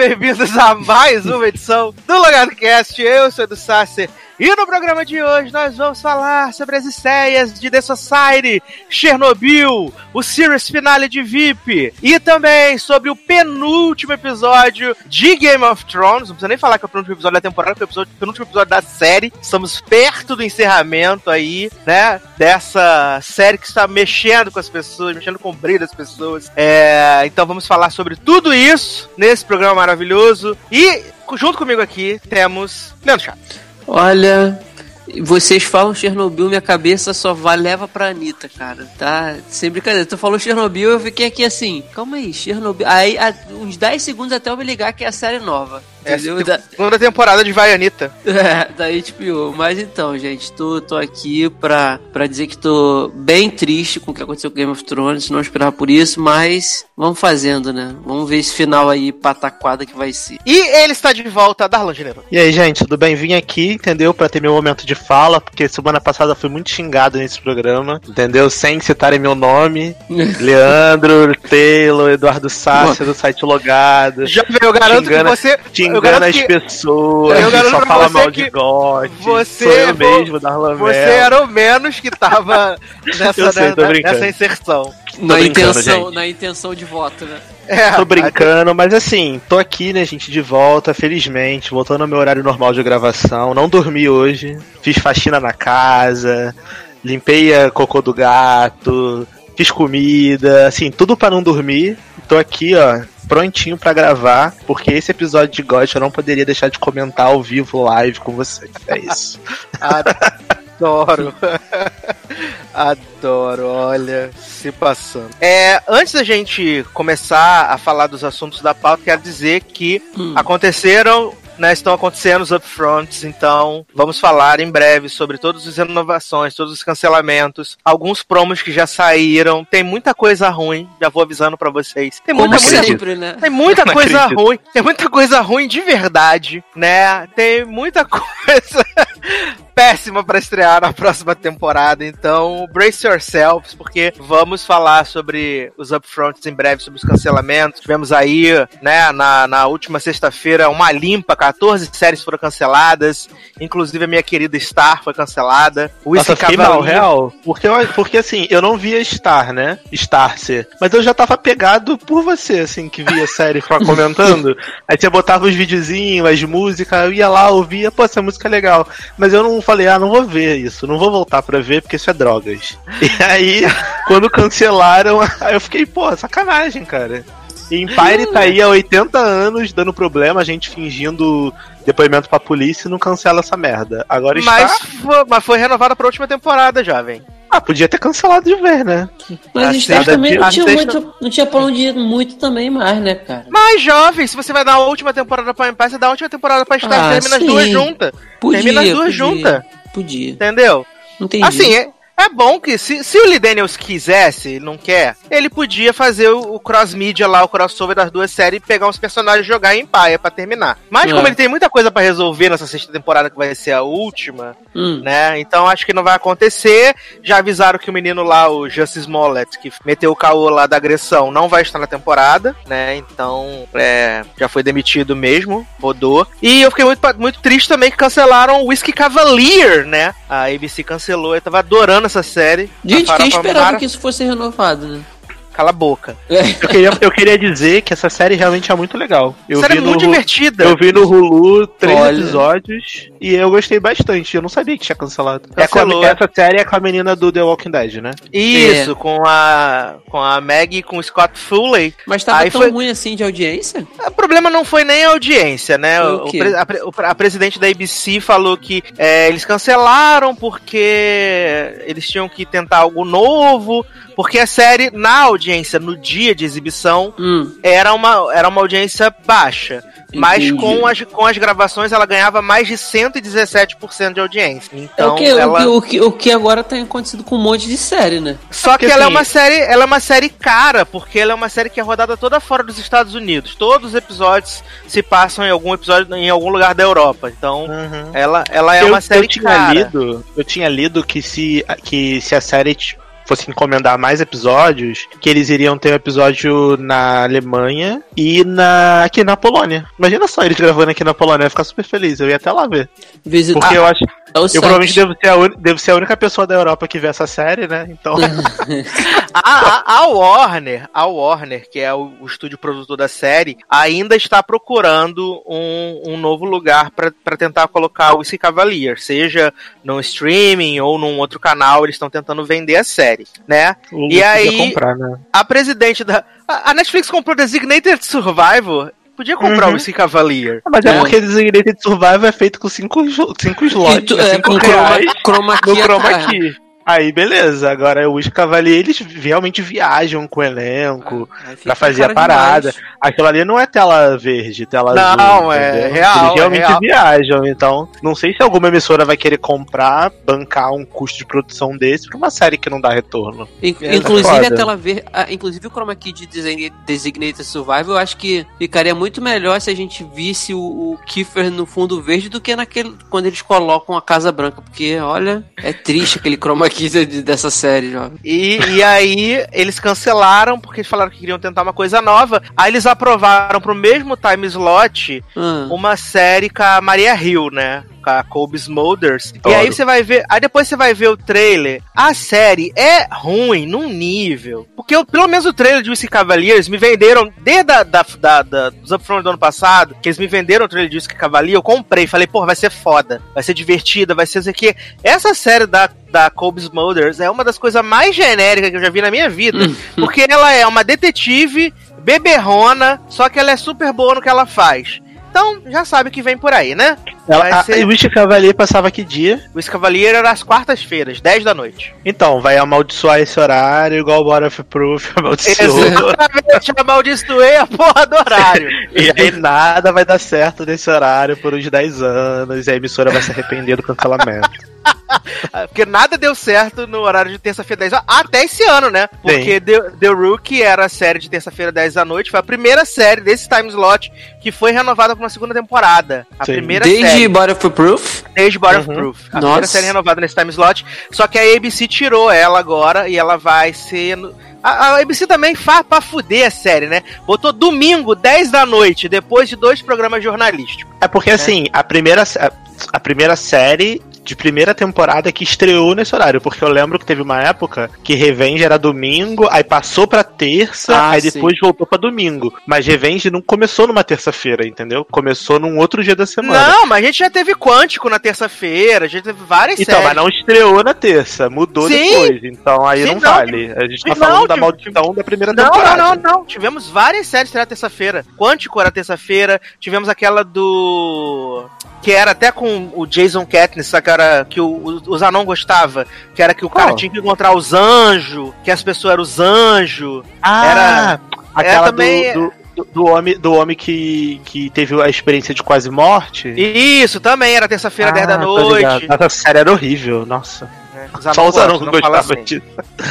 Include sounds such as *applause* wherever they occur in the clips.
bem-vindos a mais uma edição do Logado Cast. Eu sou do Sasser e no programa de hoje nós vamos falar sobre as estreias de The Society, Chernobyl, o series finale de VIP e também sobre o penúltimo episódio de Game of Thrones. Não precisa nem falar que é o penúltimo episódio da temporada, que é o penúltimo episódio da série. Estamos perto do encerramento aí, né? Dessa série que está mexendo com as pessoas, mexendo com o brilho das pessoas. É, então vamos falar sobre tudo isso nesse programa maravilhoso. E junto comigo aqui temos Leandro Chaves. Olha, vocês falam Chernobyl, minha cabeça só vai, leva pra Anitta, cara. Tá? Sem brincadeira. Tu falou Chernobyl, eu fiquei aqui assim, calma aí, Chernobyl. Aí, uns 10 segundos até eu me ligar que é a série nova. Entendeu? Essa Da, segunda temporada de Vai Anitta. *laughs* é, da HBO. Mas então, gente, tô, tô aqui pra, pra dizer que tô bem triste com o que aconteceu com Game of Thrones, não esperava por isso, mas vamos fazendo, né? Vamos ver esse final aí pataquada que vai ser. E ele está de volta, Darlan Gineiro. E aí, gente, tudo bem? Vim aqui, entendeu? Pra ter meu momento de fala, porque semana passada fui muito xingado nesse programa, entendeu? Sem citarem meu nome. *laughs* Leandro, Taylor, Eduardo Sassi, do site Logado. Já eu garanto Xingando- que você. Engana as que pessoas, eu só fala mal de God. você- Sou eu vo- mesmo, Darlan Você era o menos que tava *laughs* nessa, sei, né, nessa inserção. Na intenção, gente. na intenção de voto, né? É, Tô brincando, mas assim, tô aqui, né, gente, de volta, felizmente, voltando ao meu horário normal de gravação. Não dormi hoje, fiz faxina na casa, limpei a cocô do gato, fiz comida, assim, tudo pra não dormir. Tô aqui, ó, prontinho pra gravar, porque esse episódio de God eu não poderia deixar de comentar ao vivo, live com vocês. É isso. *laughs* Adoro. Adoro, olha, se passando. É, antes da gente começar a falar dos assuntos da pauta, quero dizer que Hum. aconteceram, né, estão acontecendo os upfronts, então vamos falar em breve sobre todas as inovações, todos os cancelamentos, alguns promos que já saíram, tem muita coisa ruim, já vou avisando pra vocês. Tem Como muita, muita, sempre, né? tem muita *laughs* coisa acredito. ruim, tem muita coisa ruim de verdade, né? Tem muita *laughs* coisa péssima pra estrear na próxima temporada, então brace yourselves, porque vamos falar sobre os upfronts em breve, sobre os cancelamentos. Tivemos aí, né, na, na última sexta-feira, uma limpa, 14 séries foram canceladas, inclusive a minha querida Star foi cancelada. O Nossa, fiquei mal, real. Porque, eu- porque assim, eu não via Star, né? Star ser. Mas eu já tava pegado por você, assim, que via a série ficava comentando. *laughs* Aí você botava os videozinhos, as músicas, eu ia lá, ouvia, pô, essa música é legal. Mas eu não falei, ah, não vou ver isso, não vou voltar pra ver porque isso é drogas. E aí, *laughs* quando cancelaram, aí eu fiquei, pô, sacanagem, cara. E Empire tá aí há 80 anos dando problema, a gente fingindo depoimento pra polícia e não cancela essa merda. Agora está. Mas foi, mas foi renovada pra última temporada, jovem. Ah, podia ter cancelado de vez, né? Mas A sexta- também não tinha, sexta- muito, não tinha pra onde ir muito também mais, né, cara? Mas, jovem, se você vai dar a última temporada pra Empire, você dá a última temporada pra Star, Ah, termina as sim. duas juntas. Podia, Termina as duas podia, juntas. Podia. Entendeu? Entendi. Assim, é, é bom que se, se o Lee Daniels quisesse, ele não quer, ele podia fazer o, o cross-media lá, o crossover das duas séries e pegar uns personagens e jogar em Empire pra terminar. Mas É. como ele tem muita coisa pra resolver nessa sexta temporada que vai ser a última, Hum. né? Então acho que não vai acontecer. Já avisaram que o menino lá, o Justice Smollett, que meteu o caô lá da agressão, não vai estar na temporada, né? Então, é, já foi demitido mesmo, rodou. E eu fiquei muito, muito triste também que cancelaram o Whiskey Cavalier, né? A ABC cancelou, eu tava adorando essa série. Gente, quem esperava Mara- que isso fosse renovado, né? Cala a boca. Eu queria, eu queria dizer que essa série realmente é muito legal. Eu série vi é muito no, divertida. Eu vi no Hulu três Olha. episódios e eu gostei bastante. Eu não sabia que tinha cancelado. É com a- essa série é com a menina do The Walking Dead, né? Isso, com a com a Maggie e com o Scott Foley. Mas tava Aí tão foi- ruim assim de audiência? O problema não foi nem a audiência, né? O O, quê? pre- a, a presidente da ABC falou que é, eles cancelaram porque eles tinham que tentar algo novo, Porque a série, na audiência, no dia de exibição, Hum, era uma, era uma audiência baixa. Mas Entendi. com as, com as gravações ela ganhava mais de 117% de audiência. é Então o, que, ela. o, que, o, que, o que agora tem acontecido com um monte de série, né? Só que Porque, ela é assim, uma série, ela é uma série cara, porque ela é uma série que é rodada toda fora dos Estados Unidos. Todos os episódios se passam em algum episódio em algum lugar da Europa. Então, Uhum. ela, ela é eu, uma série eu tinha cara. lido, eu tinha lido que se, que se a série fosse encomendar mais episódios, que eles iriam ter um episódio na Alemanha e na aqui na Polônia. Imagina só eles gravando aqui na Polônia, eu ia ficar super feliz, eu ia até lá ver. Visitar Porque eu acho, eu site. provavelmente devo ser, a un- devo ser a única pessoa da Europa que vê essa série, né? Então, *laughs* A, a, a Warner, a Warner, que é o, o estúdio produtor da série, ainda está procurando um, um novo lugar para tentar colocar o Cavalier, seja no streaming ou num outro canal, eles estão tentando vender a série, né? o E aí- comprar, né? A presidente da. A a Netflix comprou Designated Survivor. Podia comprar Uhum. Esse Cavalier. Mas é, É. porque Designated Survival é feito com cinco, cinco E slots, tu- né? é, cinco com chroma, reais. chroma key no chroma key. Aí, beleza. Agora, o Wish Cavalier, eles realmente viajam com o elenco fica pra fazer a parada. demais. Aquilo ali não é tela verde, tela Não, azul. é entendeu? real, Eles é realmente real. viajam. Então, não sei se alguma emissora vai querer comprar, bancar um custo de produção desse pra uma série que não dá retorno. In- É, inclusive foda. a tela verde, ah, inclusive o chroma key de Design- Designated Survival, eu acho que ficaria muito melhor se a gente visse o, o Kiefer no fundo verde do que naquele quando eles colocam a casa branca, porque olha, é triste aquele chroma key de- dessa série, jovem. E, e aí eles cancelaram porque eles falaram que queriam tentar uma coisa nova. Aí eles aprovaram pro mesmo time slot Ah, uma série com a Maria Hill, né? Com a Colby Smulders. E aí você vai ver. Aí depois você vai ver o trailer. A série é ruim num nível. Porque eu- pelo menos o trailer de Whiskey Cavaliers me venderam desde a, da, da, da, dos Upfront do ano passado. Que eles me venderam o trailer de Whiskey Cavalier. Eu comprei. Falei, porra, vai ser foda. Vai ser divertida. Vai ser isso aqui. Essa série da, da Colby Smulders é uma das coisas mais genéricas que eu já vi na minha vida. porque ela é uma detetive beberrona. Só que ela é super boa no que ela faz. Então, já sabe o que vem por aí, né? Ela, Vai a, ser- o Wish Cavalier passava que dia? O Escavalier era às quartas-feiras, 10 da noite. Então, vai amaldiçoar esse horário, igual o Bora of Proof *laughs* amaldiçoou. Exatamente, amaldiçoei a porra do horário. *laughs* E aí nada vai dar certo nesse horário por uns 10 anos, e a emissora vai se arrepender do cancelamento. *laughs* Porque nada deu certo no horário de terça-feira 10 da Até esse ano, né? Porque The, The Rookie era a série de terça-feira 10 da noite. Foi a primeira série desse time slot que foi renovada para uma segunda temporada. A Sim. primeira Desde série. Body of Proof? Desde Body of Uhum. Proof. A Nossa. primeira série renovada nesse time slot. Só que a ABC tirou ela agora e ela vai ser. no- A, a ABC também faz pra fuder a série, né? Botou domingo, 10 da noite, depois de dois programas jornalísticos. É porque assim, a primeira, a, a primeira série de primeira temporada que estreou nesse horário, porque eu lembro que teve uma época que Revenge era domingo, aí passou pra terça, Ah, aí sim. depois voltou pra domingo. Mas Revenge não começou numa terça-feira, entendeu? Começou num outro dia da semana. Não, mas a gente já teve Quântico na terça-feira, a gente teve várias Então, séries. mas não estreou na terça, mudou Sim. depois. Então aí Sim, não, não, vale. A gente tá não, falando da maldição da primeira Não, temporada. não, não, não. Tivemos várias séries na terça-feira. Quântico era terça-feira. Tivemos aquela do. Que era até com o Jason Katniss, sabe, que, era, que o, o, o Zanon gostava. Que era que o cara tinha que encontrar os anjos, que as pessoas eram os anjos. Ah, Era- aquela é, também- do, do, do homem, do homem que, que teve a experiência de quase morte. Isso, também era terça-feira, 10 da Ah, tô ligado. noite. Essa série era horrível, nossa. É, Zanon Só o Zanon gosta, não não fala gostava assim. disso.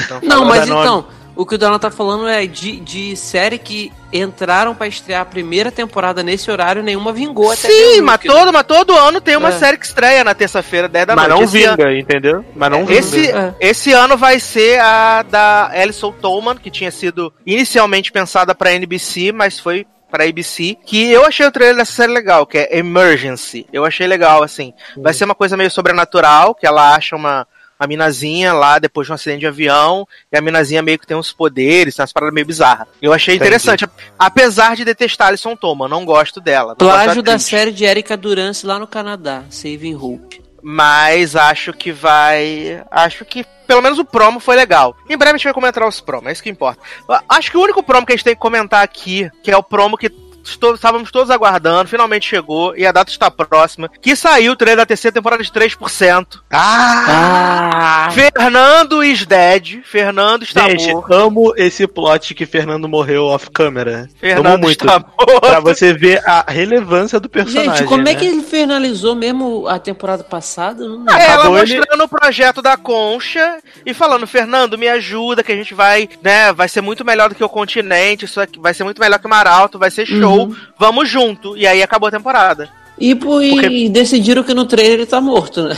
Então, Não, mas da nome. então, o que o Donald tá falando é de, de série que entraram pra estrear a primeira temporada nesse horário, nenhuma vingou até Sim, mas né? todo, mas todo ano tem uma É. série que estreia na terça-feira, 10 da Mas noite. não Esse ano- vinga, entendeu? Mas não vinga. Esse, É. esse ano vai ser a da Alison Tolman, que tinha sido inicialmente pensada pra NBC, mas foi pra ABC, que eu achei o trailer dessa série legal, que é Emergency. Eu achei legal, assim. Vai ser uma coisa meio sobrenatural, que ela acha uma, uma minazinha lá depois de um acidente de avião, e a minazinha meio que tem uns poderes, tem umas paradas meio bizarras. Eu achei Entendi. interessante, apesar de detestar Alison Tolman, não gosto dela. não gosto Plágio da atriz. série de Erika Durance lá no Canadá, Saving Hope. Mas acho que vai. Acho que pelo menos o promo foi legal. Em breve a gente vai comentar os promos, é isso que importa. Acho que o único promo que a gente tem que comentar aqui, que é o promo que estou- estávamos todos aguardando, finalmente chegou e a data está próxima. Que saiu o trailer da terceira temporada de 3%. Ah! Ah, Fernando is dead. Fernando está Gente, morto. amo esse plot que Fernando morreu off-câmera. Amo Fernando muito. está morto. Pra você ver a relevância do personagem. gente, como é né? que ele finalizou mesmo a temporada passada? Não É, ela Acabou ele- mostrando o projeto da Concha e falando, Fernando, me ajuda, que a gente vai, né, vai ser muito melhor do que o continente, isso aqui vai ser muito melhor que o Maralto, vai ser show, Uhum. Vamos junto. E aí acabou a temporada. E, e Porque- decidiram que no trailer ele tá morto, né?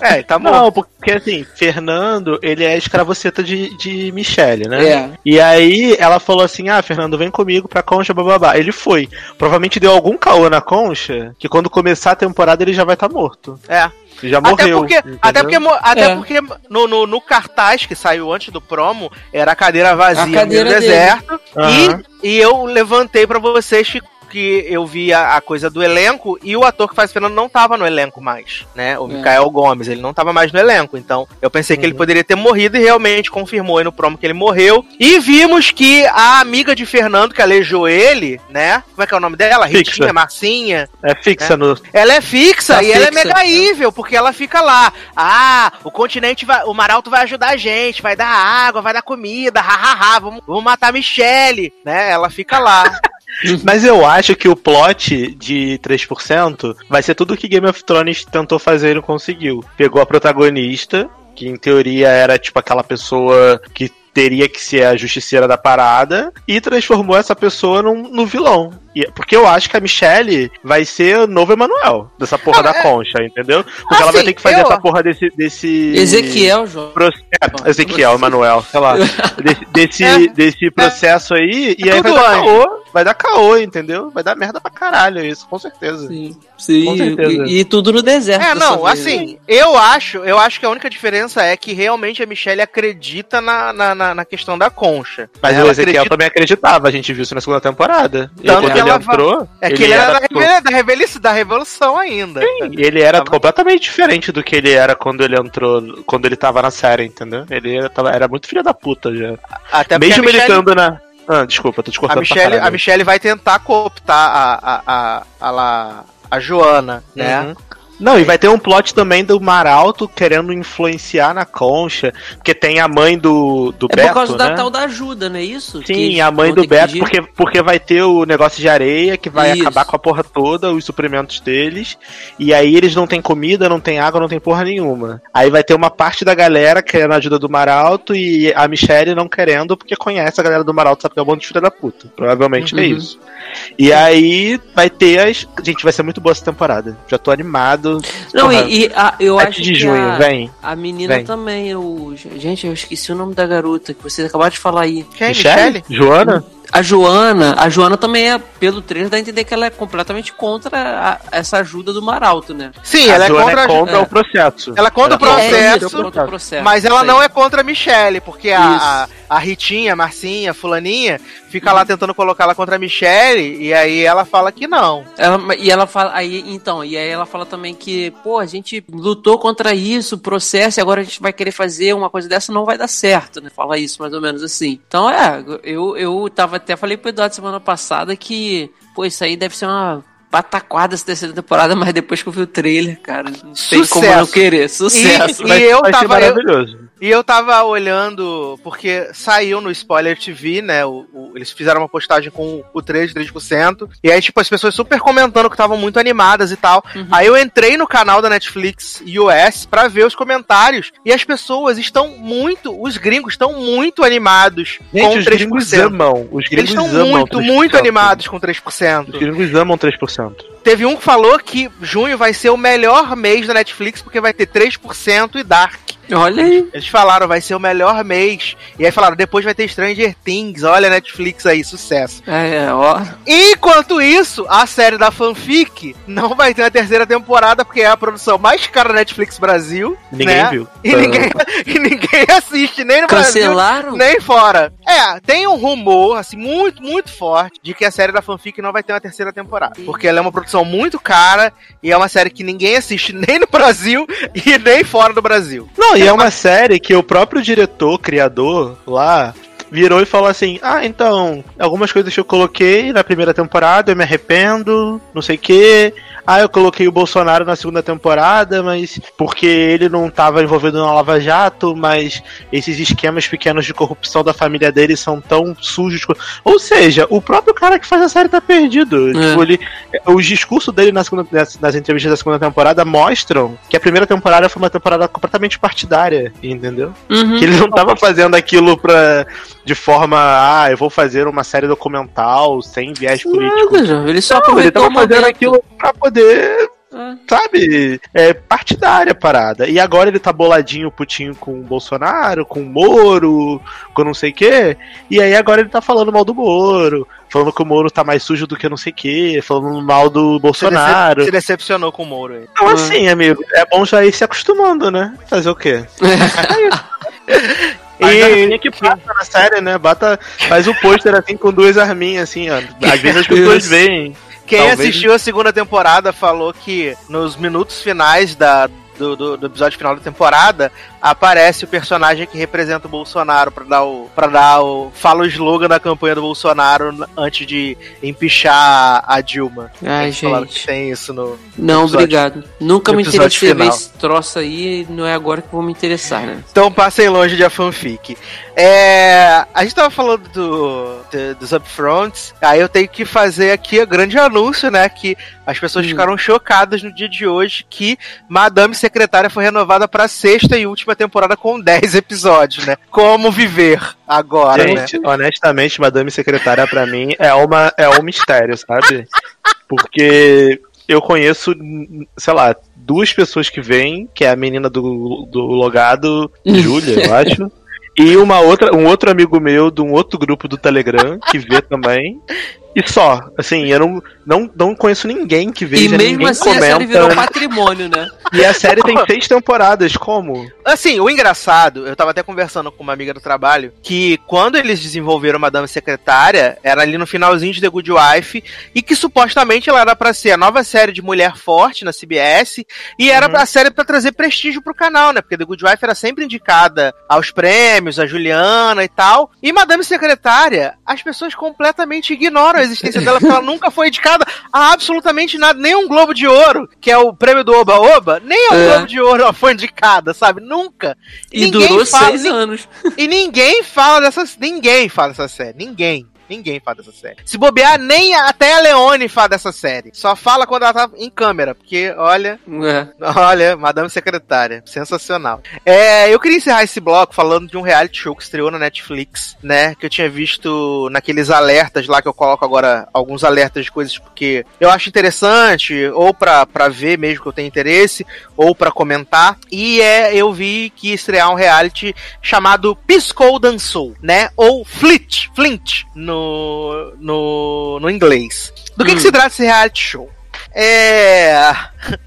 É, tá *laughs* bom. Não, porque assim, Fernando, ele é escravoceta de, de Michelle, né? É. E aí ela falou assim: Ah, Fernando, vem comigo pra concha, bababá. Ele foi. Provavelmente deu algum caô na concha, que quando começar a temporada ele já vai estar morto. É. Já Até morreu. porque, entendeu? até porque, até É. porque no, no, no cartaz que saiu antes do promo, era a cadeira vazia A cadeira no deserto. Aham. E, e eu levantei pra vocês que, que eu vi a, a coisa do elenco e o ator que faz Fernando não tava no elenco mais, né? O É. Mikael Gomes, ele não tava mais no elenco. Então eu pensei que ele poderia ter morrido e realmente confirmou aí no promo que ele morreu. E vimos que a amiga de Fernando que aleijou ele, né? Como é que é o nome dela? Fixa. Ritinha, Marcinha. É fixa no. Ela é fixa Tá e ela é fixa. mega evil, porque ela fica lá. Ah, o continente vai. O Maralto vai ajudar a gente, vai dar água, vai dar comida, hahaha, vamos, vamos matar a Michelle, né? Ela fica lá. *laughs* *laughs* Mas eu acho que o plot de 3% vai ser tudo que Game of Thrones tentou fazer e não conseguiu. Pegou a protagonista, que em teoria era tipo aquela pessoa que teria que ser a justiceira da parada, e transformou essa pessoa num, no vilão. E- porque eu acho que a Michelle vai ser o novo Emanuel dessa porra da concha, entendeu? Porque ela vai Assim, ter que fazer eu- essa porra desse. desse... Ezequiel, João. Pro- é, Ezequiel, Emanuel, sei lá. *laughs* Desse, desse, É. desse processo aí, e aí vai dar anjo. caô, vai dar caô, entendeu? Vai dar merda pra caralho isso, com certeza. Sim, sim. Com certeza. E, e tudo no deserto. É, não, assim, eu acho, eu acho que a única diferença é que realmente a Michelle acredita na, na, na, na questão da concha. Mas Ela o Ezequiel acredita- também acreditava, a gente viu isso na segunda temporada. Tanto ele ela entrou, É que ele, era, da, revela- da, revelice- da revolução ainda. ele era Tava- completamente diferente do que ele era quando ele entrou, quando ele tava na série, entendeu? Ele era, tava- era muito filho da puta já. Até Mesmo a Michelle, militando na. Ah, desculpa, tô te a cortando pra Michelle, a Michelle vai tentar cooptar a, a, a, a, lá- a Joana, né? Uhum. Não, e vai ter um plot também do Maralto querendo influenciar na concha, porque tem a mãe do, do É Beto, por causa né? da tal da ajuda, não é isso? Que Sim, eles a mãe do que Beto, porque, porque vai ter o negócio de areia que vai Isso. acabar com a porra toda, os suprimentos deles. E aí eles não têm comida, não tem água, não tem porra nenhuma. Aí vai ter uma parte da galera querendo a ajuda do Maralto e a Michelle não querendo porque conhece a galera do Maralto, sabe que é um bando de filha da puta. Provavelmente é Uhum. isso. E aí vai ter as. Gente, vai ser muito boa essa temporada. Já tô animado. Não, Porra, e, e a- eu 7 acho de que junho, a, vem. a menina Vem. também. Eu, gente, eu esqueci o nome da garota que vocês acabaram de falar aí. Quem? Michelle? Michelle? Joana? A Joana, a Joana também é, pelo trailer, dá a entender que ela é completamente contra a- essa ajuda do Maralto, né? Sim, a ela é Joana contra, é contra é. o processo. ela é contra o Ela É processo, isso, contra o processo. mas ela não é contra a Michelle, porque a, a, a Ritinha, a Marcinha, a Fulaninha, fica lá tentando colocar ela contra a Michelle, e aí ela fala que não. Ela- e ela fala, aí, então, e aí ela fala também que, pô, a gente lutou contra isso, o processo, e agora a gente vai querer fazer uma coisa dessa, não vai dar certo, né? Fala isso mais ou menos assim. Então, é, eu, eu tava até falei pro Eduardo semana passada que, pô, isso aí deve ser uma pataquada essa terceira temporada, mas depois que eu vi o trailer, cara, não tem como Sucesso. não querer. Sucesso. E Vai, eu vai ser tava- eu- maravilhoso. E eu tava olhando, porque saiu no Spoiler TV, né? o- o- eles fizeram uma postagem com o 3, 3%. E aí, tipo, as pessoas super comentando que estavam muito animadas e tal. Uhum. Aí eu entrei no canal da Netflix US pra ver os comentários. E as pessoas estão muito, os gringos estão muito animados com Gente, os 3%. gringos amam. Os Eles gringos estão amam muito, 3%. muito animados com 3%. Os gringos amam 3%. Teve um que falou que junho vai ser o melhor mês da Netflix porque vai ter 3% e Dark. Olha aí. Eles falaram, vai ser o melhor mês. E aí falaram, depois vai ter Stranger Things. Olha a Netflix aí, sucesso. É, ó. Enquanto isso, a série da fanfic não vai ter a terceira temporada, porque é a produção mais cara da Netflix Brasil. Ninguém né? viu. E ninguém, *laughs* e ninguém assiste, nem no Cancelaram? Brasil, nem fora. É, tem um rumor, assim, muito, muito forte, de que a série da fanfic não vai ter uma terceira temporada. Porque ela é uma produção muito cara e é uma série que ninguém assiste *laughs* nem no Brasil e nem fora do Brasil. Não, e é uma série que o próprio diretor, criador lá, virou e falou assim: Ah, então, algumas coisas que eu coloquei na primeira temporada, eu me arrependo, não sei o quê. Ah, eu coloquei o Bolsonaro na segunda temporada, mas porque ele não estava envolvido na Lava Jato, mas esses esquemas pequenos de corrupção da família dele são tão sujos. Ou seja, o próprio cara que faz a série tá perdido. É. Tipo, ele, os discursos dele na segunda, nas, nas entrevistas da segunda temporada mostram que a primeira temporada foi uma temporada completamente partidária, entendeu? Uhum. Que ele não tava fazendo aquilo pra, de forma, ah, eu vou fazer uma série documental sem viés político. João. Ele só Não, ele aproveitou tava o momento. fazendo aquilo pra poder, É. sabe, é partidária a parada. E agora ele tá boladinho, putinho com o Bolsonaro, com o Moro, com não sei o quê. E aí agora ele tá falando mal do Moro, falando que o Moro tá mais sujo do que não sei o quê, falando mal do Se, Bolsonaro. decep- se decepcionou com o Moro aí. Então assim, amigo, é bom já ir se acostumando, né? Fazer o quê? *laughs* E E- que passa na série, né? Bota, faz o pôster assim com duas arminhas, assim, ó. Às vezes as *laughs* pessoas veem. Quem Talvez- assistiu a segunda temporada falou que nos minutos finais da, do, do- do episódio final da temporada aparece o personagem que representa o Bolsonaro pra dar o. para dar o. fala o slogan da campanha do Bolsonaro antes de empichar a Dilma. Ai, Eles gente. que tem isso no. Não, episódio- obrigado. Nunca me interessei ver esse troço aí não é agora que vou me interessar, né? Então passem longe de a fanfic. É, a gente tava falando do, do- dos upfronts, aí eu tenho que fazer aqui o grande anúncio, né? Que as pessoas Hum. ficaram chocadas no dia de hoje que Madame Secretária foi renovada pra sexta e última temporada com 10 episódios, né? Como viver agora, né? Gente, honestamente, Madame Secretária pra mim é uma é um mistério, sabe? Porque eu conheço, sei lá, duas pessoas que vêm, que é a menina do, do logado, Júlia, eu acho. *laughs* E uma outra, um outro amigo meu de um outro grupo do Telegram que vê também. E só, assim, eu não, não, não conheço ninguém que E veja, mesmo ninguém assim comenta. a série virou patrimônio, né? E a série tem *laughs* seis temporadas, como? Assim, o engraçado, eu tava até conversando com uma amiga do trabalho, que quando eles desenvolveram Madame Secretária, era ali no finalzinho de The Good Wife, e que supostamente ela era pra ser a nova série de mulher forte na CBS, e era Uhum. a série pra trazer prestígio pro canal, né? Porque The Good Wife era sempre indicada aos prêmios, a Juliana e tal. E Madame Secretária, as pessoas completamente ignoram a existência dela, porque ela nunca foi indicada a absolutamente nada, nem um Globo de Ouro, que é o prêmio do Oba Oba, nem o É. Globo de Ouro ela foi indicada, sabe? Nunca. E Ninguém durou fala- seis anos. *laughs* E ninguém fala dessa. Ninguém fala dessa série. Ninguém. Ninguém fala dessa série. Se bobear, nem até a Leone fala dessa série. Só fala quando ela tá em câmera. Porque, olha, É. olha, Madame Secretária. Sensacional. É, eu queria encerrar esse bloco falando de um reality show que estreou na Netflix, né? Que eu tinha visto naqueles alertas lá que eu coloco agora alguns alertas de coisas porque eu acho interessante, ou pra, pra ver mesmo que eu tenho interesse, ou pra comentar. E é, eu vi que estrear um reality chamado Piscou Dançou, né? Ou Flit, Flint, no, no, no inglês. Do que, Hum. *laughs* que se trata esse reality show? É.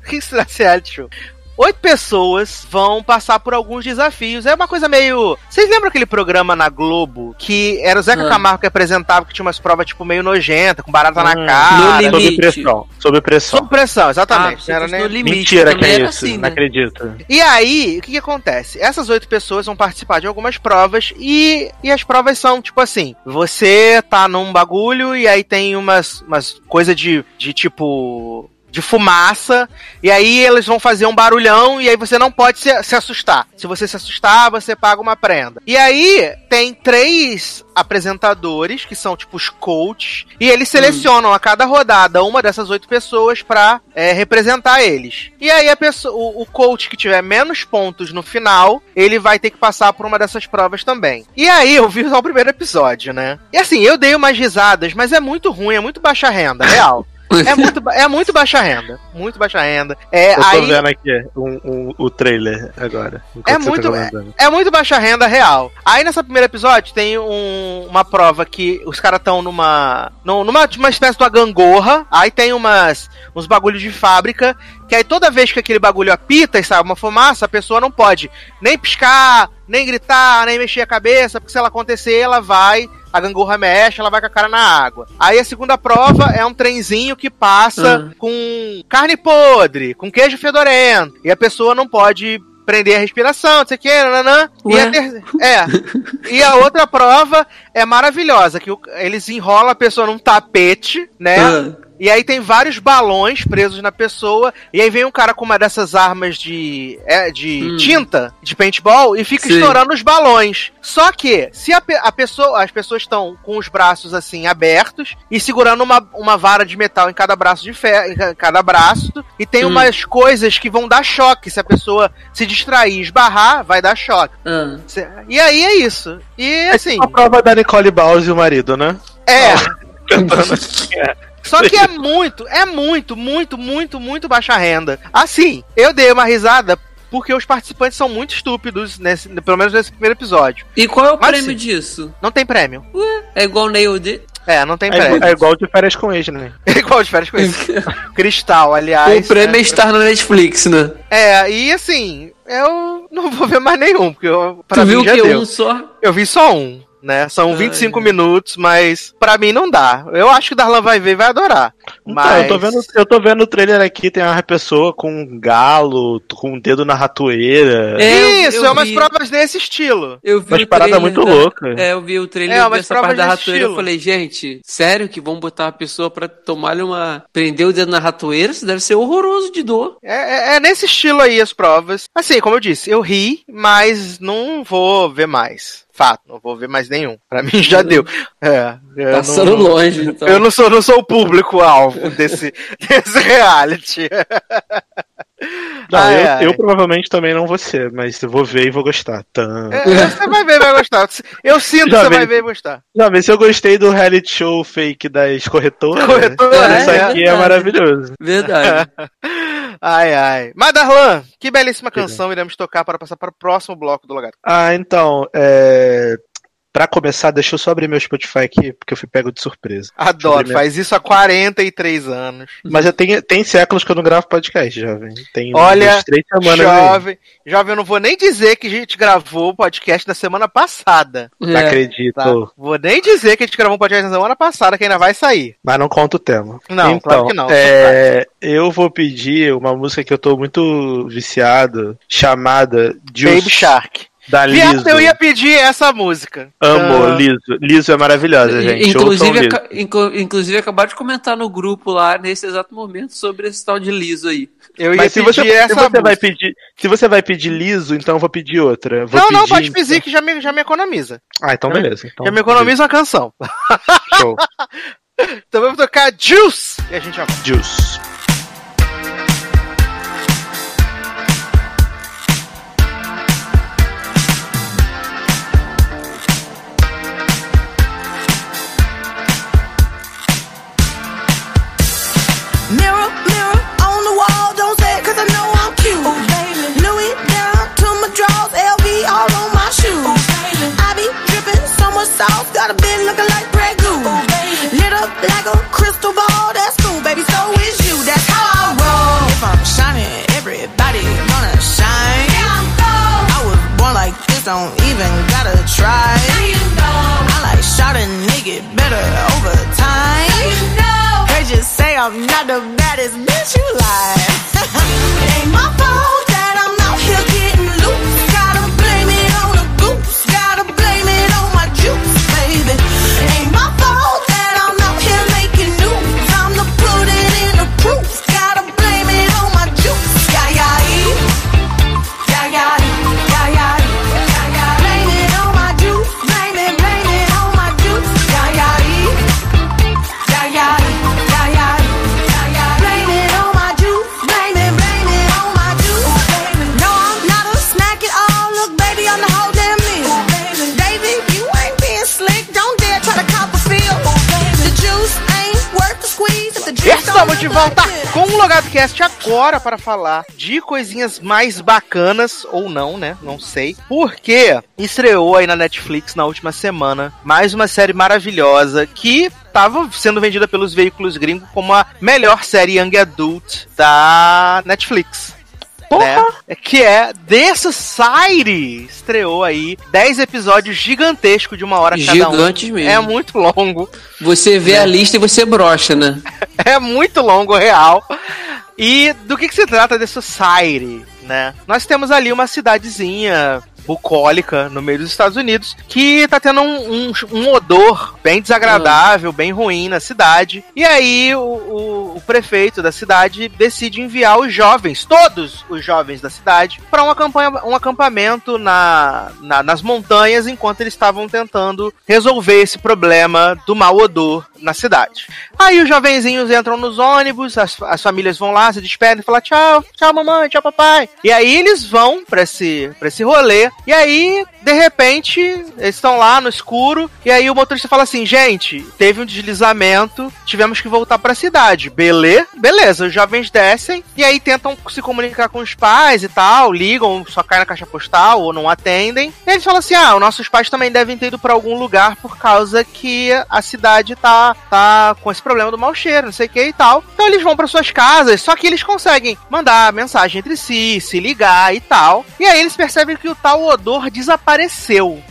O que se trata esse reality show? Oito pessoas vão passar por alguns desafios. É uma coisa meio. Vocês lembram aquele programa na Globo que era o Zeca Ah. Camargo que apresentava que tinha umas provas, tipo, meio nojenta, com barata na Hum. cara. No Sob limite. pressão. Sob pressão. Sob pressão, Ah, exatamente. Não era nem- no limite. Mentira que é isso. assim, não né? acredito. E aí, o que, que acontece? Essas oito pessoas vão participar de algumas provas e, e as provas são tipo assim: você tá num bagulho e aí tem umas, umas coisas de, de tipo. De fumaça, e aí eles vão fazer um barulhão, e aí você não pode se, se assustar. Se você se assustar, você paga uma prenda. E aí tem três apresentadores, que são tipo os coaches, e eles selecionam a cada rodada uma dessas oito pessoas pra é, representar eles. E aí a pessoa, o, o coach que tiver menos pontos no final, ele vai ter que passar por uma dessas provas também. E aí eu vi só o primeiro episódio, né? E assim, eu dei umas risadas, mas é muito ruim, é muito baixa renda, real. *laughs* É *laughs* muito, é muito baixa renda. Muito baixa renda. É, Eu tô aí, vendo aqui um, um- o trailer agora. É você muito- Tá é muito baixa renda real. Aí nessa primeiro episódio tem um- uma prova que os caras estão numa, num- numa uma espécie de uma gangorra. Aí tem umas uns bagulhos de fábrica que aí toda vez que aquele bagulho apita e sai uma fumaça, a pessoa não pode nem piscar, nem gritar, nem mexer a cabeça, porque se ela acontecer, ela vai a gangorra mexe, ela vai com a cara na água. Aí a segunda prova é um trenzinho que passa Ah. com carne podre, com queijo fedorento. E a pessoa não pode prender a respiração, não sei o que, nananã. E Ué? a, ter... é. e a outra prova é maravilhosa, que eles enrolam a pessoa num tapete, né? Ah. E aí tem vários balões presos na pessoa. E aí vem um cara com uma dessas armas de, é, de Hum. tinta, de paintball, e fica Sim. estourando os balões. Só que, se a, a pessoa, as pessoas estão com os braços assim abertos e segurando uma, uma vara de metal em cada braço de ferro, em ca- cada braço, e tem Hum. umas coisas que vão dar choque. Se a pessoa se distrair e esbarrar, vai dar choque. Se- E aí é isso. E assim, A prova da Nicole Baus e o marido, né? é. Só que é muito, é muito, muito, muito, muito baixa renda. Assim, eu dei uma risada porque os participantes são muito estúpidos, nesse, pelo menos nesse primeiro episódio. E qual é o Mas prêmio sim. disso? Não tem prêmio. É igual Nail D? É, não tem É, prêmio. é igual de férias com ex, né? *laughs* É igual de férias com isso. *laughs* Cristal, aliás. o prêmio é né? estar na Netflix, né? É, e assim, eu não vou ver mais nenhum, porque eu, pra tu mim viu já que deu. um só? Eu vi só um, né? São Ai, 25 ai. minutos, mas pra mim não dá. Eu acho que o Darlan vai ver e vai adorar. Então, Mas... eu, tô vendo, eu tô vendo o trailer aqui, tem uma pessoa com um galo, com um dedo na ratoeira. É, eu- Isso, eu é umas vi. provas desse estilo. Eu vi Umas o paradas trailer muito da- loucas. É, eu vi o trailer É, eu vi umas essa parte provas da ratoeira. Eu estilo. falei, gente, sério que vão botar uma pessoa pra tomar-lhe uma. prender o dedo na ratoeira? Isso deve ser horroroso de dor. É, é- é nesse estilo aí as provas. Assim, como eu disse, eu ri, mas não vou ver mais. Fato, não vou ver mais nenhum. Pra mim já deu. É, eu Passando não, longe, então. Eu não sou, não sou o público-alvo desse, *laughs* desse reality. Não, Ai, eu, ai. eu provavelmente também não vou ser, mas eu vou ver e vou gostar. Tan. É, você vai ver e vai gostar. Eu sinto Já que você vi. vai ver e gostar. Vê se eu gostei do reality show fake das corretoras. Corretora, Isso é, aqui é, verdade. maravilhoso. Verdade. *laughs* Ai, ai. Mas, Darlan, que belíssima canção iremos tocar para passar para o próximo bloco do lugar. Ah, então, é... Pra começar, deixa eu só abrir meu Spotify aqui, porque eu fui pego de surpresa. Adoro, faz isso há 43 anos. Mas já tem, tem séculos que eu não gravo podcast, jovem. Tem Olha, três semanas aí. Jovem, jovem, eu não vou nem dizer que a gente gravou o podcast na semana passada. Não É. acredito. Tá? Vou nem dizer que a gente gravou um podcast na semana passada, que ainda vai sair. Mas não conta o tema. Não, então, claro que não. É, eu vou pedir uma música que eu tô muito viciado, chamada Baby Shark. Da Viado, Liso. eu ia pedir essa música. Amo Ah, Liso. Liso é maravilhosa, gente. Inclusive, aca- inclusive, acabaram de comentar no grupo lá, nesse exato momento, sobre esse tal de liso aí. eu ia Mas se pedir você, essa se você vai música. pedir, se você vai pedir liso, então eu vou pedir outra. Vou Não, não, pedir, pode pedir que já me, já me economiza. Ah, então beleza. Então, já me economiza uma canção. Show. *laughs* Então vamos tocar Juice! E a gente já. Juice. Like a crystal ball, that's cool, baby, so is you, that's how I roll. If I'm shining, everybody gonna shine. I was born like this, don't even gotta try. I like shot a nigga better over time. They just say I'm not the baddest bitch you like. *laughs* it ain't my fault Estamos de volta com o Logado Cast agora para falar de coisinhas mais bacanas, ou não, né? Não sei. Porque estreou aí na Netflix na última semana mais uma série maravilhosa que estava sendo vendida pelos veículos gringos como a melhor série Young Adult da Netflix. Né? Que é The Society. Estreou aí 10 episódios gigantescos de uma hora cada um. Gigantes mesmo. É muito longo. Você vê a lista e você brocha, né? *laughs* É muito longo, real. E do que, que se trata The Society, né? Nós temos ali uma cidadezinha bucólica no meio dos Estados Unidos, que tá tendo um, um, um odor bem desagradável, bem ruim na cidade. E aí o, o, o prefeito da cidade decide enviar os jovens, todos os jovens da cidade, para um, acampanha- um acampamento na, na- nas montanhas enquanto eles estavam tentando resolver esse problema do mau odor na cidade. Aí os jovenzinhos entram nos ônibus, as, as famílias vão lá, se despedem falam tchau, tchau mamãe, tchau papai. E aí eles vão pra esse, pra esse rolê, e aí, de repente, eles estão lá no escuro, e aí o motorista fala assim, gente, teve um deslizamento, tivemos que voltar pra cidade. Beleza? Beleza, os jovens descem, e aí tentam se comunicar com os pais e tal, ligam, só cai na caixa postal, ou não atendem. E eles falam assim, ah, os nossos pais também devem ter ido pra algum lugar por causa que a cidade tá, tá com esse problema do mau cheiro, não sei o que e tal. Então eles vão para suas casas, só que eles conseguem mandar mensagem entre si, se ligar e tal. E aí eles percebem que o tal odor desapareceu.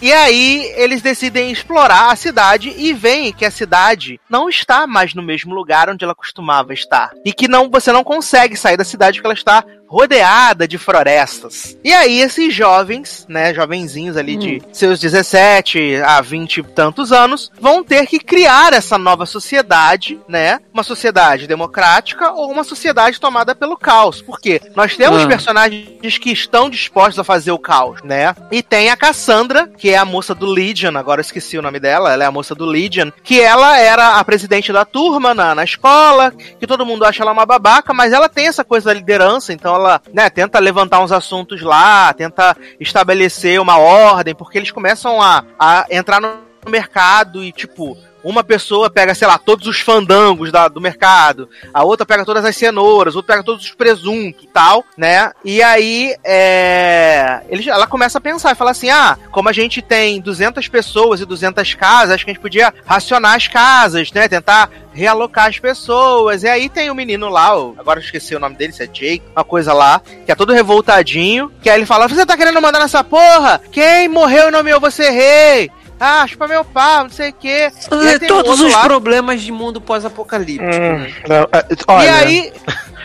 E aí eles decidem explorar a cidade e veem que a cidade não está mais no mesmo lugar onde ela costumava estar. E que não você não consegue sair da cidade porque ela está rodeada de florestas. E aí esses jovens, né, jovenzinhos ali de seus 17 a 20 e tantos anos, vão ter que criar essa nova sociedade, né? Uma sociedade democrática ou uma sociedade tomada pelo caos. Porque nós temos Ah. personagens que estão dispostos a fazer o caos, né? E tem a Cassandra, que é a moça do Legion, agora eu esqueci o nome dela, ela é a moça do Legion, que ela era a presidente da turma na, na escola, que todo mundo acha ela uma babaca, mas ela tem essa coisa da liderança, então né, tenta levantar uns assuntos lá, tenta estabelecer uma ordem, porque eles começam a, a entrar no mercado e, tipo, uma pessoa pega, sei lá, todos os fandangos da- do mercado, a outra pega todas as cenouras, outra pega todos os presuntos e tal, né? E aí, é... ele, ela começa a pensar e fala assim: ah, como a gente tem 200 pessoas e 200 casas, acho que a gente podia racionar as casas, né? Tentar realocar as pessoas. E aí tem o menino lá, agora eu esqueci o nome dele, se é Jake, uma coisa lá, que é todo revoltadinho, que aí ele fala: você tá querendo mandar nessa porra? Quem morreu e nomeou você rei? Ah, chupa meu pau, não sei o quê. E um Todos os lá- problemas de mundo pós-apocalíptico. né? É, olha, e aí,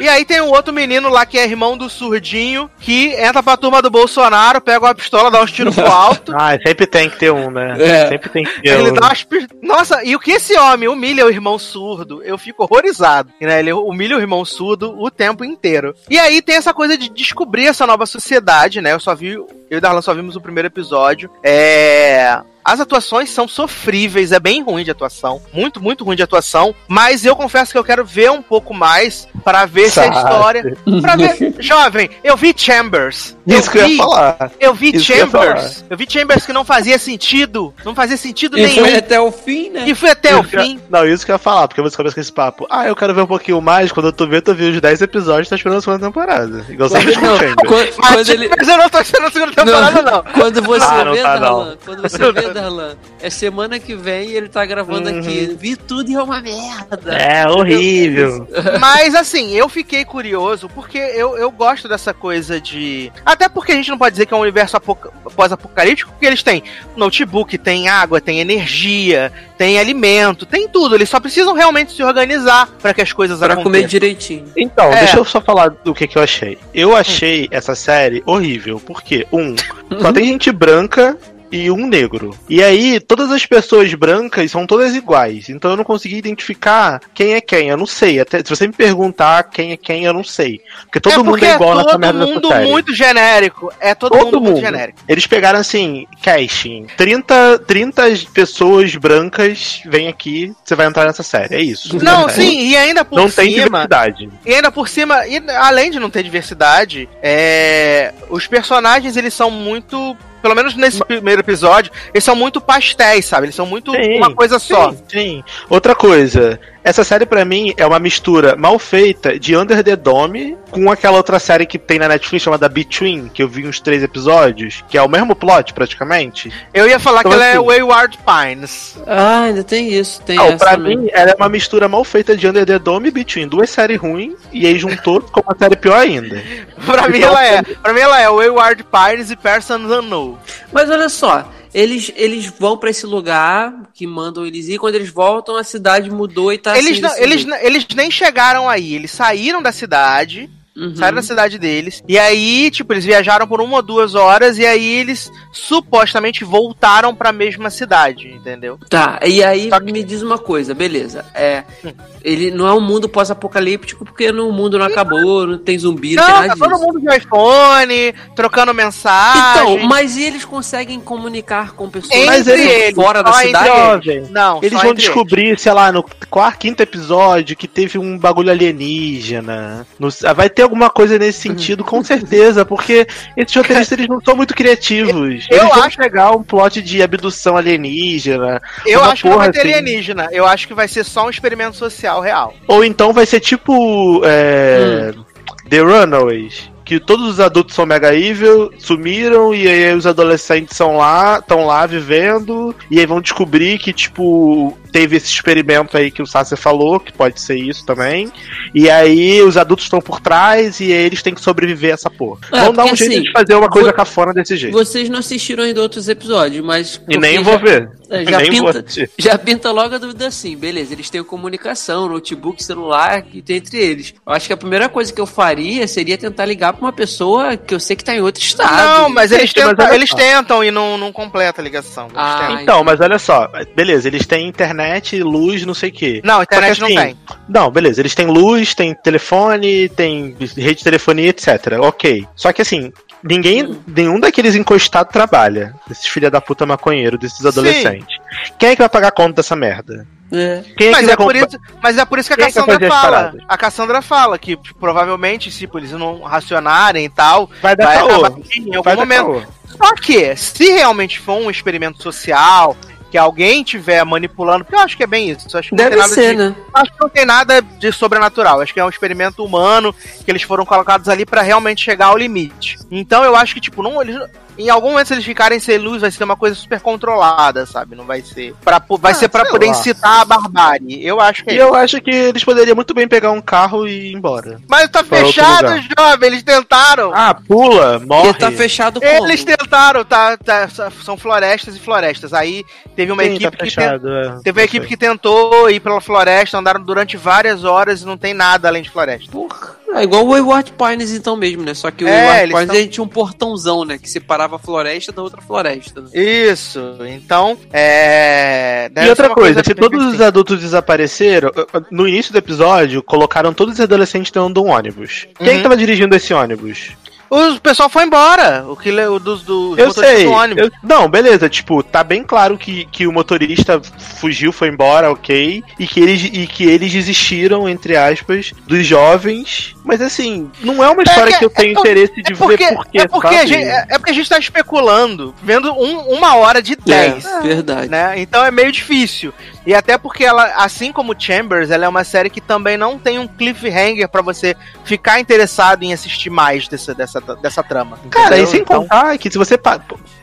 e aí tem um outro menino lá que é irmão do surdinho, que entra pra turma do Bolsonaro, pega uma pistola, dá uns tiros pro *laughs* alto. Ah, sempre tem que ter um, né? É. Sempre tem que ter Ele um. dá umas Nossa, e o que esse homem humilha o irmão surdo, eu fico horrorizado. Né? Ele humilha o irmão surdo o tempo inteiro. E aí tem essa coisa de descobrir essa nova sociedade, né? Eu só vi. Eu e o Darlan só vimos o primeiro episódio. É. As atuações são sofríveis, é bem ruim de atuação. Muito, muito ruim de atuação. Mas eu confesso que eu quero ver um pouco mais para ver se a Sabe. história. Pra ver. *laughs* Jovem, eu vi Chambers. Isso que eu vi- ia falar. Eu vi Isso que eu Chambers. Eu vi Chambers que não fazia sentido. Não fazia sentido E nenhum. foi até o fim, né? E foi até o eu- fim. Não, isso que eu ia falar, porque você começa com esse papo. Ah, eu quero ver um pouquinho mais. Quando eu tô vendo, eu vi os 10 episódios, tá esperando a segunda temporada. Igual sempre com Não, Chamber. quando, Mas, quando ele. eu não tô esperando a segunda temporada, não. Quando você Ah, não vê, tá, não. quando você vê, *laughs* Darlan, é semana que vem e ele tá gravando Uhum. aqui. Vi tudo e é uma merda. É horrível. *laughs* Mas assim, eu fiquei curioso porque eu, eu gosto dessa coisa de. Até porque a gente não pode dizer que é um universo apoca- pós-apocalíptico, porque eles têm notebook, tem água, tem energia, tem alimento, tem tudo. Eles só precisam realmente se organizar para que as coisas Pra comer aconteçam. direitinho. Então, É. deixa eu só falar do que, que eu achei. Eu achei essa série horrível, porque, um, *laughs* só tem gente branca e um negro. E aí, todas as pessoas brancas são todas iguais. Então eu não consegui identificar quem é quem. Eu não sei. Até, se você me perguntar quem é quem, eu não sei. Porque todo é mundo porque é igual é nessa todo merda dessa mundo série. muito genérico. É todo, Todo mundo, muito mundo. genérico. Eles pegaram assim, casting. 30, 30 pessoas brancas vêm aqui, você vai entrar nessa série. É isso. Não, É. sim, e ainda por Não tem cima. diversidade. E ainda por cima, e além de não ter diversidade, é, os personagens eles são muito. Pelo menos nesse primeiro episódio, eles são muito pastéis, sabe? Eles são muito Sim, uma coisa só. Sim, sim. Outra coisa, essa série pra mim é uma mistura mal feita de Under the Dome com aquela outra série que tem na Netflix chamada Between, que eu vi uns três episódios, que é o mesmo plot praticamente. Eu ia falar Então, que ela é assim- Wayward Pines. Ah, ainda tem isso. Tem Não, essa pra mim ela é uma mistura mal feita de Under the Dome e Between, duas séries ruins, e aí juntou com uma série pior ainda. *laughs* Pra mim Então, ela é. Pra mim ela é Wayward Pines e Persons Unknown. Mas olha só, Eles, eles vão pra esse lugar que mandam eles ir. Quando eles voltam, a cidade mudou e tá Eles, assim. não, eles, eles nem chegaram aí, eles saíram da cidade, Uhum. saíram da cidade deles, e aí, tipo, eles viajaram por uma ou duas horas, e aí eles supostamente voltaram pra mesma cidade, entendeu? Tá, e aí que- me diz uma coisa, beleza. É, Hum. ele não é um mundo pós-apocalíptico porque no mundo não acabou, não tem zumbi, não, Não, tem tá nada todo disso. mundo de iPhone, trocando mensagem. Então, mas e eles conseguem comunicar com pessoas Entre Mas eles- eles, fora da cidade? eles. Não, Eles vão descobrir, sei lá, no quarto, quinto episódio que teve um bagulho alienígena. No- vai ter alguma coisa nesse Uhum. sentido, com certeza, porque esses roteiristas eles não são muito criativos. Eu eles vão acho- pegar um plot de abdução alienígena. Eu acho que não vai ter assim. alienígena. Eu acho que vai ser só um experimento social real. Ou então vai ser tipo. é, Hum. The Runaways. Que todos os adultos são mega evil, sumiram, e aí os adolescentes são lá, estão lá vivendo, e aí vão descobrir que, tipo, teve esse experimento aí que o Sasser falou, que pode ser isso também. E aí os adultos estão por trás e aí eles têm que sobreviver a essa porra. É, Vão dar um porque, jeito assim, de fazer uma coisa vo- cafona desse jeito. Vocês não assistiram ainda outros episódios, mas. E nem porque vou já- ver. É, *laughs* já, nem vou pinta, assistir. já pinta logo a dúvida assim, beleza, eles têm comunicação, notebook, celular, que tem entre eles. Eu acho que a primeira coisa que eu faria seria tentar ligar pra uma pessoa que eu sei que tá em outro estado. não, mas eles mas tentam, olha eles tentam e não, não completa a ligação. Ah, tentam. Então, mas olha só, beleza, eles têm internet, luz, não sei o quê. Não, internet que, não assim, tem. Não, beleza, eles têm luz, tem telefone, tem rede de telefonia, etc. Ok. Só que assim, ninguém, nenhum daqueles encostados trabalha. Desses filha da puta maconheiro, desses adolescentes. Quem é que vai pagar a conta dessa merda? É. É Mas é, por isso, mas é por isso que a Quem é que vai Cassandra fala. A Cassandra fala que tipo, provavelmente, se tipo, eles não racionarem e tal, Vai dar vai caô. acabar em algum Vai dar momento. Só que, se realmente for um experimento social, que alguém tiver manipulando, porque eu acho que é bem isso. eu Acho que não Deve tem nada ser, de, né? Acho que não tem nada de sobrenatural. Acho que é um experimento humano que eles foram colocados ali pra realmente chegar ao limite. Então eu acho que, tipo, não, eles, em algum momento, se eles ficarem sem luz, vai ser uma coisa super controlada, sabe? Não vai ser. Pra, vai Ah, ser pra sei poder lá. incitar a barbárie. Eu acho que é E eu acho que eles poderiam muito bem pegar um carro e ir embora. Mas tá Pra fechado, jovem. Eles tentaram. Ah, pula, morre. Porque tá fechado como? Eles tentaram, tá, tá- São florestas e florestas. Aí teve uma Sim, equipe tá que fechado, é. Teve uma equipe que tentou ir pela floresta, andaram durante várias horas e não tem nada além de floresta. Porra. É igual o Wayward Pines então mesmo, né? Só que o É, Wayward Pines tão- a gente tinha um portãozão, né? Que separava a floresta da outra floresta. Né? Isso, então, é... deve E outra uma coisa, se todos os adultos desapareceram, no início do episódio, colocaram todos os adolescentes dentro de um ônibus. Quem Uhum. que tava dirigindo esse ônibus? O pessoal foi embora, o que le- o dos do, Eu sei. do ônibus. eu- não, beleza, tipo, tá bem claro que, que o motorista fugiu, foi embora, ok. E que, eles, e que eles desistiram, entre aspas, dos jovens. Mas assim, não é uma história que- que, eu tenho é interesse de É porque, ver por quê, é, porque a sabe? gente, é, é porque a gente tá especulando, vendo um- uma hora de 10. É, verdade. né? Então é meio difícil. E até porque ela, assim como Chambers, ela é uma série que também não tem um cliffhanger pra você ficar interessado em assistir mais dessa, dessa, dessa trama. Cara, entendeu? e sem Então, contar que se você.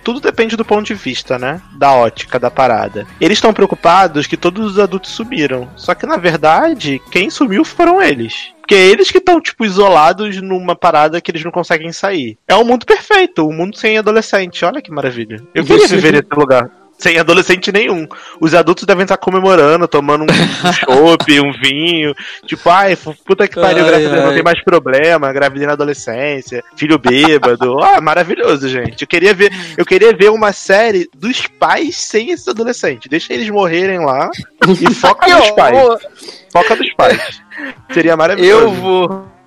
Tudo depende do ponto de vista, né? Da ótica da parada. Eles estão preocupados que todos os adultos sumiram. Só que, na verdade, quem sumiu foram eles. Porque é eles que estão, tipo, isolados numa parada que eles não conseguem sair. É um mundo perfeito, um mundo sem adolescente. Olha que maravilha. Eu queria viver nesse lugar. Sem adolescente nenhum. Os adultos devem estar comemorando, tomando um *laughs* chopp, um vinho. Tipo, ai, puta que pariu, Ai, graças a Deus, não tem mais problema, gravidez na adolescência, filho bêbado. *laughs* Ah, maravilhoso, gente. Eu queria ver, eu queria ver uma série dos pais sem esses adolescentes. Deixa eles morrerem lá e *laughs* foca nos pais. Foca nos pais. Seria maravilhoso. Eu vou.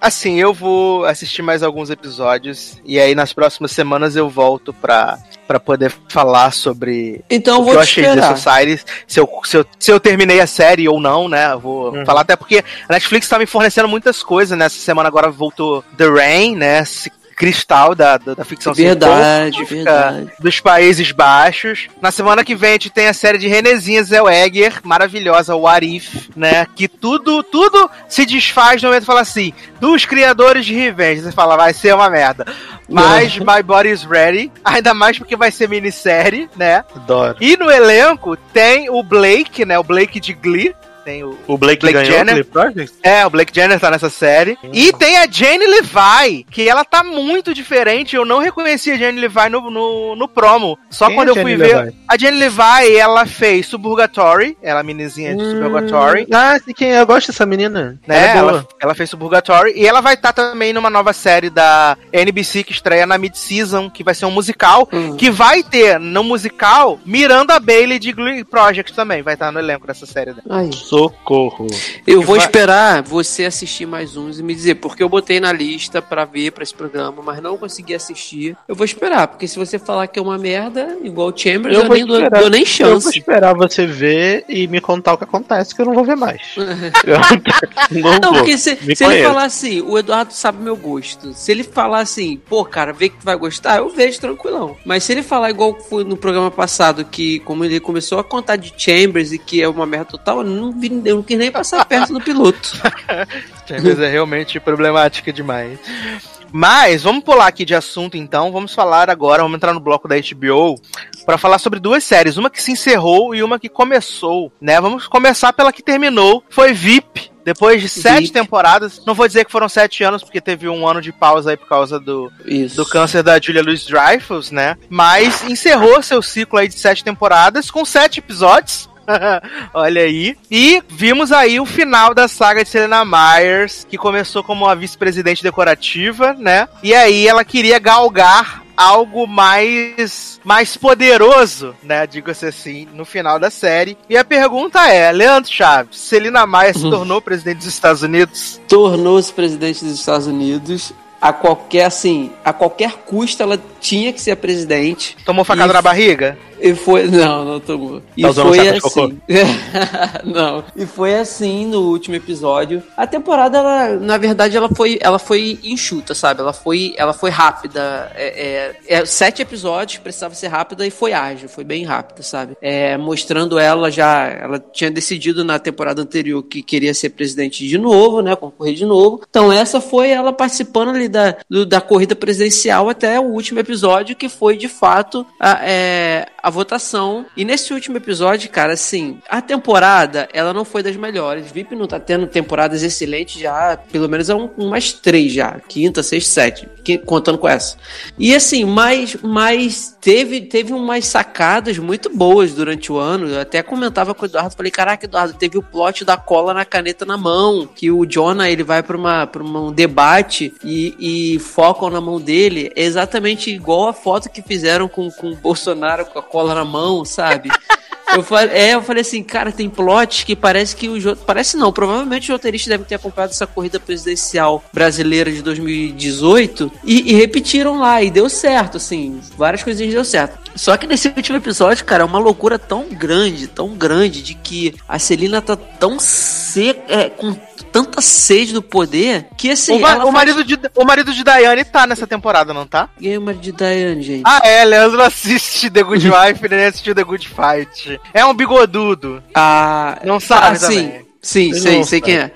Assim, eu vou assistir mais alguns episódios e aí nas próximas semanas eu volto pra, pra poder falar sobre Então eu o que vou eu te achei esperar. de Society, se eu, se, eu, se eu terminei a série ou não, né? Eu vou Uhum. falar até porque a Netflix tá me fornecendo muitas coisas, né? Essa semana agora voltou The Rain, né? Cristal da, da, da ficção Verdade, científica verdade. dos Países Baixos. Na semana que vem a gente tem a série de Renezinha Zellweger, maravilhosa, o Arif, né? Que tudo, tudo se desfaz no momento que fala assim, dos criadores de Revenge. Você fala, vai ser uma merda. Mas My Body's Ready, ainda mais porque vai ser minissérie, né? Adoro. E no elenco tem o Blake, né? O Blake de Glee, Tem o, O Blake, Blake Jenner. o? É, o Blake Jenner tá nessa série. E tem a Jane Levi, que ela tá muito diferente. Eu não reconheci a Jane Levi no, no, no promo. Só Quem quando é eu Jane fui Levi? ver. A Jane Levi, ela fez Suburgatory. Ela é a menininha de Suburgatory. Ah, sei quem é. Eu gosto dessa menina. Né? Ela é boa. Ela, ela fez Suburgatory. E ela vai estar também numa nova série da NBC que estreia na mid-season, que vai ser um musical. Hum. Que vai ter no musical Miranda Bailey de Glee Project também. Vai estar no elenco dessa série. dela. Ai. Socorro. Eu vou vai- esperar você assistir mais uns e me dizer, porque eu botei na lista pra ver pra esse programa, mas não consegui assistir. Eu vou esperar, porque se você falar que é uma merda, igual o Chambers, eu, vou nem dou, esperar. dou nem Eu vou chance. esperar você ver e me contar o que acontece, que eu não vou ver mais. *laughs* Eu não, Não, porque se, se ele falar assim, o Eduardo sabe meu gosto. Se ele falar assim, pô, cara, vê que tu vai gostar, eu vejo tranquilão. Mas se ele falar igual foi no programa passado, que como ele começou a contar de Chambers e que é uma merda total, eu não, eu não quis nem passar perto do piloto. *laughs* Chambers é realmente problemática demais. Mas vamos pular aqui de assunto então. Vamos falar agora, vamos entrar no bloco da HBO para falar sobre duas séries, uma que se encerrou e uma que começou, né? Vamos começar pela que terminou, foi VIP. Depois de sete VIP. temporadas, não vou dizer que foram sete anos, porque teve um ano de pausa aí por causa do, Isso. do câncer da Julia Louis Dreyfus, né? Mas encerrou seu ciclo aí de sete temporadas com sete episódios. *laughs* Olha aí. E vimos aí o final da saga de Selena Myers, que começou como uma vice-presidente decorativa, né? E aí ela queria galgar algo mais mais poderoso, né, digo-se assim, no final da série. E a pergunta é, Leandro Chaves, Selena Myers se *laughs* tornou presidente dos Estados Unidos? tornou-se presidente dos Estados Unidos a qualquer assim, a qualquer custo ela tinha que ser a presidente. Tomou facada E- na barriga? E foi. Não, não tomou. E Tá foi assim. *laughs* não. E foi assim no último episódio. A temporada, ela, na verdade, ela foi, ela foi enxuta, sabe? Ela foi, ela foi rápida. É, é- é sete episódios, precisava ser rápida e foi ágil, foi bem rápida, sabe? É, mostrando ela já. Ela tinha decidido na temporada anterior que queria ser presidente de novo, né? Concorrer de novo. Então, essa foi ela participando ali da, do- da corrida presidencial até o último episódio, que foi de fato a, é, a votação. E nesse último episódio, cara, assim, a temporada, ela não foi das melhores. VIP não tá tendo temporadas excelentes já, pelo menos é um, umas três já. Quinta, sexta, sete. que- Contando com essa. E assim, mas, mas teve, teve umas sacadas muito boas durante o ano. Eu até comentava com o Eduardo, falei, caraca, Eduardo, teve o plot da cola na caneta na mão, que o Jonah, ele vai pra, uma, pra um debate e, e focam na mão dele. É exatamente igual a foto que fizeram com, com o Bolsonaro com a cola na mão, sabe? Eu falei, é, eu falei assim, cara, tem plots que parece que o parece não, provavelmente os roteiristas devem ter acompanhado essa corrida presidencial brasileira de 2018 e, e repetiram lá e deu certo, assim, várias coisinhas deu certo. Só que nesse último episódio, cara, é uma loucura tão grande, tão grande de que a Celina tá tão seca, é, com tanta sede do poder que assim, o, ma- o faz- marido de, o marido de Diane tá nessa temporada, não tá? Quem é o marido de Diane, gente? Ah, é, Leandro assiste The Good *laughs* Wife, ele assistiu The Good Fight. É um bigodudo. Ah, Não sabe ah, sim. também. Sim, sei, não sei sabe. quem é.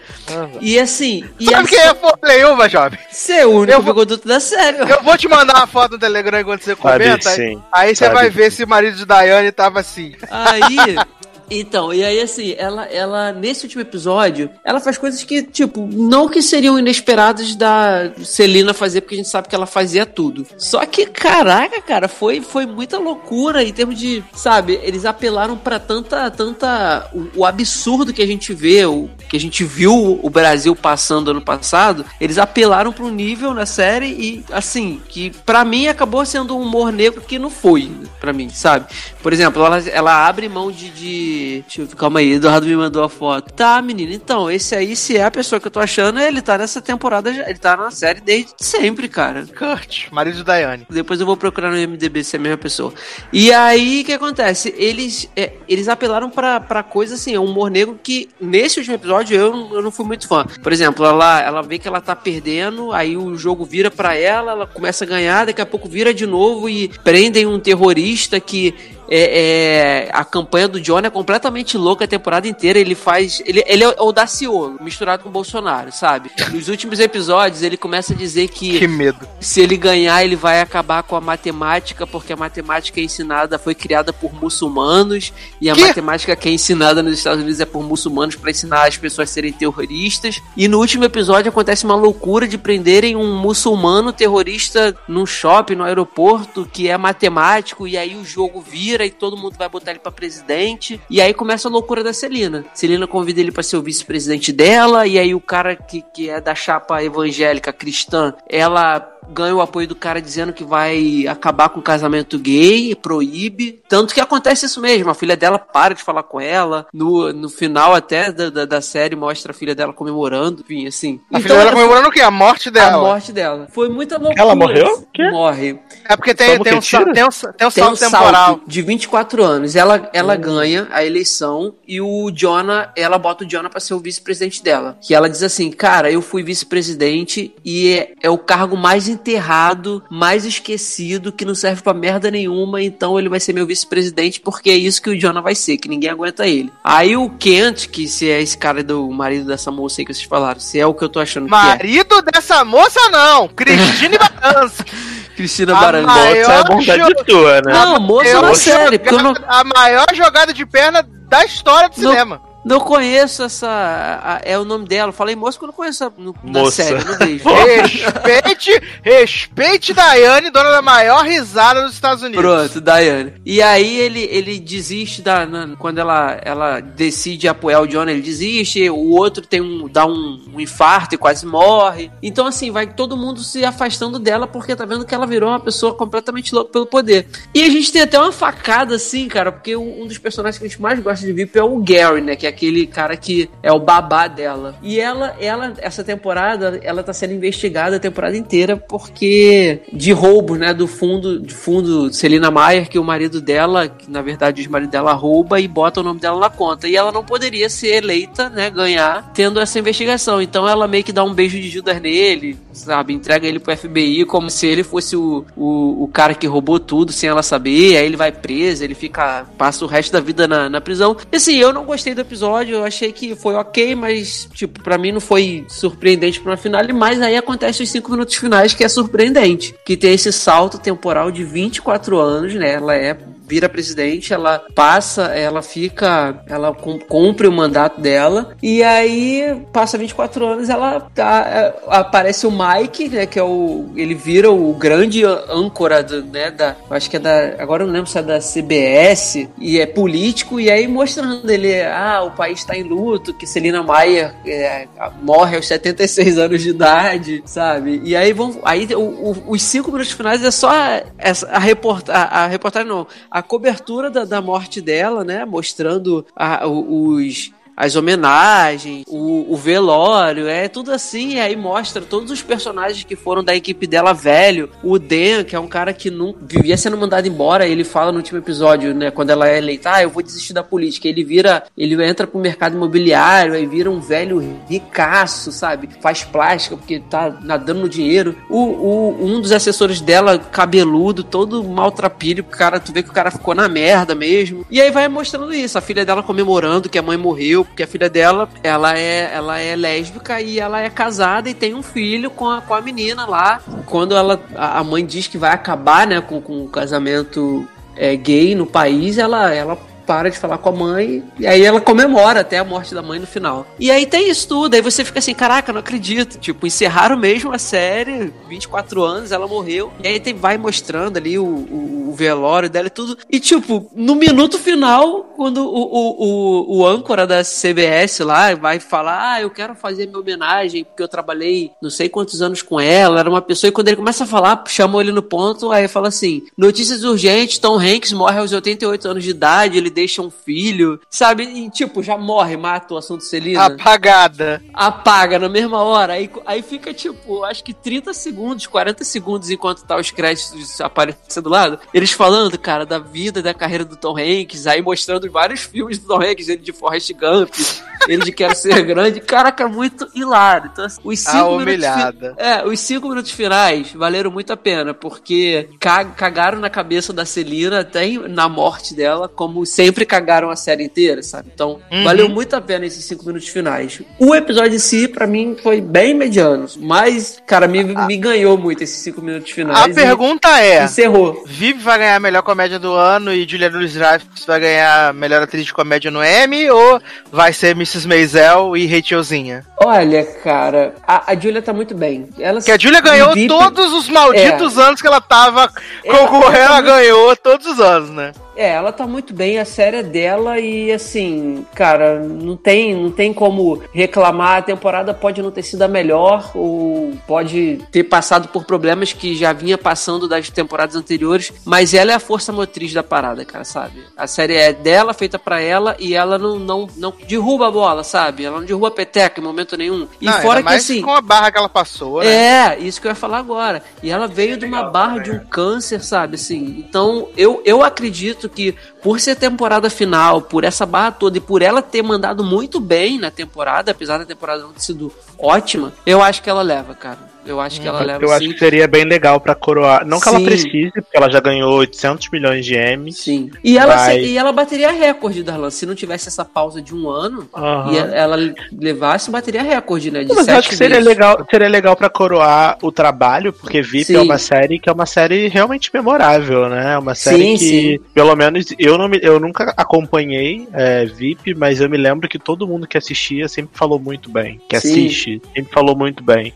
E assim, e Sabe a quem é Forleuva, jovem? Você é o único Eu vou- bigoduto da série. Eu vou te mandar uma foto no Telegram enquanto você Sabe comenta. aí- sim. Aí você Sabe vai sim. ver se o marido de Diane tava assim. Aí. Então, e aí assim, ela, ela, nesse último episódio, ela faz coisas que, tipo, não que seriam inesperadas da Celina fazer, porque a gente sabe que ela fazia tudo. Só que, caraca, cara, foi, foi muita loucura em termos de, sabe, eles apelaram pra tanta, tanta, o, o absurdo que a gente vê, o que a gente viu o Brasil passando ano passado, eles apelaram pra um nível na série e, assim, que pra mim acabou sendo um humor negro que não foi, pra mim, sabe? Por exemplo, ela, ela abre mão de, de. Deixa eu calma aí, Eduardo me mandou a foto. Tá, menina, então, esse aí, se é a pessoa que eu tô achando, ele tá nessa temporada, já- ele tá na série desde sempre, cara. Kurt, marido de Diane. Depois eu vou procurar no MDB se é a mesma pessoa. E aí, o que acontece? Eles, é, eles apelaram pra, pra coisa assim, é um humor negro que, nesse último episódio, eu, eu não fui muito fã. Por exemplo, ela, ela vê que ela tá perdendo, aí o jogo vira pra ela, ela começa a ganhar, daqui a pouco vira de novo e prendem um terrorista que é, é, a campanha do John é completamente louca a temporada inteira. Ele faz. Ele, ele é audacioso, misturado com o Bolsonaro, sabe? Nos últimos episódios, ele começa a dizer que, Que medo. se ele ganhar, ele vai acabar com a matemática, porque a matemática é ensinada, foi criada por muçulmanos, e a Que? matemática que é ensinada nos Estados Unidos é por muçulmanos para ensinar as pessoas a serem terroristas. E no último episódio acontece uma loucura de prenderem um muçulmano terrorista num shopping, no aeroporto, que é matemático, e aí o jogo vira e todo mundo vai botar ele pra presidente. E aí começa a loucura da Celina. Celina convida ele pra ser o vice-presidente dela, e aí o cara que, que é da chapa evangélica cristã, ela ganha o apoio do cara dizendo que vai acabar com o casamento gay, proíbe. Tanto que acontece isso mesmo, a filha dela para de falar com ela. No, no final até da, da, da série mostra a filha dela comemorando, enfim, assim. A filha dela comemorando o quê? A morte a dela. morte dela. Foi muita loucura. Ela morreu? Morre. É porque tem, tem, um, tem, um, tem um Tem salto um temporal. salto de 24 anos. Ela, ela ganha a eleição e o Jonah, ela bota o Jonah pra ser o vice-presidente dela. Que ela diz assim, cara, eu fui vice-presidente e é, é o cargo mais enterrado, mais esquecido, que não serve pra merda nenhuma, então ele vai ser meu vice-presidente porque é isso que o Jonah vai ser, que ninguém aguenta ele. Aí o Kent, que se é esse cara do marido dessa moça aí que vocês falaram, se é o que eu tô achando que é. Marido dessa moça, não. Cristine *laughs* Baranski. Cristina A Isso é vontade jo- tua, né? Não, moça na jogada- série, eu não, A maior jogada de perna da história do Não- cinema. Não conheço essa. a- é o nome dela. Eu Falei moça que eu não conheço a, no, na Moça. série, não vejo. *laughs* *laughs* Respeite, respeite Daiane, dona da maior risada dos Estados Unidos. Pronto, Daiane. E aí ele, ele desiste da, na- quando ela, ela decide apoiar o John, ele desiste. O outro tem um dá um, um infarto e quase morre. Então assim, vai todo mundo se afastando dela porque tá vendo que ela virou uma pessoa completamente louca pelo poder. E a gente tem até uma facada assim, cara, porque um um dos personagens que a gente mais gosta de VIP é o Gary, né, que é aquele cara que é o babá dela. E ela ela essa temporada, ela tá sendo investigada a temporada inteira porque de roubos, né, do fundo de fundo Celina Mayer, que o marido dela, que na verdade o marido dela rouba e bota o nome dela na conta. E ela não poderia ser eleita, né, ganhar tendo essa investigação. Então ela meio que dá um beijo de Judas nele, sabe, entrega ele pro FBI como se ele fosse o, o, o cara que roubou tudo sem ela saber. Aí ele vai preso, ele fica passa o resto da vida na, na prisão. E assim, eu não gostei do episódio, eu achei que foi ok, mas tipo, pra mim não foi surpreendente pra uma finale, mas aí acontece os cinco minutos finais que é surpreendente, que tem esse salto temporal de 24 anos, né? Ela é vira presidente, ela passa, ela fica, ela cum- cumpre o mandato dela e aí passa 24 anos, ela tá, é, aparece o Mike, né, que é o ele vira o grande âncora do, né, da, acho que é da, agora não lembro se é da CBS e é político e aí mostrando ele, ah, o país tá em luto, que Celina Mayer é, morre aos 76 anos de idade, sabe? E aí vão, aí o- o- os cinco minutos finais é só essa, a, reporta, a, reportagem não, cobertura da, da morte dela, né? Mostrando a- os as homenagens, o, o velório, é tudo assim, e aí mostra todos os personagens que foram da equipe dela velho. O Dan, que é um cara que não vivia sendo mandado embora, ele fala no último episódio, né, quando ela é eleita, ah, eu vou desistir da política. Ele vira, ele entra pro mercado imobiliário, aí vira um velho ricaço, sabe? Faz plástica porque tá nadando no dinheiro. O, o- um dos assessores dela, cabeludo, todo maltrapilho, o cara, tu vê que o cara ficou na merda mesmo. E aí vai mostrando isso, a filha dela comemorando que a mãe morreu, porque a filha dela, ela é, ela é lésbica e ela é casada e tem um filho com a, com a menina lá. Quando ela, a mãe diz que vai acabar, né, com, com o casamento é, gay no país, ela, ela para de falar com a mãe e aí ela comemora até a morte da mãe no final. E aí tem isso tudo, aí você fica assim, caraca, não acredito. Tipo, encerraram mesmo a série, 24 anos, ela morreu. E aí tem, vai mostrando ali o, o, o velório dela e tudo. E tipo, no minuto final, quando o, o, o, o âncora da CBS lá vai falar, ah, eu quero fazer minha homenagem porque eu trabalhei não sei quantos anos com ela, era uma pessoa, e quando ele começa a falar, chamou ele no ponto, aí fala assim, notícias urgentes, Tom Hanks morre aos 88 anos de idade, ele deixa um filho, sabe? E, tipo, já morre, mata a atuação do Celina. Apagada. apaga na mesma hora. Aí, aí fica, tipo, acho que 30 segundos, 40 segundos enquanto tá os créditos aparecendo do lado. Eles falando, cara, da vida, da carreira do Tom Hanks, aí mostrando vários filmes do Tom Hanks, ele de Forrest Gump, ele de Quero Ser Grande. Caraca, muito hilário. Então, assim, os A cinco minutos. humilhada. fi- É, os cinco minutos finais valeram muito a pena, porque ca- cagaram na cabeça da Celina até na morte dela, como sempre cagaram a série inteira, sabe? Então, Uhum. valeu muito a pena esses cinco minutos finais. O episódio em si, pra mim, foi bem mediano, mas, cara, me, me ganhou muito esses cinco minutos finais. A pergunta é: Encerrou. Viv vai ganhar a melhor comédia do ano e Julia Louis-Dreyfus vai ganhar a melhor atriz de comédia no Emmy ou vai ser Mrs. Maisel e Rachelzinha? Olha, cara, a, a Julia tá muito bem. Ela Que a Julia ganhou VIP todos os malditos anos que ela tava Ela- concorrendo, ela ela tá ganhou todos os anos, né? É, ela tá muito bem, a série é dela e assim, cara, não tem, não tem como reclamar. A temporada pode não ter sido a melhor ou pode ter passado por problemas que já vinha passando das temporadas anteriores, mas ela é a força motriz da parada, cara, sabe? A série é dela, feita pra ela e ela não, não, não derruba a bola, sabe? Ela não derruba a peteca em momento nenhum. E Não, fora que assim, com a barra que ela passou, né? é, isso que eu ia falar agora. E ela veio de uma barra de um câncer, sabe? Assim, então eu, eu acredito que por ser temporada final, por essa barra toda e por ela ter mandado muito bem na temporada, apesar da temporada não ter sido ótima, eu acho que ela leva, cara. Eu acho que ela leva Eu acho sim. que seria bem legal pra coroar. Não que ela Sim. precise, porque ela já ganhou 800 milhões de Emmys. Sim. E ela, Vai. se- e ela bateria recorde, Darlan. Se não tivesse essa pausa de um ano Aham. e ela levasse, bateria recorde, né? Mas eu acho que seria vezes. legal, seria legal para coroar o trabalho, porque VIP Sim. é uma série que é uma série realmente memorável, né? É uma série que, pelo menos, eu não me, eu nunca acompanhei é, VIP, mas eu me lembro que todo mundo que assistia sempre falou muito bem, que Sim. assiste sempre falou muito bem.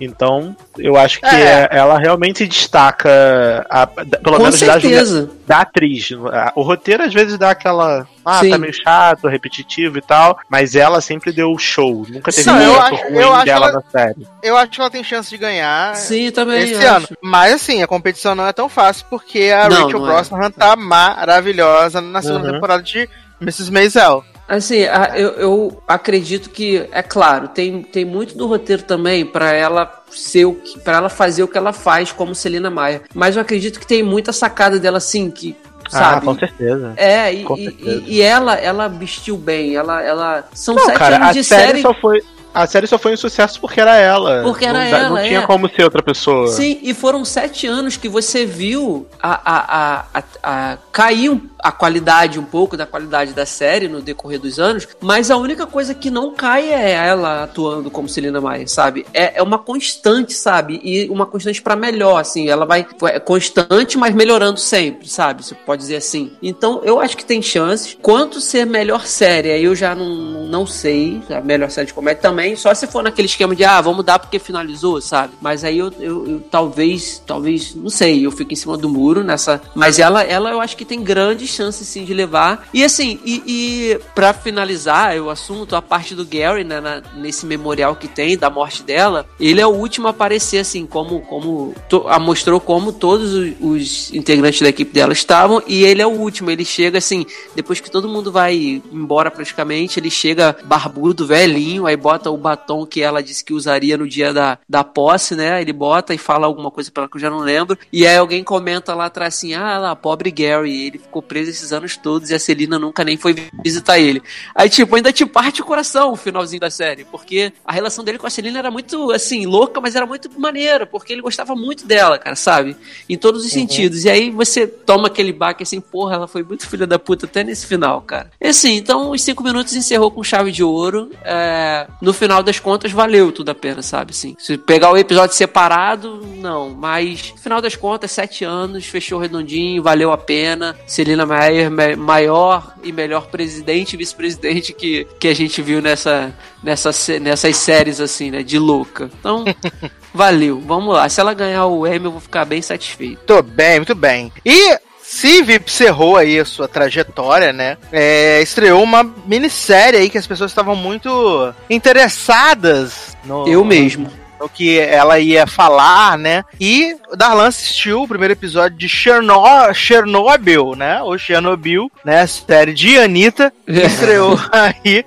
Então, eu acho que É. é- ela realmente se destaca, a- da- pelo Com menos da, certeza. da atriz. O roteiro às vezes dá aquela. Ah, Sim. tá meio chato, repetitivo e tal. Mas ela sempre deu o show. Nunca teve Sim, um acho- ruim eu acho dela ela- na série. Eu acho que ela tem chance de ganhar Sim, também. esse acho. ano. Mas assim, a competição não é tão fácil porque a Não, Rachel não é. Brosnahan tá maravilhosa na segunda Uhum. temporada de Mrs. Maisel. Assim, a- eu, eu acredito que, é claro, tem, tem muito do roteiro também pra ela ser o que, para ela fazer o que ela faz como Celina Maia. Mas eu acredito que tem muita sacada dela assim que, Ah, sabe? com certeza. É, e, e- certeza. e- e ela, ela vestiu bem, ela, ela são Não, sete cara, anos de série, série. só foi. A série só foi um sucesso porque era ela. Porque era não, ela, Não tinha é. como ser outra pessoa. Sim, e foram sete anos que você viu a, a, a, a, a cair a qualidade um pouco da qualidade da série no decorrer dos anos, mas a única coisa que não cai é ela atuando como Celina Maia, sabe? É, é uma constante, sabe? E uma constante pra melhor, assim. Ela vai é constante, mas melhorando sempre, sabe? Você pode dizer assim. Então, eu acho que tem chances. Quanto ser melhor série, aí eu já não, não sei. A melhor série de comédia também, só se for naquele esquema de, ah, vamos dar porque finalizou, sabe? Mas aí eu, eu, eu talvez, talvez, não sei, eu fico em cima do muro nessa. Mas ela, ela eu acho que tem grandes chances sim de levar. E assim, e, e para finalizar o assunto, a parte do Gary, né, na- nesse memorial que tem da morte dela, ele é o último a aparecer, assim, como, como to- a- mostrou como todos os, os integrantes da equipe dela estavam, e ele é o último. Ele chega assim, depois que todo mundo vai embora praticamente, ele chega barbudo, velhinho, aí bota o batom que ela disse que usaria no dia da, da posse, né? Ele bota e fala alguma coisa pra ela que eu já não lembro. E aí alguém comenta lá atrás assim: ah, lá, pobre Gary, ele ficou preso esses anos todos e a Celina nunca nem foi visitar ele. Aí, tipo, ainda te parte o coração o finalzinho da série, porque a relação dele com a Celina era muito, assim, louca, mas era muito maneira, porque ele gostava muito dela, cara, sabe? Em todos os sentidos. E aí você toma aquele baque assim, porra, ela foi muito filha da puta até nesse final, cara. E assim, então os cinco minutos encerrou com chave de ouro. É, no final das contas, valeu tudo a pena, sabe? Assim, se pegar o episódio separado, não. Mas, no final das contas, sete anos, fechou redondinho, valeu a pena. Celina Mayer, ma- maior e melhor presidente e vice-presidente que, que a gente viu nessa, nessa, nessas séries, assim, né? De louca. Então, *laughs* valeu. Vamos lá. Se ela ganhar o Emmy, eu vou ficar bem satisfeito. Muito bem, muito bem. E se VIP encerrou aí a sua trajetória, né? é, estreou uma minissérie aí que as pessoas estavam muito interessadas no, Eu mesmo. o que ela ia falar, né? E o Darlan assistiu o primeiro episódio de Cherno Chernobyl, né? Ou Chernobyl, né? Série de Anitta, que estreou *laughs* aí.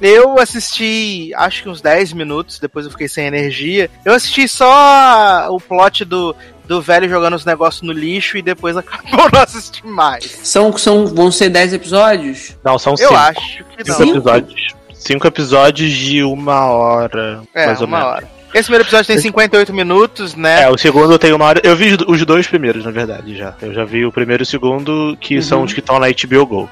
Eu assisti, acho que uns 10 minutos, depois eu fiquei sem energia. Eu assisti só o plot do do velho jogando os negócios no lixo e depois acabou não assistir mais. São, são, vão ser 10 episódios? Não, são Eu cinco. acho que não. Cinco episódios. Cinco episódios de uma hora, É, mais ou uma menos. hora. Esse primeiro episódio tem 58 minutos, né? É, o segundo tem uma hora. Eu vi os dois primeiros, na verdade, já. Eu já vi o primeiro e o segundo, que são os que estão na HBO Go.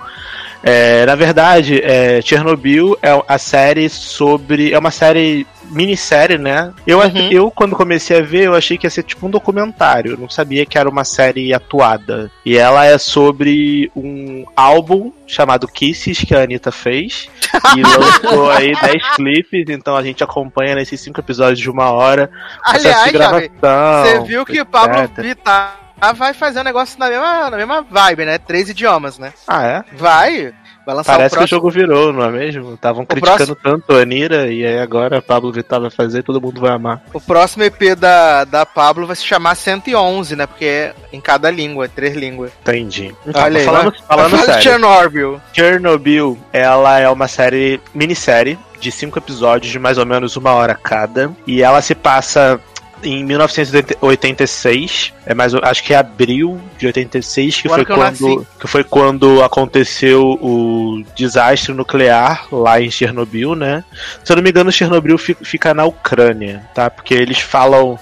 É, na verdade, é, Chernobyl é a série sobre. É uma série minissérie, né? Eu, Uhum. eu, quando comecei a ver, eu achei que ia ser tipo um documentário. Eu não sabia que era uma série atuada. E ela é sobre um álbum chamado Kisses que a Anitta fez. E *laughs* lançou aí 10 clipes. Então a gente acompanha nesses cinco episódios de uma hora. Aliás, de gravação, você viu que o Pablo etc. Vittar vai fazer um negócio na mesma, na mesma vibe, né? Três idiomas, né? Ah, é? Vai. Vai lançar Parece o que o próximo. jogo virou, não é mesmo? Estavam criticando tanto a Anira e aí agora Pablo Vittar vai fazer e todo mundo vai amar. O próximo EP da, da Pablo vai se chamar 111, né? Porque é em cada língua, três línguas. Entendi. Então, Olha aí, falando, vai- falando fazer sério, Chernobyl. Chernobyl, ela é uma série, minissérie, de cinco episódios de mais ou menos uma hora cada. E ela se passa em 1986, é mais, acho que é abril de 86, que foi, que quando, que foi quando aconteceu o desastre nuclear lá em Chernobyl, né? Se eu não me engano, Chernobyl fi- fica na Ucrânia, tá? Porque eles falam,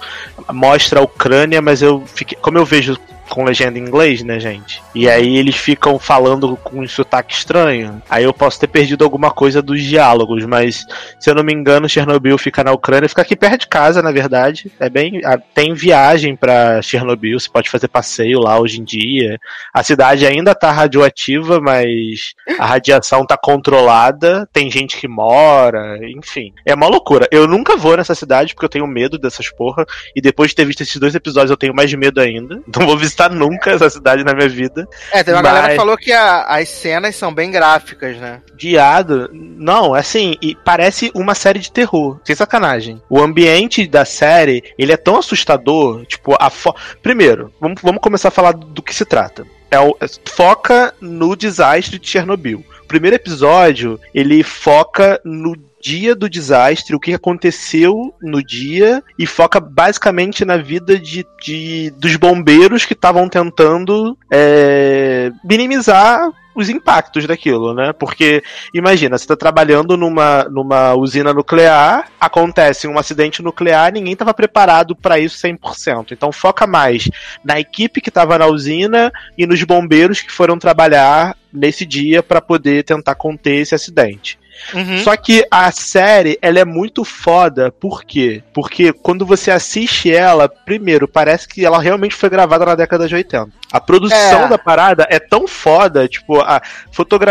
mostra a Ucrânia, mas eu fiquei, como eu vejo com legenda em inglês, né, gente? E aí eles ficam falando com um sotaque estranho. Aí eu posso ter perdido alguma coisa dos diálogos, mas se eu não me engano, Chernobyl fica na Ucrânia, fica aqui perto de casa, na verdade. É bem, tem viagem pra Chernobyl, você pode fazer passeio lá hoje em dia. A cidade ainda tá radioativa, mas a radiação tá controlada, tem gente que mora, enfim. É uma loucura. Eu nunca vou nessa cidade porque eu tenho medo dessas porra. E depois de ter visto esses dois episódios, eu tenho mais medo ainda. Não vou visitar nunca essa cidade na minha vida. É, teve uma Mas- galera que falou que a- as cenas são bem gráficas, né? Diado. Não, assim, e parece uma série de terror. Sem sacanagem. O ambiente da série, ele é tão assustador. Tipo, a fo... Primeiro, vamos, vamos começar a falar do que se trata. É o, é- foca no desastre de Chernobyl. O primeiro episódio, ele foca no dia do desastre, o que aconteceu no dia, e foca basicamente na vida de, de- dos bombeiros que estavam tentando é, minimizar os impactos daquilo, né? Porque imagina, você tá trabalhando numa, numa usina nuclear, acontece um acidente nuclear, ninguém estava preparado para isso 100%. Então foca mais na equipe que estava na usina e nos bombeiros que foram trabalhar nesse dia para poder tentar conter esse acidente. Uhum. Só que a série, ela é muito foda, por quê? Porque quando você assiste ela, primeiro, parece que ela realmente foi gravada na década de 80. A produção É. da parada é tão foda, tipo, a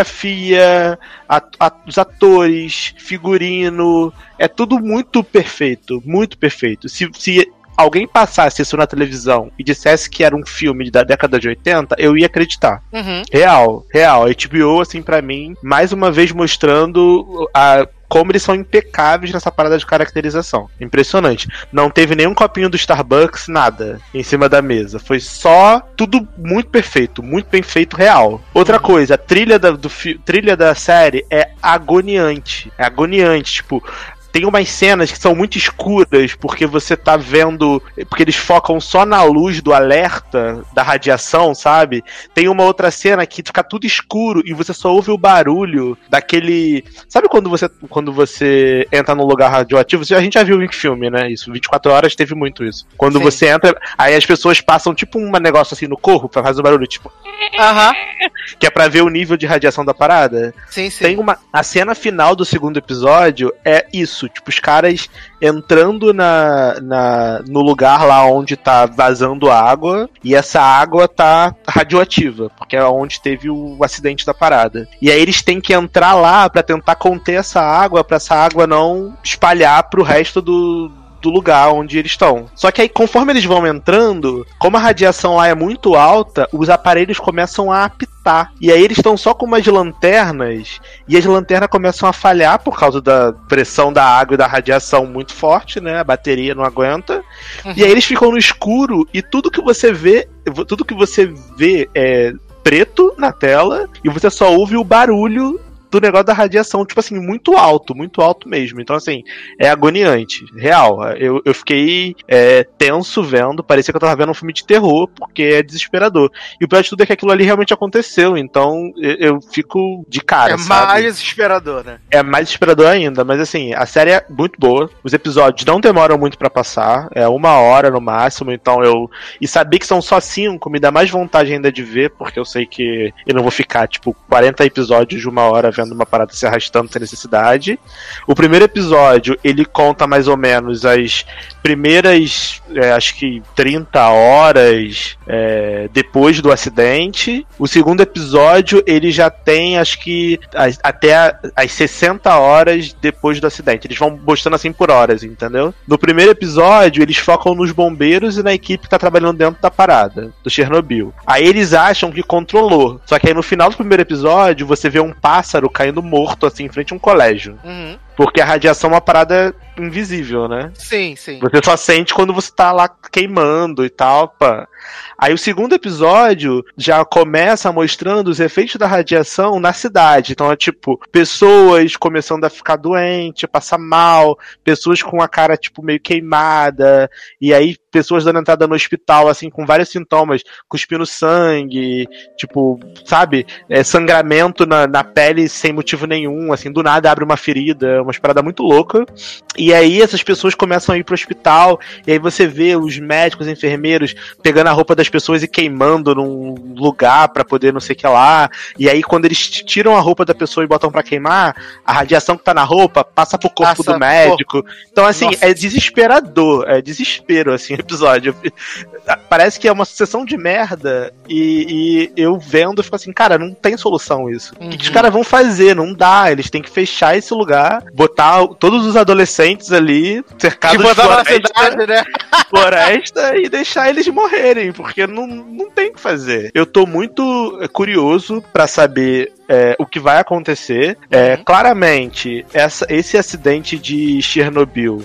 fotografia, a- a- os atores, figurino, é tudo muito perfeito, muito perfeito. Se, se alguém passasse isso na televisão e dissesse que era um filme da década de 80, eu ia acreditar. Uhum. Real, real. A HBO, assim, pra mim, mais uma vez mostrando a. Como eles são impecáveis nessa parada de caracterização. Impressionante. Não teve nenhum copinho do Starbucks, nada, em cima da mesa. Foi só tudo muito perfeito, muito bem feito, real. Outra coisa, a trilha da, do, trilha da série é agoniante. É agoniante, tipo. Tem umas cenas que são muito escuras, porque você tá vendo. Porque eles focam só na luz do alerta da radiação, sabe? Tem uma outra cena que fica tudo escuro e você só ouve o barulho daquele. Sabe quando você quando você entra num lugar radioativo? A gente já viu em filme, né? Isso, 24 horas teve muito isso. Quando Sim. você entra, aí as pessoas passam tipo um negócio assim no corpo pra fazer o barulho, tipo, Aham. que é pra ver o nível de radiação da parada. Sim, sim. Tem uma. A cena final do segundo episódio é isso, tipo, os caras entrando na, na, no lugar lá onde tá vazando água, e essa água tá radioativa, porque é onde teve o acidente da parada. E aí eles têm que entrar lá pra tentar conter essa água, pra essa água não espalhar pro resto do, do lugar onde eles estão. Só que aí, conforme eles vão entrando, como a radiação lá é muito alta, os aparelhos começam a apitar. Levantar. E aí eles estão só com umas lanternas e as lanternas começam a falhar por causa da pressão da água e da radiação muito forte, né? A bateria não aguenta. E aí eles ficam no escuro e tudo que você vê, tudo que você vê é preto na tela e você só ouve o barulho do negócio da radiação, tipo assim, muito alto, muito alto mesmo. Então, assim, é agoniante, real. Eu, eu fiquei é, tenso vendo, parecia que eu tava vendo um filme de terror, porque é desesperador. E o pior de tudo é que aquilo ali realmente aconteceu, então eu, eu fico de cara. É sabe? mais desesperador, né? É mais desesperador ainda, mas assim, a série é muito boa. Os episódios não demoram muito pra passar, é uma hora no máximo, então eu. E saber que são só cinco me dá mais vontade ainda de ver, porque eu sei que eu não vou ficar, tipo, 40 episódios de uma hora vendo uma parada se arrastando sem necessidade. O primeiro episódio, ele conta mais ou menos as primeiras, é, acho que 30 horas é, depois do acidente. O segundo episódio, ele já tem, acho que as- até a- as 60 horas depois do acidente. Eles vão mostrando assim por horas, entendeu? No primeiro episódio, eles focam nos bombeiros e na equipe que tá trabalhando dentro da parada, do Chernobyl. Aí eles acham que controlou. Só que aí no final do primeiro episódio, você vê um pássaro caindo morto, assim, em frente a um colégio. Uhum. Porque a radiação é uma parada invisível, né? Sim, sim. Você só sente quando você tá lá queimando e tal, pá. Aí o segundo episódio já começa mostrando os efeitos da radiação na cidade. Então é tipo, pessoas começando a ficar doente, passar mal, pessoas com a cara, tipo, meio queimada, e aí pessoas dando entrada no hospital, assim, com vários sintomas, cuspindo sangue, tipo, sabe? É, sangramento na, na pele sem motivo nenhum, assim, do nada abre uma ferida, uma parada muito louca. E aí essas pessoas começam a ir pro hospital, e aí você vê os médicos, enfermeiros pegando a roupa das pessoas e queimando num lugar pra poder não sei o que lá. E aí quando eles tiram a roupa da pessoa e botam pra queimar, a radiação que tá na roupa passa pro corpo Passa do médico. Então assim, Nossa. é desesperador, é desespero assim o episódio. Parece que é uma sucessão de merda e, e eu vendo fico assim, cara, não tem solução isso. O que, que os Uhum. caras vão fazer? Não dá, eles têm que fechar esse lugar, botar todos os adolescentes ali cercados de floresta, cidade, né? *laughs* floresta e deixar eles morrerem, porque não, não tem o que fazer. Eu tô muito eh, curioso pra saber é, o que vai acontecer. É, claramente, essa, esse acidente de Chernobyl.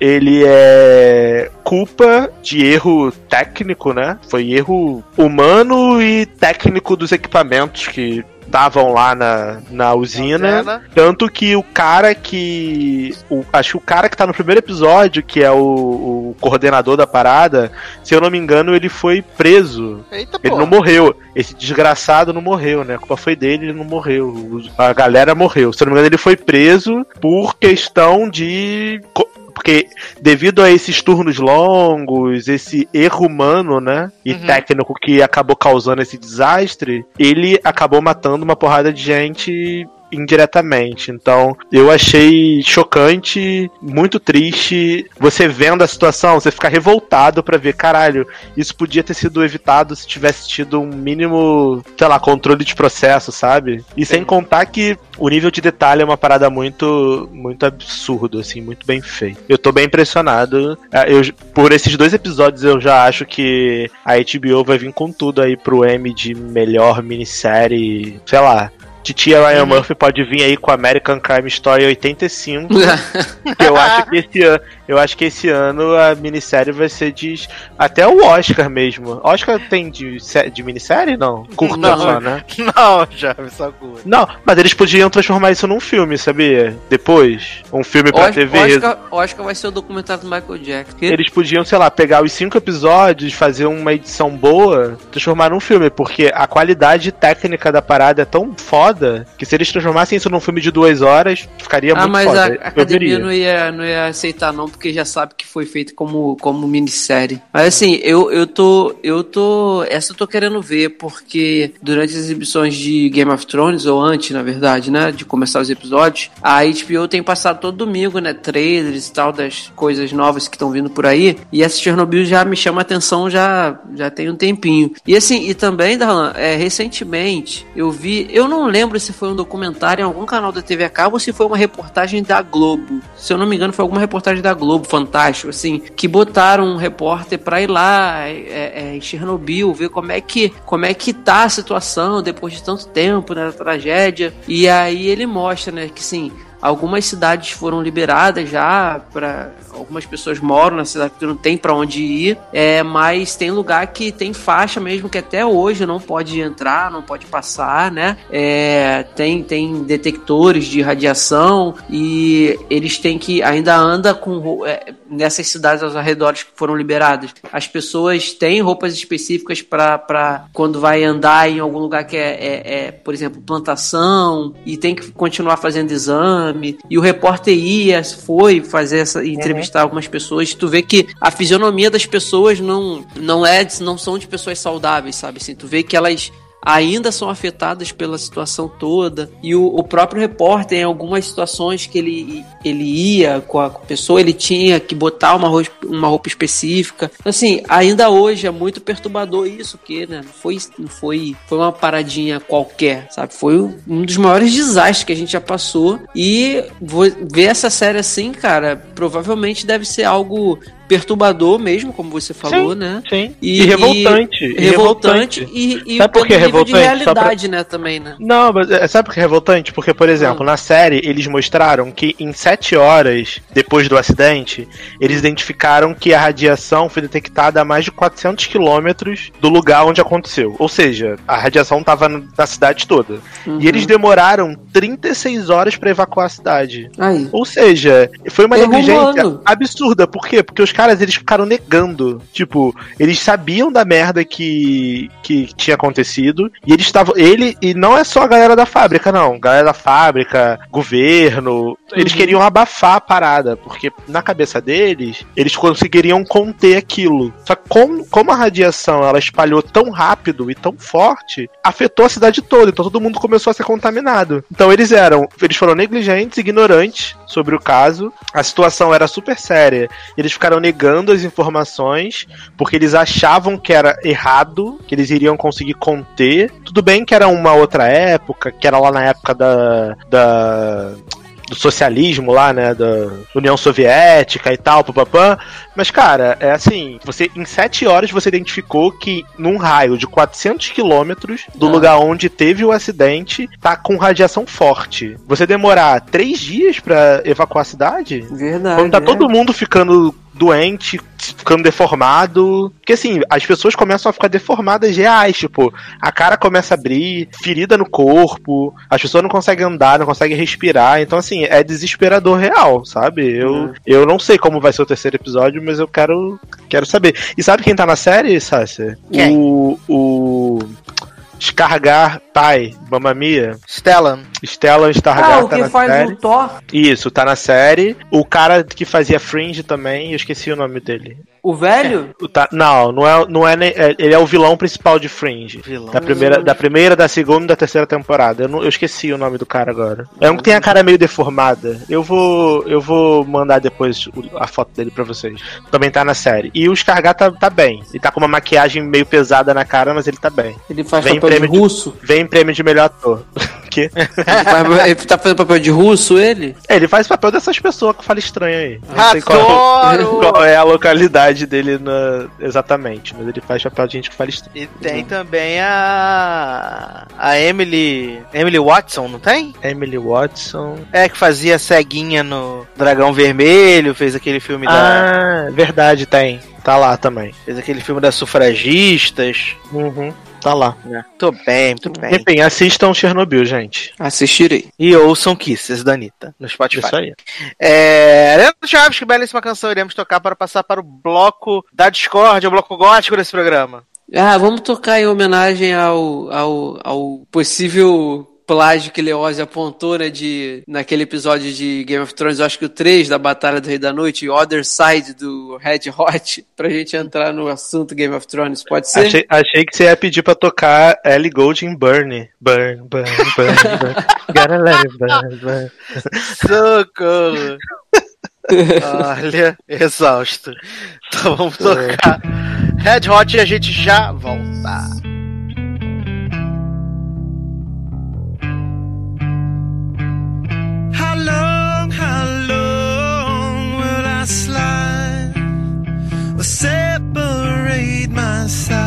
Ele é culpa de erro técnico, né? Foi erro humano e técnico dos equipamentos que estavam lá na, na usina. Usina. Tanto que o cara que. o- acho que o cara que tá no primeiro episódio, que é o, o coordenador da parada, se eu não me engano, ele foi preso. Eita, Ele pô. não morreu. Esse desgraçado não morreu, né? A culpa foi dele, ele não morreu. A galera morreu. Se eu não me engano, ele foi preso por questão de. Porque devido a esses turnos longos, esse erro humano, né? E Uhum. técnico que acabou causando esse desastre, ele acabou matando uma porrada de gente indiretamente. Então, eu achei chocante, muito triste. Você vendo a situação, você fica revoltado pra ver, caralho, isso podia ter sido evitado se tivesse tido um mínimo, sei lá, controle de processo, sabe? E sem contar que o nível de detalhe é uma parada muito muito absurdo, assim, muito bem feito. Eu tô bem impressionado. Ah, Eu, por esses dois episódios eu já acho que a HBO vai vir com tudo aí pro M de melhor minissérie, sei lá. Titia Ryan Murphy pode vir aí com American Crime Story *laughs* 85. que eu acho que esse ano, eu acho que esse ano a minissérie vai ser de até o Oscar mesmo. Oscar tem de, de minissérie não? Curta Não. só, né? *laughs* Não, já me sacou. Não, mas eles podiam transformar isso num filme, sabia? Depois, um filme pra Oscar, TV. Oscar, Oscar vai ser o documentário do Michael Jackson. Eles podiam, sei lá, pegar os cinco episódios, fazer uma edição boa, transformar num filme, porque a qualidade técnica da parada é tão foda que se eles transformassem isso num filme de duas horas, ficaria Ah, muito mas foda. a, a Eu academia não ia, não ia aceitar não, porque já sabe que foi feito como, como minissérie. Mas assim, eu, eu tô. Eu tô. Essa eu tô querendo ver, porque durante as exibições de Game of Thrones, ou antes, na verdade, né? De começar os episódios, a HBO tem passado todo domingo, né? Trailers e tal, das coisas novas que estão vindo por aí. E essa Chernobyl já me chama a atenção já, já tem um tempinho. E assim, e também, Darlan, é, recentemente eu vi. Eu não lembro lembro se foi um documentário em algum canal da TV a cabo ou se foi uma reportagem da Globo. Se eu não me engano, foi alguma reportagem da Globo, fantástico, assim, que botaram um repórter pra ir lá é, é, em Chernobyl, ver como é que como é que tá a situação depois de tanto tempo, né, da tragédia. E aí ele mostra, né, que sim, Algumas cidades foram liberadas já para algumas pessoas moram na cidade porque não tem para onde ir, é, mas tem lugar que tem faixa mesmo que até hoje não pode entrar, não pode passar, né? É, tem tem detectores de radiação e eles têm que ainda anda com é, nessas cidades aos arredores que foram liberadas. As pessoas têm roupas específicas para quando vai andar em algum lugar que é, é, é, por exemplo, plantação e tem que continuar fazendo exame exame. E o repórter ia, foi fazer essa entrevistar uhum. algumas pessoas. Tu vê que a fisionomia das pessoas não, não é, não são de pessoas saudáveis, sabe? Assim, tu vê que elas ainda são afetadas pela situação toda. E o, o, próprio repórter, em algumas situações que ele, ele ia com a pessoa, ele tinha que botar uma roupa, uma roupa específica. Assim, ainda hoje é muito perturbador isso, que né, não foi, não foi, foi uma paradinha qualquer, sabe? Foi um dos maiores desastres que a gente já passou. E ver essa série assim, cara, provavelmente deve ser algo perturbador mesmo, como você falou, sim, né? Sim. E, e revoltante. E, revoltante. E, e sabe por que revoltante? de realidade, pra... né, também, né? Não, mas é, sabe por que é revoltante? Porque, por exemplo, hum. na série eles mostraram que em sete horas depois do acidente, eles identificaram que a radiação foi detectada a mais de 400 quilômetros do lugar onde aconteceu. Ou seja, a radiação estava na cidade toda. Uhum. E eles demoraram 36 horas para evacuar a cidade. Aí. Ou seja, foi uma negligência absurda. Por quê? Porque os caras, eles ficaram negando. Tipo, eles sabiam da merda que, que tinha acontecido. E eles estavam. Ele, e não é só a galera da fábrica, não. Galera da fábrica, governo. Eles uhum. queriam abafar a parada. Porque na cabeça deles, eles conseguiriam conter aquilo. Só que como, como a radiação ela espalhou tão rápido e tão forte, afetou a cidade toda. Então todo mundo começou a ser contaminado. Então eles eram. Eles foram negligentes, ignorantes sobre o caso. A situação era super séria. Eles ficaram negando as informações porque eles achavam que era errado, que eles iriam conseguir conter. Tudo bem que era uma outra época, que era lá na época da, da do socialismo lá, né, da União Soviética e tal, papapã. Mas, cara, é assim, você em sete horas você identificou que num raio de 400 quilômetros do ah. lugar onde teve o acidente, tá com radiação forte. Você demorar três dias para evacuar a cidade? Verdade. Quando tá é. todo mundo ficando doente, ficando deformado. Porque assim, as pessoas começam a ficar deformadas reais, tipo, a cara começa a abrir, ferida no corpo, as pessoas não conseguem andar, não conseguem respirar. Então, assim, é desesperador real, sabe? Eu, uhum. eu não sei como vai ser o terceiro episódio, mas eu quero, quero saber. E sabe quem tá na série, Sácia? O. O. Descarregar Pai, Mamma Mia. Stellan. Stellan Stargard ah, o tá que faz série. o Thor. Isso, tá na série. O cara que fazia Fringe também, eu esqueci o nome dele. O velho? É, tá, não, não é, não é, é, Ele é o vilão principal de Fringe. Vilão. Da primeira, da primeira, da segunda e da terceira temporada. Eu, não, eu esqueci o nome do cara agora. É um que tem a cara meio deformada. Eu vou. Eu vou mandar depois a foto dele pra vocês. Também tá na série. E o Scargar tá, tá bem. Ele tá com uma maquiagem meio pesada na cara, mas ele tá bem. Ele faz vem papel de russo? De, vem prêmio de melhor ator. *laughs* Ele, faz, ele tá fazendo papel de russo, ele? É, ele faz papel dessas pessoas que falam estranho aí. Não Adoro! Qual, *laughs* qual é a localidade dele na... exatamente, mas ele faz papel de gente que fala estranho. E tem também a. A Emily. Emily Watson, não tem? Emily Watson. É, que fazia ceguinha no Dragão Vermelho, fez aquele filme ah, da. Ah, verdade, tem. Tá lá também. Fez aquele filme das sufragistas. Uhum. Tá lá. É. Muito bem, muito bem. Enfim, assistam Chernobyl, gente. Assistirei. E ouçam Kisses da Anitta no Spotify. Isso aí. É... Leandro Chaves, que belíssima canção iremos tocar para passar para o bloco da Discord, o bloco gótico desse programa. Ah, vamos tocar em homenagem ao, ao, ao possível plágio que Leose apontou, né, de, naquele episódio de Game of Thrones, eu acho que o 3 da Batalha do Rei da Noite, Other Side do Red Hot, *laughs* pra gente entrar no assunto Game of Thrones, pode ser? Achei, achei que você ia pedir pra tocar Ellie Gold em Burn. Burn, burn, burn, burn. *laughs* Gotta let it burn, burn. Socorro! Olha, exausto. Então vamos tocar Red Hot e a gente já volta. separate my side.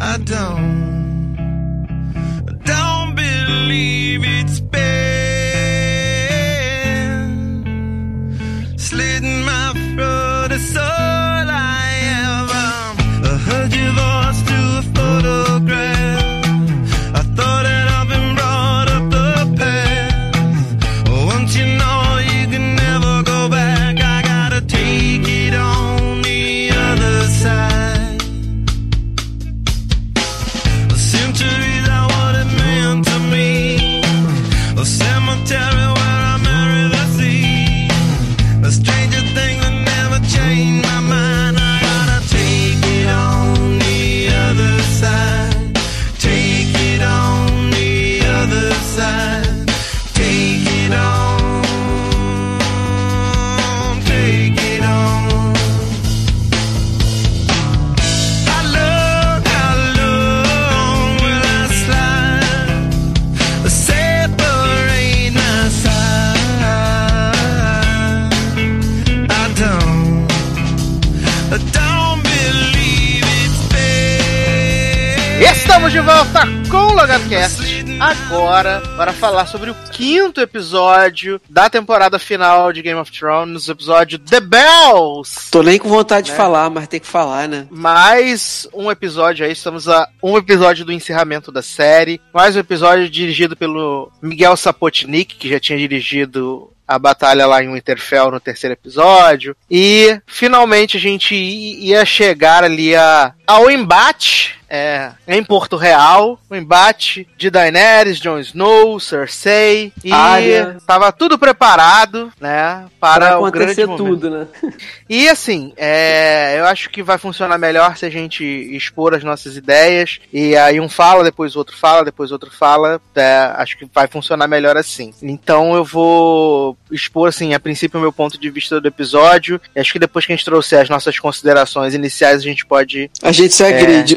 I don't, don't believe it's better. Agora para falar sobre o quinto episódio da temporada final de Game of Thrones, o episódio The Bells. Tô nem com vontade de falar, mas tem que falar, né? Mais um episódio aí, estamos a um episódio do encerramento da série. Mais um episódio dirigido pelo Miguel Sapotnik, que já tinha dirigido a batalha lá em Winterfell no terceiro episódio. E finalmente a gente ia chegar ali a, ao embate. É, em Porto Real, o embate de Daenerys, Jon Snow, Cersei e Arya. tava tudo preparado, né, para Pra o grande acontecer momento. tudo, né? E assim, é, eu acho que vai funcionar melhor se a gente expor as nossas ideias. E aí um fala, depois o outro fala, depois o outro fala. É, acho que vai funcionar melhor assim. Então eu vou expor, assim, a princípio o meu ponto de vista do episódio. E acho que depois que a gente trouxer as nossas considerações iniciais, a gente pode A gente se agride.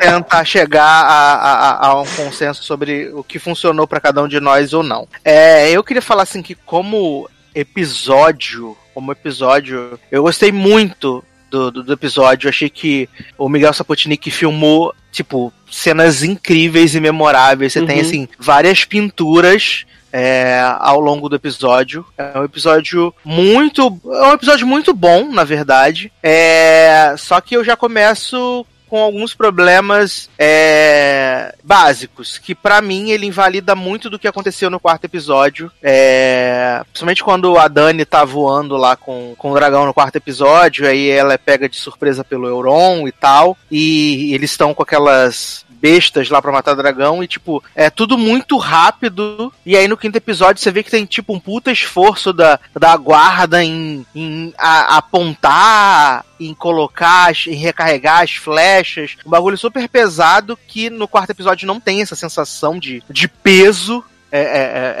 tentar chegar a, a- a um consenso sobre o que funcionou pra cada um de nós ou não. É, eu queria falar assim que como episódio, como episódio, eu gostei muito do, do, do episódio. Eu achei que o Miguel Sapotnik filmou tipo cenas incríveis e memoráveis. Você tem Uhum. assim várias pinturas. É, ao longo do episódio. É um episódio muito. É um episódio muito bom, na verdade. É, só que eu já começo com alguns problemas é, básicos, que pra mim ele invalida muito do que aconteceu no quarto episódio. É, principalmente quando a Dani tá voando lá com, com o dragão no quarto episódio, aí ela é pega de surpresa pelo Euron e tal, e eles estão com aquelas bestas lá pra matar dragão e tipo, é tudo muito rápido. E aí no quinto episódio você vê que tem tipo um puta esforço da, da guarda em, em a- apontar, em colocar, em recarregar as flechas. Um bagulho super pesado que no quarto episódio não tem essa sensação de, de peso. É, é-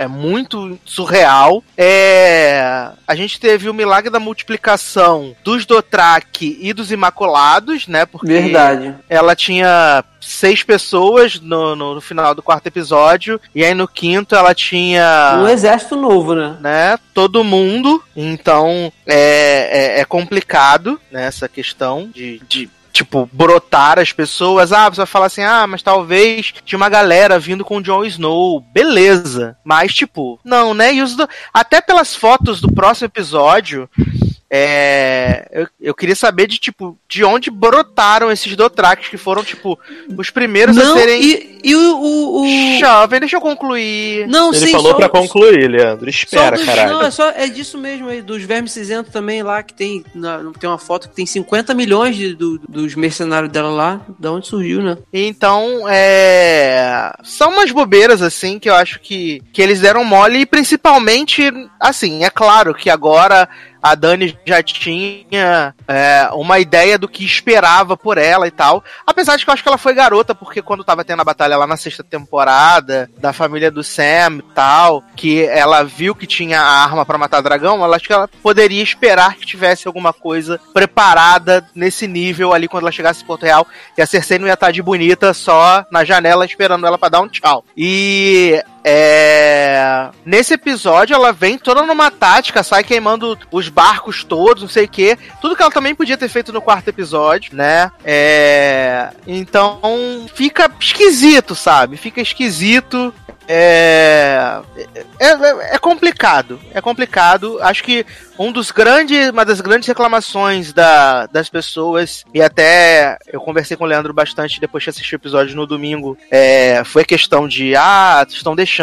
é- é muito surreal. É, a gente teve o milagre da multiplicação dos Dothraki e dos Imaculados, né? Porque Verdade. ela tinha seis pessoas no, no, no final do quarto episódio, e aí no quinto ela tinha. Um exército novo, né? Né, todo mundo, então é, é, é complicado né, essa questão de, de tipo, brotar as pessoas. Ah, você vai falar assim, ah, mas talvez tinha uma galera vindo com o Jon Snow. Beleza. Mas, tipo, não, né? E os do- Até pelas fotos do próximo episódio. É, eu, eu queria saber de tipo de onde brotaram esses Dothrakis que foram tipo os primeiros a Não, serem e, e o. o, o- jovem. Deixa eu concluir. Não, Ele sim, falou pra concluir, Leandro. Só Espera, dos, caralho. Não, é, só, é disso mesmo aí, dos vermes cinzentos também lá, que tem. na- tem uma foto que tem 50 milhões de, do- dos mercenários dela lá. Da onde surgiu, né? Então, é. São umas bobeiras, assim, que eu acho que, que eles deram mole, e principalmente, assim, é claro que agora a Dani já tinha é, uma ideia do que esperava por ela e tal. Apesar de que eu acho que ela foi garota, porque quando tava tendo a batalha lá na sexta temporada, da família do Sam e tal, que ela viu que tinha a arma pra matar dragão, ela acho que ela poderia esperar que tivesse alguma coisa preparada nesse nível ali quando ela chegasse em Porto Real, que a Cersei não ia estar de bonita só na janela esperando ela pra dar um tchau. E é... Nesse episódio, ela vem toda numa tática, sai queimando os barcos todos, não sei o quê. Tudo que ela também podia ter feito no quarto episódio, né? É... Então, fica esquisito, sabe? Fica esquisito. É... É, é- é complicado. É complicado. Acho que um dos grandes, uma das grandes reclamações da, das pessoas, e até eu conversei com o Leandro bastante depois de assistir o episódio no domingo, é, foi a questão de, ah, estão deixando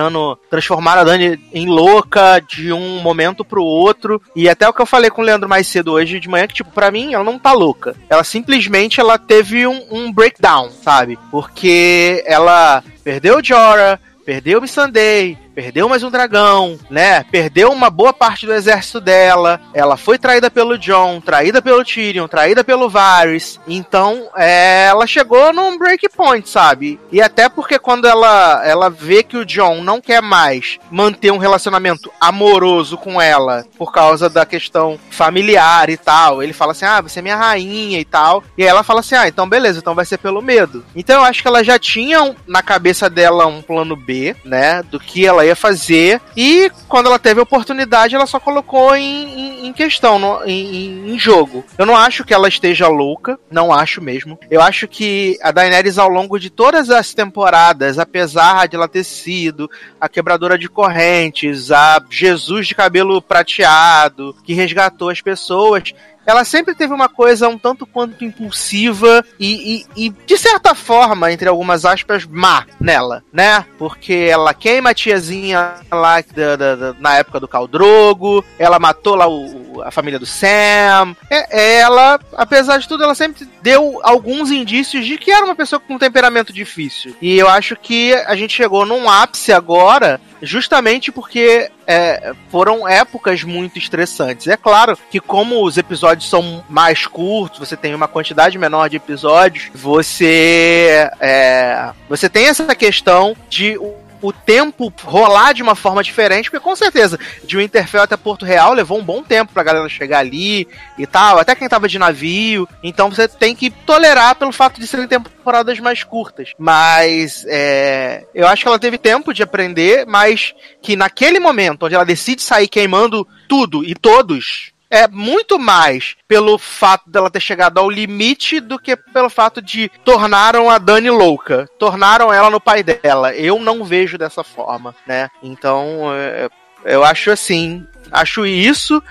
transformar a Dani em louca de um momento pro outro, e até o que eu falei com o Leandro mais cedo hoje de manhã, que tipo, pra mim, ela não tá louca. Ela simplesmente, ela teve um, um breakdown, sabe? Porque ela perdeu o Jorah, perdeu o Missandei, perdeu mais um dragão, né? Perdeu uma boa parte do exército dela. Ela foi traída pelo John, traída pelo Tyrion, traída pelo Varys. Então, é, ela chegou num break point, sabe? E até porque quando ela, ela vê que o John não quer mais manter um relacionamento amoroso com ela por causa da questão familiar e tal, ele fala assim: "Ah, você é minha rainha" e tal. E aí ela fala assim: "Ah, então beleza, então vai ser pelo medo". Então eu acho que ela já tinha na cabeça dela um plano B, né, do que ela ela ia fazer e quando ela teve a oportunidade ela só colocou em, em, em questão, no, em, em jogo. Eu não acho que ela esteja louca, não acho mesmo. Eu acho que a Daenerys ao longo de todas as temporadas, apesar de ela ter sido a quebradora de correntes, a Jesus de cabelo prateado, que resgatou as pessoas, ela sempre teve uma coisa um tanto quanto impulsiva e, e, e, de certa forma, entre algumas aspas, má nela, né? Porque ela queima a tiazinha lá da, da, da, na época do Caldrogo, ela matou lá o, a família do Sam. É, ela, apesar de tudo, ela sempre deu alguns indícios de que era uma pessoa com um temperamento difícil. E eu acho que a gente chegou num ápice agora justamente porque é, foram épocas muito estressantes. É claro que como os episódios são mais curtos, você tem uma quantidade menor de episódios, você é, você tem essa questão de o tempo rolar de uma forma diferente, porque com certeza, de Winterfell até Porto Real levou um bom tempo pra galera chegar ali e tal, até quem tava de navio, então você tem que tolerar pelo fato de serem temporadas mais curtas. Mas é, eu acho que ela teve tempo de aprender, mas que naquele momento onde ela decide sair queimando tudo e todos, é muito mais pelo fato dela ter chegado ao limite do que pelo fato de tornaram a Dani louca, tornaram ela no pai dela. Eu não vejo dessa forma, né? Então, é, eu acho assim, acho isso.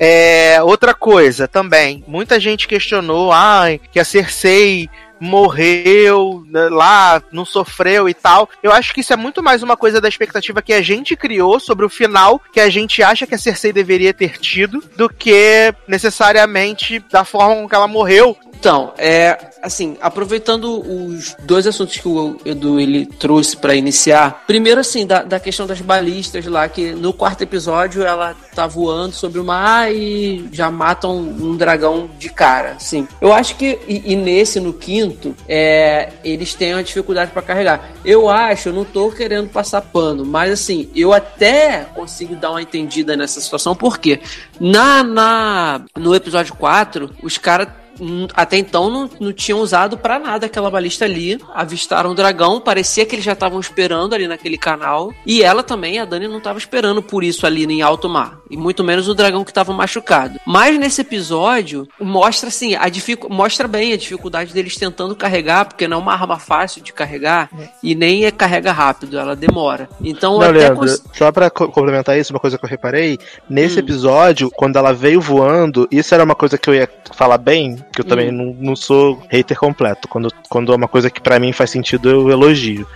É, outra coisa também, muita gente questionou, ai, que a Cersei morreu né, lá, não sofreu e tal. Eu acho que isso é muito mais uma coisa da expectativa que a gente criou sobre o final que a gente acha que a Cersei deveria ter tido, do que necessariamente da forma com que ela morreu. Então, é assim, aproveitando os dois assuntos que o Edu ele trouxe para iniciar. Primeiro, assim, da, da questão das balistas lá, que no quarto episódio ela tá voando sobre o mar e já matam um dragão de cara. Assim, eu acho que, e, e nesse, no quinto, é, eles têm uma dificuldade para carregar. Eu acho, eu não tô querendo passar pano, mas assim, eu até consigo dar uma entendida nessa situação, porque na, na no episódio 4, os caras até então não, não tinham usado para nada aquela balista ali. Avistaram o dragão, parecia que eles já estavam esperando ali naquele canal. E ela também, a Dani, não estava esperando por isso ali em alto mar. E muito menos o dragão que estava machucado. Mas nesse episódio, mostra assim, a dific... mostra bem a dificuldade deles tentando carregar, porque não é uma arma fácil de carregar e nem é carrega rápido, ela demora. Então, não, até Leandro, cons... só para complementar isso, uma coisa que eu reparei, nesse hum. episódio, quando ela veio voando, isso era uma coisa que eu ia falar bem, que eu também não, não sou hater completo. Quando, quando é uma coisa que para mim faz sentido, eu elogio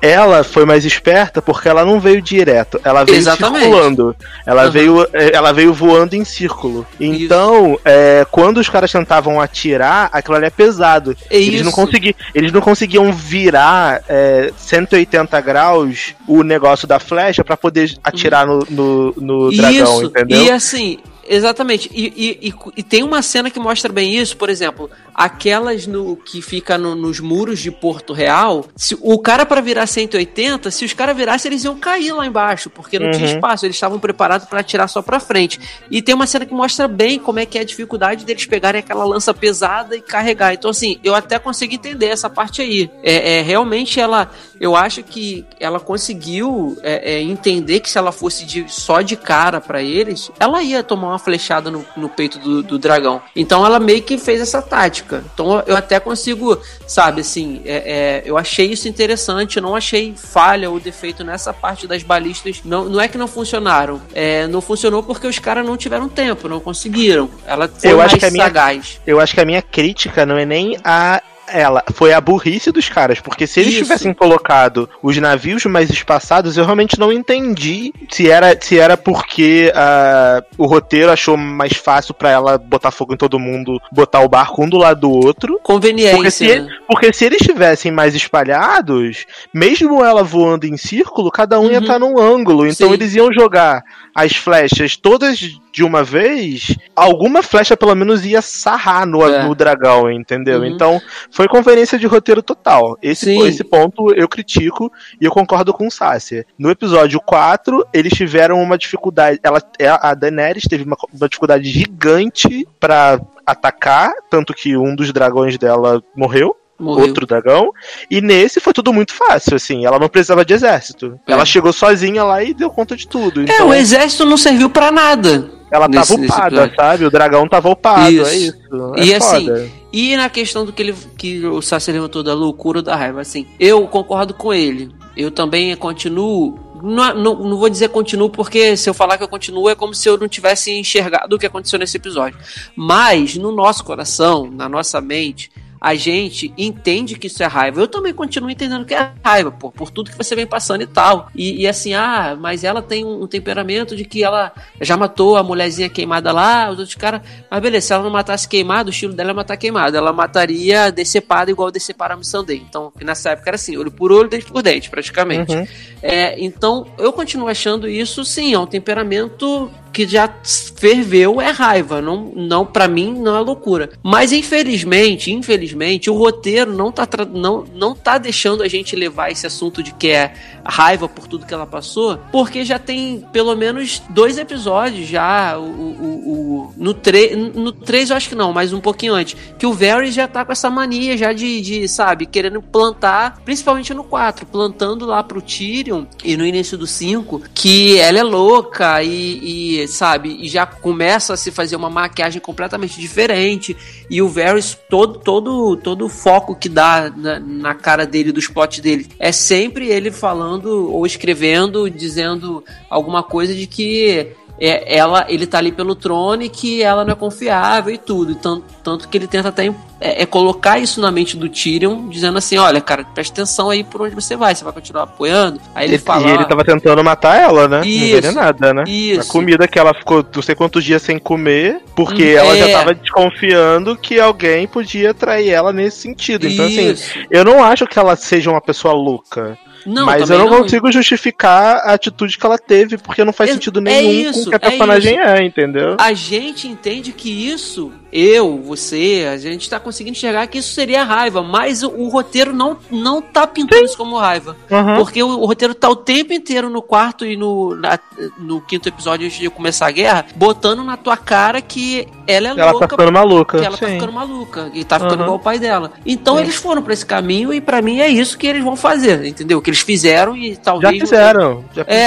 ela foi mais esperta porque ela não veio direto, ela veio Exatamente. circulando. Ela, uhum. veio, é, ela veio voando em círculo. Então, é, quando os caras tentavam atirar, aquilo ali é pesado. É eles, não consegui, eles não conseguiam virar é, 180 graus o negócio da flecha para poder atirar no, no, no dragão, isso. entendeu? E assim, Exatamente. E, e, e, e, tem uma cena que mostra bem isso, por exemplo, aquelas no que fica no, nos muros de Porto Real. Se, o cara para virar 180, se os caras virassem, eles iam cair lá embaixo, porque não uhum. tinha espaço. Eles estavam preparados para atirar só para frente. E tem uma cena que mostra bem como é que é a dificuldade deles pegarem aquela lança pesada e carregar. Então, assim, eu até consigo entender essa parte aí. É, é realmente ela. Eu acho que ela conseguiu é, é, entender que se ela fosse de, só de cara para eles, ela ia tomar uma flechada no, no peito do, do, dragão. Então ela meio que fez essa tática. Então eu até consigo, sabe, assim, é, é, eu achei isso interessante, eu não achei falha ou defeito nessa parte das balistas. Não, não é que não funcionaram. É, não funcionou porque os caras não tiveram tempo, não conseguiram. Ela foi eu mais acho que a sagaz. Minha, eu acho que a minha crítica não é nem a ela foi a burrice dos caras, porque se eles Isso. tivessem colocado os navios mais espaçados, eu realmente não entendi se era, se era porque uh, o roteiro achou mais fácil para ela botar fogo em todo mundo, botar o barco um do lado do outro. Conveniência. Porque se, né? porque se eles estivessem mais espalhados, mesmo ela voando em círculo, cada um uhum. ia estar num ângulo. Então Sim. eles iam jogar as flechas todas de uma vez, alguma flecha pelo menos ia sarrar no, é. no dragão, entendeu? Uhum. Então foi conveniência de roteiro total. Esse, esse ponto eu critico e eu concordo com o Sácia. No episódio 4, eles tiveram uma dificuldade. Ela, a Daenerys teve uma, uma dificuldade gigante para atacar, tanto que um dos dragões dela morreu Morreu. outro dragão. E nesse foi tudo muito fácil, assim. Ela não precisava de exército. É. Ela chegou sozinha lá e deu conta de tudo. É, Então, o exército não serviu pra nada. ela nesse- tava upada, sabe? O dragão tava upado, Isso. é isso. É E assim, foda. E na questão do que, ele, que o Sassi levantou da loucura ou da raiva, assim, eu concordo com ele. Eu também continuo. Não, não, não vou dizer continuo, porque se eu falar que eu continuo é como se eu não tivesse enxergado o que aconteceu nesse episódio. Mas no nosso coração, na nossa mente, a gente entende que isso é raiva. Eu também continuo entendendo que é raiva, pô, por tudo que você vem passando e tal. E, e assim, ah, mas ela tem um, um temperamento de que ela já matou a mulherzinha queimada lá, os outros caras. Mas beleza, se ela não matasse queimado, o estilo dela é matar queimado. Ela mataria decepada igual decepar a missão dele. Então, nessa época era assim, olho por olho, dente por dente, praticamente. Uhum. É, então, eu continuo achando isso, sim, é um temperamento que já ferveu, é raiva. Não, não para mim, não é loucura. Mas, infelizmente, infelizmente, o roteiro não tá, não, não tá deixando a gente levar esse assunto de que é raiva por tudo que ela passou, porque já tem pelo menos dois episódios já, o, o, o- no 3, no 3 eu acho que não, mas um pouquinho antes, que o Varys já tá com essa mania já de, de, sabe, querendo plantar, principalmente no 4, plantando lá pro Tyrion e no início do 5, que ela é louca e, e, sabe, e já começa a se fazer uma maquiagem completamente diferente. E o Varys, todo, todo, todo o foco que dá na, na cara dele, dos plots dele, é sempre ele falando ou escrevendo, dizendo alguma coisa de que é, ela, ele tá ali pelo trono e que ela não é confiável e tudo. Tanto, tanto que ele tenta até é, é colocar isso na mente do Tyrion, dizendo assim: olha, cara, presta atenção aí por onde você vai, você vai continuar apoiando. Aí ele, E- fala. e ele "Ah, tava tentando matar ela, né? Isso. Envenenada, né? Isso. A comida que ela ficou não sei quantos dias sem comer, porque Hum, ela é. já tava desconfiando que alguém podia trair ela nesse sentido. Então, assim, Isso. eu não acho que ela seja uma pessoa louca. Não, mas eu também não, consigo justificar a atitude que ela teve, porque não faz É- sentido é nenhum isso, com o que a é personagem isso. é, entendeu? A gente entende que isso, eu, você, a gente tá conseguindo enxergar que isso seria raiva, mas o, o roteiro não, não tá pintando isso como raiva. Uhum. Porque o, o roteiro tá o tempo inteiro no quarto e no, na- no quinto episódio antes de começar a guerra, botando na tua cara que ela é Ela louca. tá ficando maluca. que ela tá sim. ficando maluca e tá ficando Aham. igual o pai dela. Então Sim. eles foram pra esse caminho e pra mim é isso que eles vão fazer, entendeu? Que eles fizeram e Já talvez. fizeram, já É,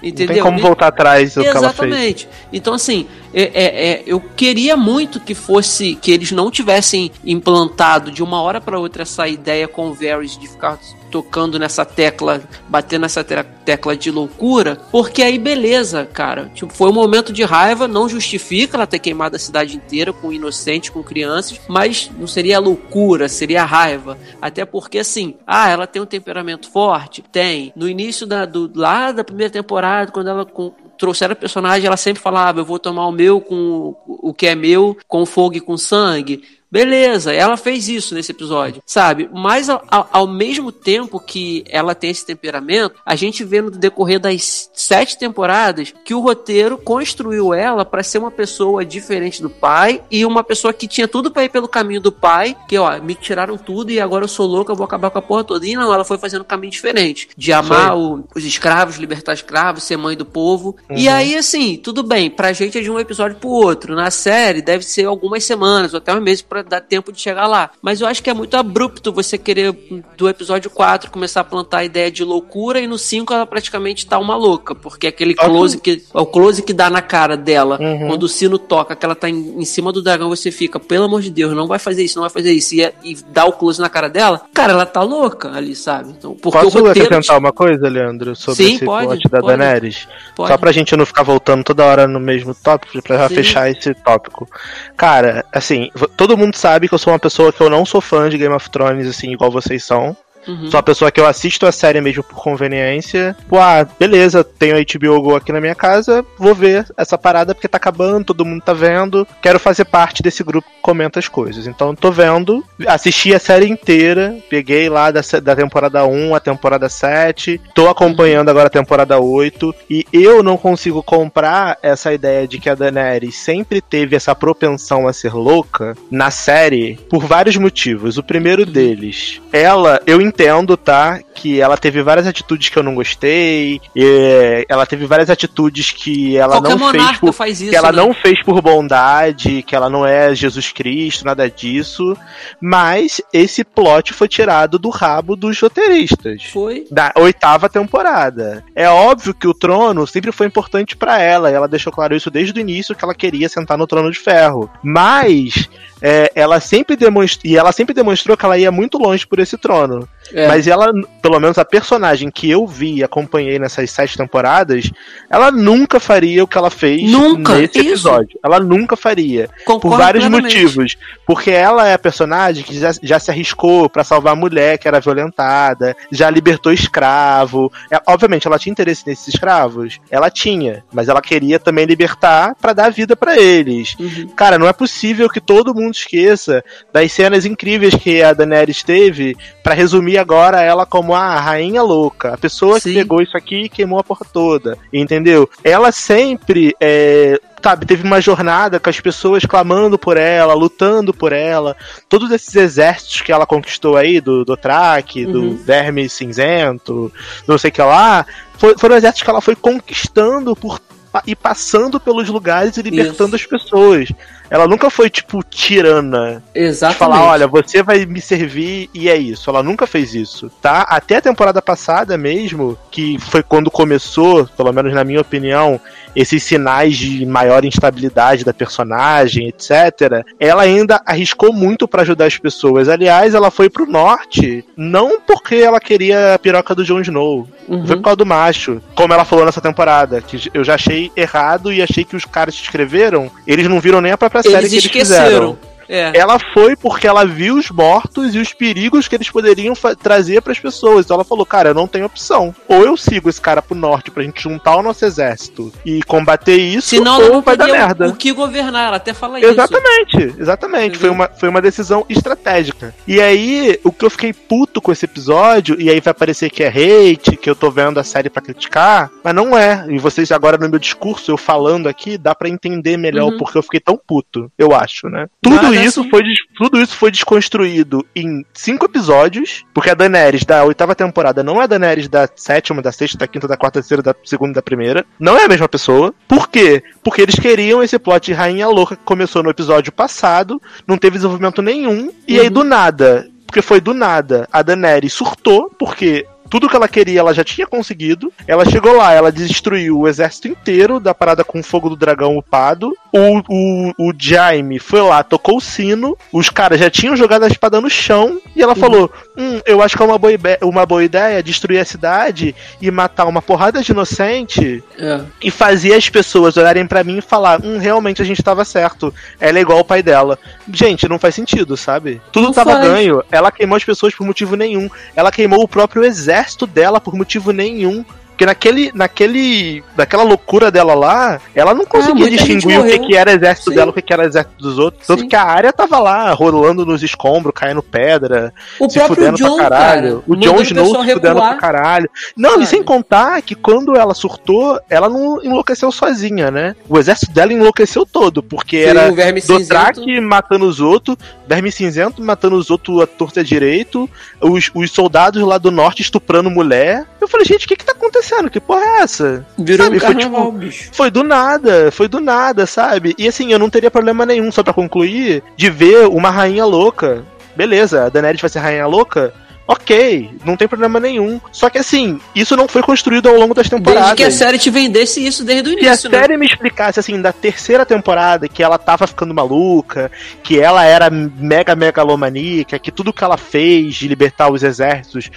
fizeram. Não Entendeu? tem como voltar atrás do que ela fez. Exatamente. Então, assim, é, é- é, eu queria muito que fosse que eles não tivessem implantado de uma hora para outra essa ideia com o Varys de ficar tocando nessa tecla, batendo nessa te- tecla de loucura, porque aí beleza, cara. Tipo, foi um momento de raiva, não justifica ela ter queimado a cidade inteira com inocentes, com crianças, mas não seria loucura, seria raiva. Até porque assim, ah, ela tem um temperamento forte? Tem. No início da, do, lá da primeira temporada, quando ela com, trouxeram a personagem, ela sempre falava: Eu vou tomar o meu com o que é meu, com fogo e com sangue. Beleza, ela fez isso nesse episódio, sabe? Mas ao, ao- mesmo tempo que ela tem esse temperamento, a gente vê no decorrer das sete temporadas que o roteiro construiu ela para ser uma pessoa diferente do pai e uma pessoa que tinha tudo para ir pelo caminho do pai, que ó, me tiraram tudo e agora eu sou louca, eu vou acabar com a porra toda. E não, ela foi fazendo um caminho diferente, de amar o- os escravos, libertar escravos, ser mãe do povo. E aí, assim, tudo bem, pra gente é de um episódio pro outro. Na série deve ser algumas semanas, ou até uns meses pra dar tempo de chegar lá. Mas eu acho que é muito abrupto você querer, do episódio 4, começar a plantar a ideia de loucura e no 5 ela praticamente tá uma louca, porque aquele Só que- close que, o close que dá na cara dela, Uhum. quando o sino toca, que ela tá em, em cima do dragão, você fica, pelo amor de Deus, não vai fazer isso, não vai fazer isso, e, é- e dá o close na cara dela, cara, ela tá louca ali, sabe? Então, porque Posso o roteiro acrescentar uma coisa, Leandro, sobre Sim, esse pode, da pode. Daenerys? pode. Só pra gente não ficar voltando toda hora no mesmo tópico, pra já Sim. fechar esse tópico. Cara, assim, todo mundo sabe que eu sou uma pessoa que eu não sou fã de Game of Thrones, assim, igual vocês são. Uhum. Sou uma pessoa que eu assisto a série mesmo por conveniência. Pô, ah, beleza, tenho a HBO Go aqui na minha casa, vou ver essa parada porque tá acabando, todo mundo tá vendo. Quero fazer parte desse grupo que comenta as coisas. Então tô vendo, assisti a série inteira, peguei lá da, da temporada 1 a temporada 7, tô acompanhando agora a temporada 8, e eu não consigo comprar essa ideia de que a Daenerys sempre teve essa propensão a ser louca na série por vários motivos. O primeiro deles, ela, eu entendo, tá? Que ela teve várias atitudes que eu não gostei, e ela teve várias atitudes que ela Qualquer não fez por faz isso, que ela né? não fez por bondade, que ela não é Jesus Cristo, nada disso. Mas esse plot foi tirado do rabo dos roteiristas. Foi. Da oitava temporada. É óbvio que o trono sempre foi importante pra ela. E ela deixou claro isso desde o início que ela queria sentar no trono de ferro. Mas é, ela sempre demonstrou. E ela sempre demonstrou que ela ia muito longe por esse trono. É. Mas ela, pelo menos a personagem que eu vi e acompanhei nessas sete temporadas, ela nunca faria o que ela fez Nunca, nesse isso. episódio. Ela nunca faria. Concordo por vários plenamente. motivos. Porque ela é a personagem que já, já se arriscou pra salvar a mulher que era violentada, já libertou escravo. É, obviamente, ela tinha interesse nesses escravos? Ela tinha. Mas ela queria também libertar pra dar vida pra eles. Uhum. Cara, não é possível que todo mundo esqueça das cenas incríveis que a Daenerys teve pra resumir agora ela como a rainha louca, a pessoa Sim. que pegou isso aqui e queimou a porra toda, entendeu? Ela sempre é, Sabe, teve uma jornada com as pessoas clamando por ela, lutando por ela. Todos esses exércitos que ela conquistou aí, do, do Traque, do Uhum. Verme Cinzento, do não sei o que lá, foi- foram exércitos que ela foi conquistando por e passando pelos lugares e libertando as pessoas. Ela nunca foi, tipo, tirana. De Exatamente. falar, olha, você vai me servir e é isso. Ela nunca fez isso, tá? Até a temporada passada mesmo, que foi quando começou, pelo menos na minha opinião, esses sinais de maior instabilidade da personagem, etc. Ela ainda arriscou muito pra ajudar as pessoas. Aliás, ela foi pro norte não porque ela queria a piroca do Jon Snow, Uhum. foi por causa do macho, como ela falou nessa temporada, que eu já achei errado e achei que os caras que escreveram, eles não viram nem a própria série Eles que eles fizeram. É. Ela foi porque ela viu os mortos e os perigos que eles poderiam trazer pras pessoas. Então ela falou, cara, eu não tenho opção. Ou eu sigo esse cara pro norte pra gente juntar o nosso exército e combater isso, Senão ou não vai dar merda. o que governar. Ela até fala isso. Exatamente, exatamente. Foi uma, foi uma decisão estratégica. E aí, o que eu fiquei puto com esse episódio, e aí vai parecer que é hate, que eu tô vendo a série pra criticar, mas não é. E vocês agora no meu discurso, eu falando aqui, dá pra entender melhor Uhum. porque eu fiquei tão puto, eu acho, né? Tudo Nada isso assim. foi tudo isso foi desconstruído em cinco episódios, porque a Daenerys da oitava temporada não é a Daenerys da sétima, da sexta, da quinta, da quarta, da terceira, da segunda da primeira. Não é a mesma pessoa. Por quê? Porque eles queriam esse plot de Rainha Louca que começou no episódio passado, não teve desenvolvimento nenhum, e aí Uhum. do nada, porque foi do nada, a Daenerys surtou, porque tudo que ela queria ela já tinha conseguido. Ela chegou lá, ela destruiu o exército inteiro da parada com o fogo do dragão upado. O, o, o Jaime foi lá, tocou o sino. Os caras já tinham jogado a espada no chão. E ela falou: Hum, eu acho que é uma boa, uma boa ideia destruir a cidade e matar uma porrada de inocente É. e fazer as pessoas olharem pra mim e falar: Hum, realmente a gente tava certo. Ela é igual o pai dela. Gente, não faz sentido, sabe? Tudo Não tava faz. ganho. Ela queimou as pessoas por motivo nenhum. Ela queimou o próprio exército dela por motivo nenhum. Porque naquele, naquele, naquela loucura dela lá, ela não conseguia muita gente distinguir o que, que era exército Sim. dela, o que, que era exército dos outros. Tanto Sim. que a área tava lá, rolando nos escombros, caindo pedra, O se próprio fudendo John, pra caralho. cara, o mandando Snow se fudendo pra caralho. Não, Sabe? e sem contar que quando ela surtou, ela não enlouqueceu sozinha, né? O exército dela enlouqueceu todo, porque Foi era o Verme do Cinzento. Traque matando os outros, Verme Cinzento matando os outros a torta direito, os, os soldados lá do norte estuprando mulher. Eu falei, gente, o que que tá acontecendo? Que porra é essa? Virou Sabe, um foi carnaval, tipo- bicho. Foi do nada, foi do nada, sabe? E assim, eu não teria problema nenhum, só pra concluir, de ver uma rainha louca. Beleza, a Daenerys vai ser rainha louca? Ok, não tem problema nenhum. Só que assim, isso não foi construído ao longo das temporadas. Desde que a série te vendesse isso desde o Se a início, né? série me explicasse, assim, da terceira temporada, que ela tava ficando maluca, que ela era mega megalomaníaca, que tudo que ela fez de libertar os exércitos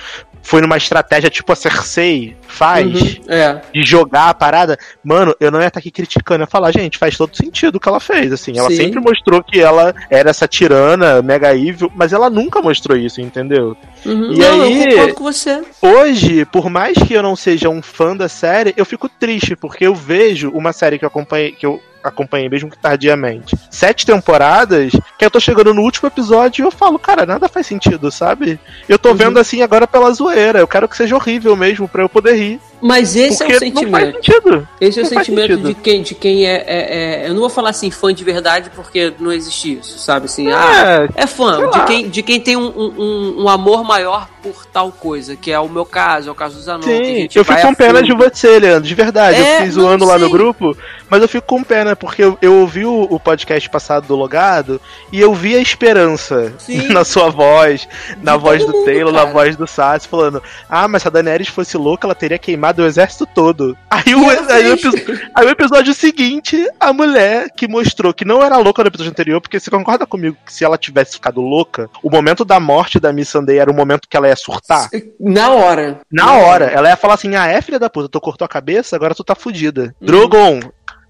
foi numa estratégia tipo a Cersei faz, Uhum, É. de jogar a parada, mano, eu não ia estar aqui criticando, eu ia falar, gente, faz todo sentido o que ela fez, assim, ela Sim. sempre mostrou que ela era essa tirana, mega evil, mas ela nunca mostrou isso, entendeu? Uhum. E não, aí- eu concordo com você. Hoje, por mais que eu não seja um fã da série, eu fico triste, porque eu vejo uma série que eu acompanhei, que eu acompanhei mesmo que tardiamente. Sete temporadas, que eu tô chegando no último episódio e eu falo, cara, nada faz sentido, sabe? Eu tô Uhum. vendo assim agora pela zoeira, eu quero que seja horrível mesmo, pra eu poder rir. Mas esse é o Porque não faz sentimento. sentido. Esse é o Não faz sentimento sentido. de quem, de quem é, é- é- Eu não vou falar assim, fã de verdade, porque não existe isso, sabe? Assim, É, ah, é fã de quem, de quem tem um, um- um amor maior por tal coisa, que é o meu caso, é o caso do Zanon. que a Sim, gente eu fico com pena de você, Leandro, de verdade. É, eu fiquei zoando lá no grupo, mas eu fico com pena, porque eu, eu ouvi o, o podcast passado do Logado e eu vi a esperança Sim. *laughs* na sua voz, na De voz do mundo, Taylor, cara. na voz do Sassi, falando: Ah, mas se a Daenerys fosse louca, ela teria queimado o exército todo. Aí o, aí o episo- aí o episódio seguinte, a mulher que mostrou que não era louca no episódio anterior, porque você concorda comigo que se ela tivesse ficado louca, o momento da morte da Miss Sunday era o momento que ela ia surtar? Na hora. Na hora, ela ia falar assim: Ah, é filha da puta, tu cortou a cabeça, agora tu tá fudida. Drogon,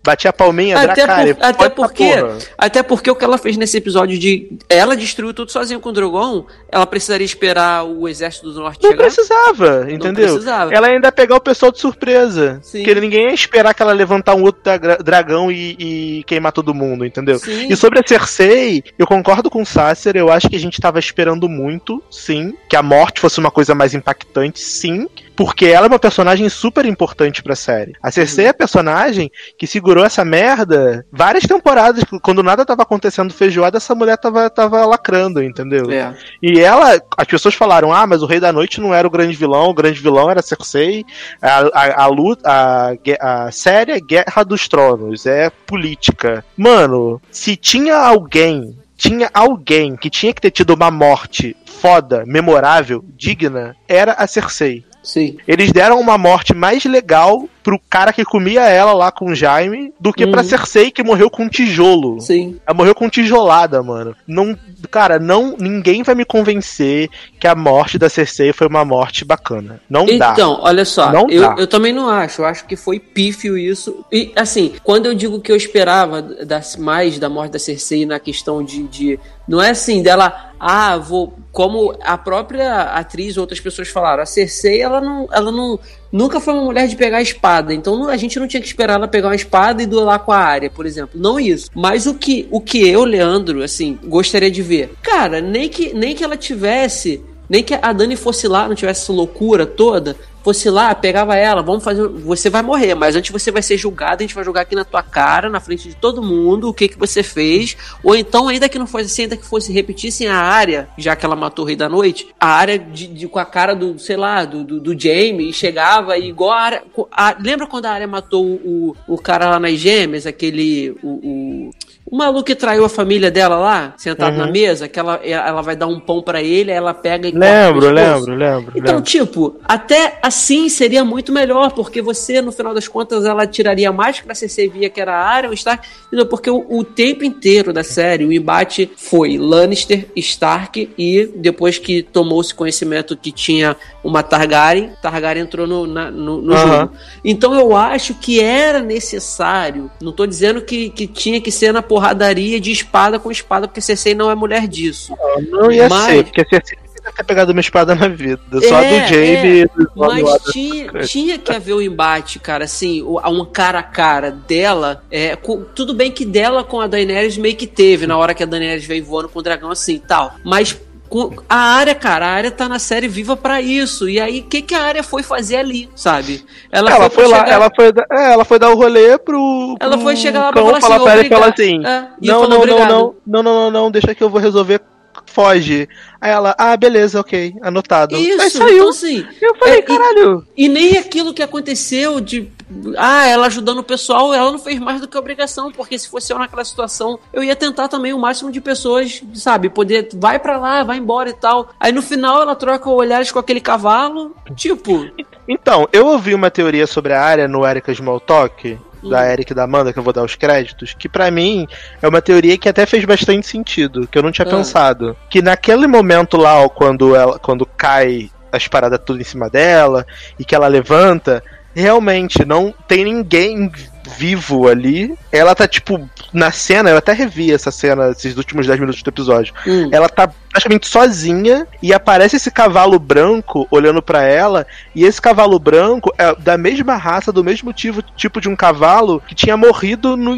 bati a palminha. Até, por- até porque até porque o que ela fez nesse episódio de ela destruiu tudo sozinha com o Drogon, ela precisaria esperar o exército do norte Não chegar. precisava, entendeu? precisava. Ela ainda ia pegar o pessoal de surpresa. Sim. Porque ninguém ia esperar que ela levantar um outro dra- dragão e, e queimar todo mundo, entendeu? Sim. E sobre a Cersei, eu concordo com o Sasser, eu acho que a gente tava esperando muito, sim, que a morte fosse uma coisa mais impactante, sim, porque ela é uma personagem super importante pra série. A Cersei é a personagem que segurou essa merda várias temporadas, quando nada tava acontecendo feijoada, essa mulher tava, tava lacrando, entendeu? É. E ela, as pessoas falaram, ah, mas o Rei da Noite não era o grande vilão, o grande vilão era Cersei, a, a, a luta, a, a série é Guerra dos Tronos, é política. Mano, se tinha alguém, tinha alguém que tinha que ter tido uma morte foda, memorável, digna, era a Cersei. Sim. Eles deram uma morte mais legal pro cara que comia ela lá com o Jaime do que pra Uhum. Cersei que morreu com um tijolo. Sim. Ela morreu com tijolada, mano. Não, cara, não, ninguém vai me convencer que a morte da Cersei foi uma morte bacana. Não dá. Então, olha só, Não eu, dá. eu também não acho. Eu acho que foi pífio isso. E, assim, quando eu digo que eu esperava das, mais da morte da Cersei na questão de, de. Não é assim, dela. Ah, vou. Como a própria atriz, outras pessoas falaram, a Cersei, ela não. Ela não. Nunca foi uma mulher de pegar a espada. Então a gente não tinha que esperar ela pegar uma espada e duelar com a área, por exemplo. Não isso. Mas o que, o que eu, Leandro, assim, gostaria de ver. Cara, nem que, nem que ela tivesse. Nem que a Dani fosse lá, não tivesse essa loucura toda, fosse lá, pegava ela, vamos fazer. Você vai morrer, mas antes você vai ser julgado, a gente vai julgar aqui na tua cara, na frente de todo mundo, o que que você fez. Ou então, ainda que não fosse assim, ainda que fosse repetissem a área, já que ela matou o Rei da Noite, a área de, de- com a cara do, sei lá, do, do, do Jamie, e chegava e igual a área. a- lembra quando a área matou o, o cara lá nas gêmeas, aquele. o, o o maluco que traiu a família dela lá, sentado Uhum. na mesa, que ela, ela vai dar um pão pra ele, aí ela pega e Lembro, lembro, lembro. Então, lembro. tipo, até assim seria muito melhor, porque você, no final das contas, ela tiraria mais pra Cersei via que era a área, o Stark, porque o, o tempo inteiro da série, o embate foi Lannister, Stark, e depois que tomou-se conhecimento que tinha uma Targaryen, Targaryen entrou no, na- no, no Aham. jogo. Então eu acho que era necessário, não tô dizendo que, que tinha que ser na porradaria de espada com espada, porque Cersei não é mulher disso. Não ia Mas- ser, porque Cersei nunca ter pegado uma espada na vida. Só a É, do Jaime e do Mas tinha, tinha que haver um embate, cara, assim, um cara a cara dela. É, com- tudo bem que dela com a Daenerys meio que teve, na hora que a Daenerys veio voando com o dragão assim e tal. Mas a área, cara, a área tá na série viva pra isso. E aí, o que, que a área foi fazer ali, sabe? Ela, pra foi lá, chegar- ela foi, é, ela foi dar o rolê pro. Ela pro foi chegar lá pra cão falar assim, pra ela falar assim: É, não, não, não, não, não, não, não, não, deixa que eu vou resolver. Foge. Aí ela, ah, beleza, ok, anotado. Aí Isso, saiu. então assim. eu falei, é, e- caralho. E nem aquilo que aconteceu de. Ah, ela ajudando o pessoal, ela não fez mais do que obrigação, porque se fosse eu naquela situação, eu ia tentar também o máximo de pessoas, sabe, poder. Vai pra lá, vai embora e tal. Aí no final ela troca olhares com aquele cavalo. Tipo, Então, eu ouvi uma teoria sobre a área no Erika Smalltalk, da Eric e da Amanda, que eu vou dar os créditos, que pra mim é uma teoria que até fez bastante sentido, que eu não tinha Ah. pensado. Que naquele momento lá, ó, quando ela quando cai as paradas tudo em cima dela e que ela levanta, realmente não tem ninguém vivo ali. Ela tá tipo na cena, eu até revi essa cena esses últimos 10 minutos do episódio. hum, Ela tá praticamente sozinha e aparece esse cavalo branco olhando pra ela. E esse cavalo branco é da mesma raça, do mesmo tipo, tipo de um cavalo que tinha morrido no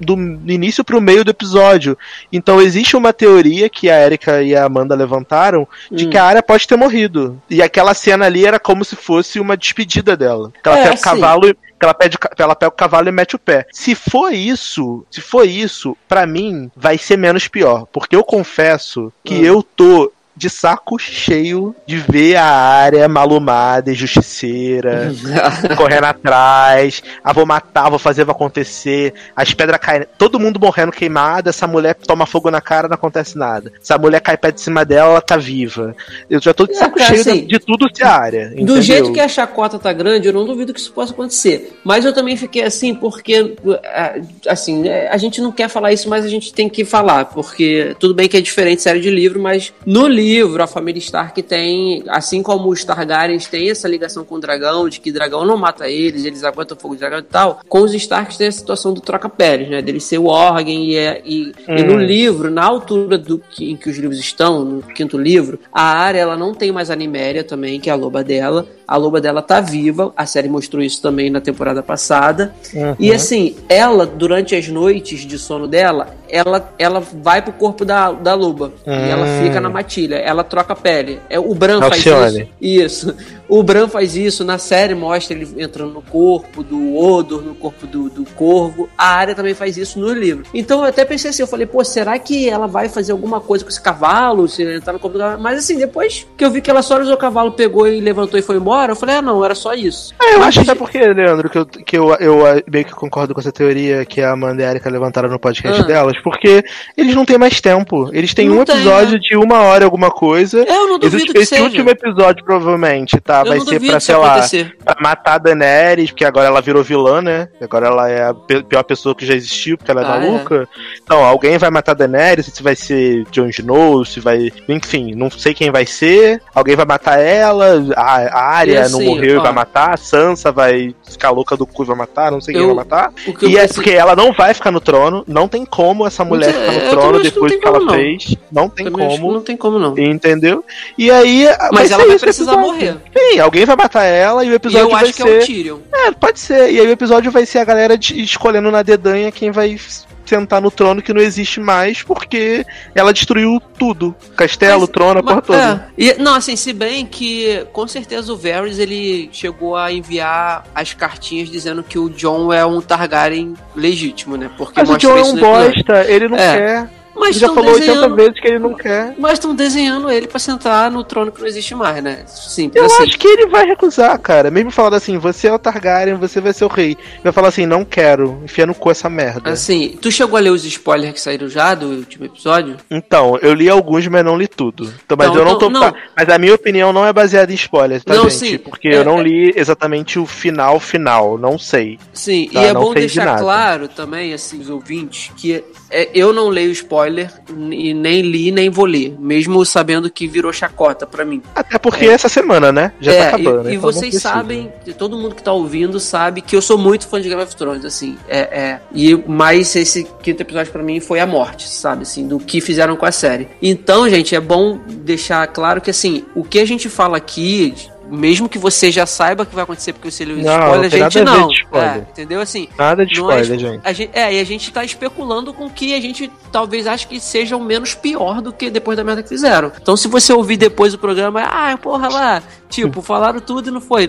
do início pro meio do episódio. Então existe uma teoria que a Erika e a Amanda levantaram de Hum. que a área pode ter morrido. E aquela cena ali era como se fosse uma despedida dela. Que ela É, pega o cavalo e ela, pede, ela pega o cavalo e mete o pé. Se for isso, se for isso, pra mim vai ser menos pior, porque eu confesso que Hum. eu tô de saco cheio de ver a área malumada e justiceira, *laughs* correndo atrás, ah, vou matar, vou fazer, vai acontecer, as pedras caem, todo mundo morrendo queimado, essa mulher toma fogo na cara, não acontece nada. Se a mulher cai perto de cima dela, ela tá viva. Eu já tô de É, saco cara, cheio assim, de, de tudo ser área. Do entendeu? jeito que a chacota tá grande, eu não duvido que isso possa acontecer. Mas eu também fiquei assim, porque, ah, assim, é, a gente não quer falar isso, mas a gente tem que falar, porque tudo bem que é diferente série de livro, mas no livro a família Stark tem, assim como os Targaryens têm essa ligação com o dragão, de que dragão não mata eles, eles aguentam fogo de dragão e tal, com os Starks tem a situação do troca-peles, né, dele ser o órgão e, é- e, e no Hum. livro, na altura do que, em que os livros estão, no quinto livro, a área ela não tem mais a Niméria também, que é a loba dela. A loba dela tá viva, a série mostrou isso também na temporada passada. Uhum. E assim, ela, durante as noites de sono dela, ela, ela vai pro corpo da, da loba. E ela Hum. fica na matilha, ela troca a pele. É, o Bran faz Alcione. isso. Isso. O Bran faz isso, na série mostra ele entrando no corpo do Odor, no corpo do, do Corvo. A área também faz isso no livro. Então eu até pensei assim, eu falei, pô, será que ela vai fazer alguma coisa com esse cavalo? Se entrar no corpo do cavalo? Mas assim, depois que eu vi que ela só usou o cavalo, pegou e levantou e foi embora, eu falei, ah não, era só isso. É, eu Mas acho até porque, Leandro, que, eu, que eu, eu ah, meio que concordo com essa teoria que a Amanda e a Erika levantaram no podcast Ah. delas, porque eles não têm mais tempo. Eles têm Não um tem, episódio né? de uma hora alguma coisa. Eu não duvido Esse, que esse seja. último episódio, provavelmente, tá? Eu vai ser pra, sei lá, acontecer. pra matar a Daenerys, porque agora ela virou vilã, né? Agora ela é a pior pessoa que já existiu, porque ela é Ah, maluca. Então, alguém vai matar a Daenerys, se vai ser Jon Snow, se vai. Enfim, não sei quem vai ser. Alguém vai matar ela, a, Arya não morreu e vai matar, a Sansa vai ficar louca do cu e vai matar, não sei quem Eu- vai matar. E é preciso- porque ela não vai ficar no trono, não tem como essa mulher ficar no trono depois do que ela não. fez. Não tem também como. Não tem como não. Entendeu? E aí. Mas ela ser vai precisar morrer. Sim, alguém vai matar ela e o episódio eu vai acho que ser. é o Tyrion. É, pode ser. E aí o episódio vai ser a galera de- escolhendo na dedanha quem vai sentar no trono que não existe mais, porque ela destruiu tudo. Castelo, Mas- trono, a porra Mas- toda. é. E, não, assim, se bem que com certeza o Varys ele chegou a enviar as cartinhas dizendo que o John é um Targaryen legítimo, né? Porque Mas o John é um bosta, ele não É. quer. Mas Ele já falou 80 desenhando, vezes que ele não quer. mas estão desenhando ele pra sentar no trono que não existe mais, né? Simples Eu assim. acho que ele vai recusar, cara. Mesmo falando assim, você é o Targaryen, você vai ser o rei. Ele vai falar assim, não quero, enfia no cu essa merda. Assim, tu chegou a ler os spoilers que saíram já do último episódio? Então, eu li alguns, mas não li tudo. Então, mas Então, eu não tô. então, não. tá, Mas a minha opinião não é baseada em spoilers, tá, Não, gente? sim. Porque É, eu não é. li exatamente o final final, não sei. Sim, Tá, e é não bom de deixar nada. claro também, assim, os ouvintes, que é, eu não leio spoiler e nem li, nem vou ler, mesmo sabendo que virou chacota pra mim. Até porque essa semana, né? Já é, tá acabando. e, e então vocês sabem, todo mundo que tá ouvindo sabe que eu sou muito fã de Game of Thrones, assim, é, é e mais esse quinto episódio pra mim foi a morte, sabe, assim, do que fizeram com a série. Então, gente, é bom deixar claro que, assim, o que a gente fala aqui, mesmo que você já saiba que vai acontecer porque você leu Não, spoilers, não a gente a não. de spoiler. É, entendeu? Assim, Nada de é spoiler, spo- gente. a gente, é, e a gente tá especulando com que a gente talvez ache que seja o menos pior do que depois da merda que fizeram. Então, se você ouvir depois o programa, ah, porra lá, tipo, *laughs* falaram tudo e não foi.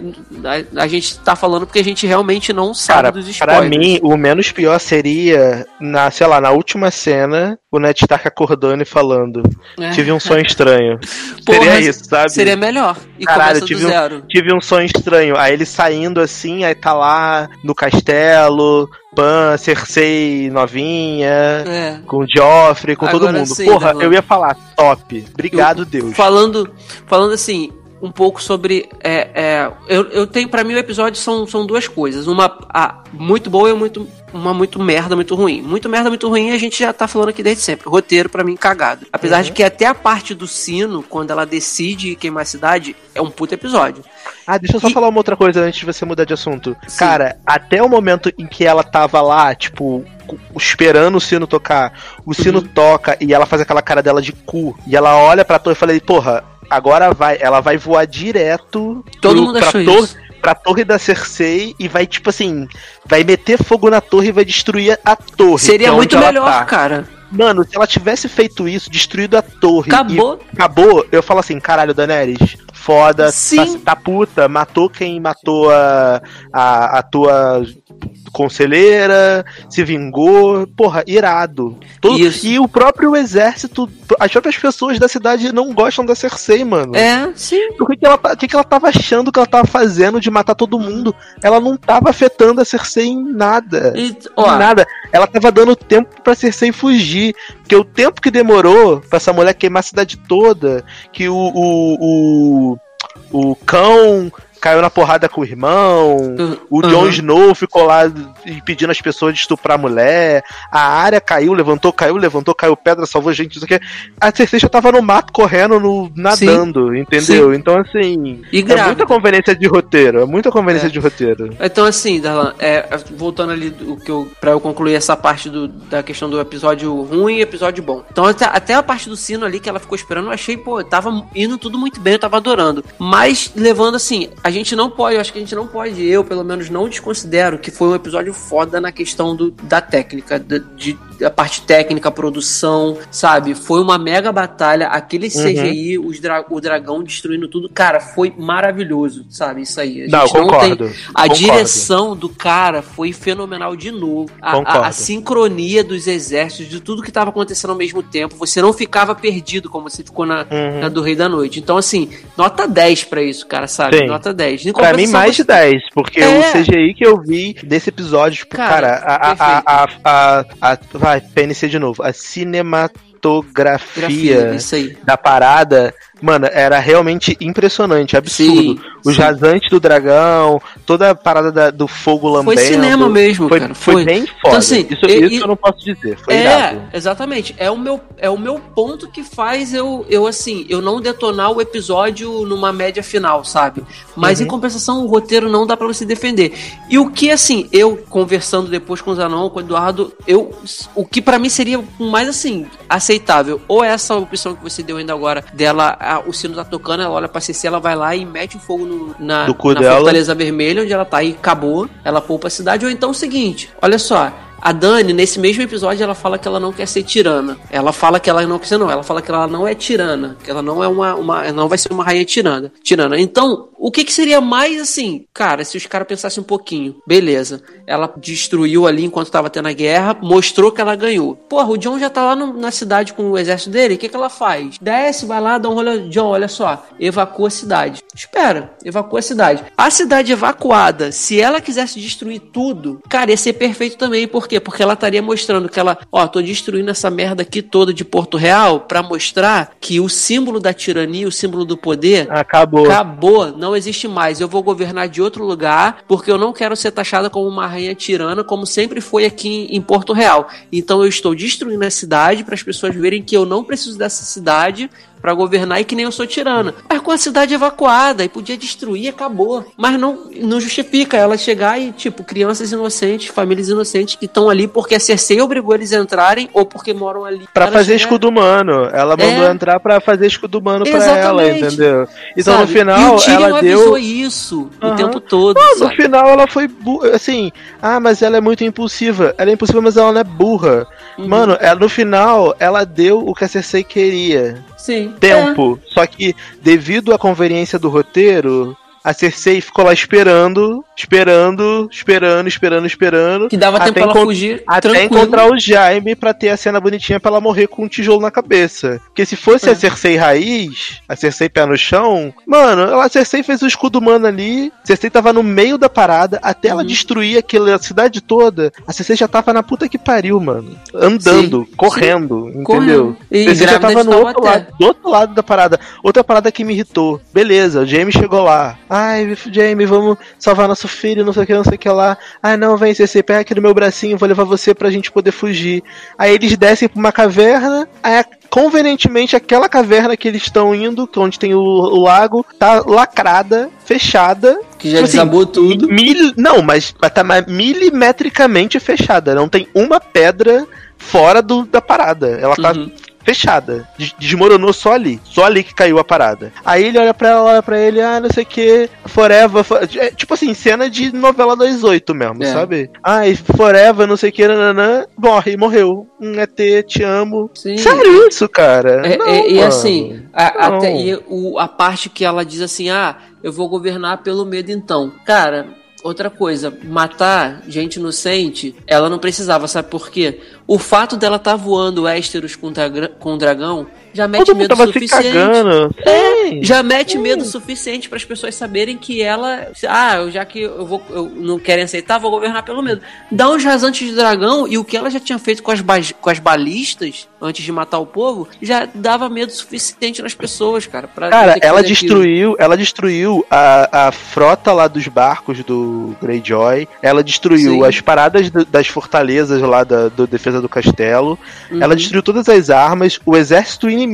A, a gente tá falando porque a gente realmente não sabe Cara, dos pra spoilers. mim, o menos pior seria, na, sei lá, na última cena, o Ned Stark acordando e falando: É. Tive um sonho estranho. *laughs* Seria isso, sabe? Seria melhor. E Caralho, tive um-. Tive um sonho estranho. Aí ele saindo assim, aí tá lá no castelo, Pan, Cersei novinha, É. com o Joffrey, com todo Agora mundo. sim, Porra, Darlan. eu ia falar, top. Obrigado, Deus. Falando, falando assim, um pouco sobre. É, é, eu, eu tenho, pra mim, o episódio são, são duas coisas. Uma a, muito boa e muito, uma muito merda, muito ruim. Muito merda, muito ruim, a gente já tá falando aqui desde sempre. O roteiro, pra mim, cagado. Apesar de que até a parte do sino, quando ela decide queimar a cidade, é um puto episódio. Ah, deixa eu só E- falar uma outra coisa antes de você mudar de assunto. Sim. Cara, até o momento em que ela tava lá, tipo, esperando o sino tocar, o sino Uhum. toca e ela faz aquela cara dela de cu, e ela olha pra torre e fala, porra, agora vai, ela vai voar direto Todo pro- mundo pra achou torre, isso. pra torre da Cersei e vai, tipo assim, vai meter fogo na torre e vai destruir a torre. Seria é muito melhor, tá. cara. Mano, se ela tivesse feito isso, destruído a torre. Acabou. Acabou, eu falo assim, caralho, Daenerys, foda, Sim. tá, tá puta, matou quem matou a, a, a tua conselheira, se vingou, porra, irado. Todo- Isso. e o próprio exército, as próprias pessoas da cidade não gostam da Cersei, mano. É, sim. O que, que, ela, tá- o que, que ela tava achando que ela tava fazendo de matar todo mundo? Ela não tava afetando a Cersei em nada. E, Em nada. Ela tava dando tempo pra Cersei fugir. Porque o tempo que demorou pra essa mulher queimar a cidade toda, que o. o, o, o cão caiu na porrada com o irmão, o Jon Uhum. Snow ficou lá pedindo as pessoas de estuprar a mulher, a área caiu, levantou, caiu, levantou, caiu pedra, salvou gente, isso aqui. A Cersei já tava no mato correndo, no, nadando, entendeu? Então, assim, E é grávida. muita conveniência de roteiro, é muita conveniência de roteiro. Então, assim, Darlan, é, voltando ali do que eu, pra eu concluir essa parte do- da questão do episódio ruim e episódio bom. Então, até, até a parte do sino ali que ela ficou esperando, eu achei, pô, tava indo tudo muito bem, eu tava adorando. Mas, levando assim, a gente não pode, eu acho que a gente não pode, eu pelo menos não desconsidero que foi um episódio foda na questão do, da técnica, da, de, da parte técnica, produção, sabe? Foi uma mega batalha, aquele CGI, os dra- o dragão destruindo tudo, cara, foi maravilhoso, sabe? Isso aí. A Não, gente não tem- concordo. a concordo. direção do cara foi fenomenal de novo. A, Concordo. a- a sincronia dos exércitos, de tudo que estava acontecendo ao mesmo tempo. Você não ficava perdido como você ficou na, Uhum. na do Rei da Noite. Então, assim, nota 10 pra isso, cara, sabe? Sim. Nota 10. Em Pra mim, mais de você- 10, porque É. o CGI que eu vi desse episódio, tipo, Cara, cara, a, a, a, a, a- Vai, PNC de novo. A cinematografia Grafia, da parada, mano, era realmente impressionante, absurdo. Sim, Os sim. rasantes do dragão, toda a parada da- do fogo lambendo. Foi cinema mesmo, foi, cara. foi Foi. bem foda. Então, assim, isso, e- isso e- eu não posso dizer. Foi é, irado. exatamente. É o meu, é o meu ponto que faz eu, eu assim, eu não detonar o episódio numa média final, sabe? Mas Uhum. em compensação, o roteiro não dá pra você defender. E o que, assim, eu conversando depois com o Zanon, com o Eduardo, eu, o que pra mim seria o mais, assim, aceitável, ou essa opção que você deu ainda agora, dela, a- o sino tá tocando, ela olha pra CC, ela vai lá e mete o fogo no- na, na. Fortaleza Vermelha, onde ela tá e acabou, ela poupa a cidade, ou então o seguinte, olha só, a Dani, nesse mesmo episódio, ela fala que ela não quer ser tirana. Ela fala que ela não quer ser, não. Ela fala que ela não é tirana. Que ela não é uma. uma não vai ser uma rainha tirana. tirana. Então, o que, que seria mais assim? Cara, se os caras pensassem um pouquinho. Beleza. Ela destruiu ali enquanto tava tendo a guerra, mostrou que ela ganhou. Porra, o John já tá lá no- na cidade com o exército dele. O que, que ela faz? Desce, vai lá, dá um rolê. John, olha só. Evacua a cidade. Espera, evacua a cidade. A cidade evacuada, se ela quisesse destruir tudo, cara, ia ser perfeito também. Por quê? Porque ela estaria mostrando que ela, ó, tô destruindo essa merda aqui toda de Porto Real pra mostrar que o símbolo da tirania, o símbolo do poder, Acabou. Acabou, não existe mais. Eu vou governar de outro lugar porque eu não quero ser taxada como uma rainha tirana, como sempre foi aqui em Porto Real. Então eu estou destruindo a cidade para as pessoas verem que eu não preciso dessa cidade para governar e que nem eu sou tirana. Mas com a cidade evacuada e podia destruir, acabou. Mas não, não justifica ela chegar e, tipo, crianças inocentes, famílias inocentes que estão ali porque a Cersei obrigou eles a entrarem ou porque moram ali. Pra fazer chegaram- escudo humano. Ela mandou É. entrar pra fazer escudo humano pra ela, Exatamente. entendeu? Então Sabe? no final e o ela avisou deu. isso o Aham. tempo todo. Não, no final ela foi bu- assim, ah, mas ela é muito impulsiva. Ela é impulsiva, mas ela não é burra. Uhum. Mano, ela, no final ela deu o que a Cersei queria. Sim. Tempo. Só que devido à conveniência do roteiro, a Cersei ficou lá esperando, esperando, esperando, esperando, esperando. Que dava tempo pra ela fugir Até tranquilo. encontrar o Jaime pra ter a cena bonitinha pra ela morrer com um tijolo na cabeça. Porque se fosse É. a Cersei raiz, a Cersei pé no chão, mano, ela, a Cersei fez o escudo humano ali, a Cersei tava no meio da parada, até ela Uhum. destruir aquela cidade toda, a Cersei já tava na puta que pariu, mano. Andando, Sim, correndo, entendeu? Correndo. E A Cersei já tava no outro lado, do outro lado da parada. Outra parada que me irritou. Beleza, o Jaime chegou lá. Ai, Jaime, vamos salvar nosso filho, não sei o que, não sei o que lá. Ai, não, vem, Cersei, pega aqui no meu bracinho, vou levar você pra gente poder fugir. Aí eles descem pra uma caverna, aí convenientemente aquela caverna que eles estão indo, que é onde tem o, o lago, tá lacrada, fechada. Que já Tipo assim, desabou tudo. Mil, não, mas mas tá milimetricamente fechada. Não tem uma pedra fora do, da parada. Ela tá Uhum. Fechada. Des- Desmoronou só ali. Só ali que caiu a parada. Aí ele olha pra ela, olha pra ele, ah, não sei o que, forever. fo- é, tipo assim, cena de novela das oito mesmo, É. sabe? Ai, forever, não sei o que, nananã, morre, morreu. Um ET, te amo. Sim. Sério isso, cara? É, Não, é- e assim, a, até e o, a parte que ela diz assim, ah, eu vou governar pelo medo então. Cara, outra coisa, matar gente inocente, ela não precisava, sabe por quê? O fato dela estar voando Westeros com, com dragão já mete Todo medo suficiente. cagando. Sim. Já mete medo suficiente para as pessoas saberem que ela, ah, já que eu vou, eu não querem aceitar, vou governar pelo medo. Dá uns rasantes de dragão e o que ela já tinha feito com as, com as balistas antes de matar o povo já dava medo suficiente nas pessoas, cara. Cara, ela aquilo. destruiu, ela destruiu a, a frota lá dos barcos do Greyjoy. Ela destruiu Sim. as paradas do- das fortalezas lá da do defesa do castelo. Uhum. Ela destruiu todas as armas. O exército inimigo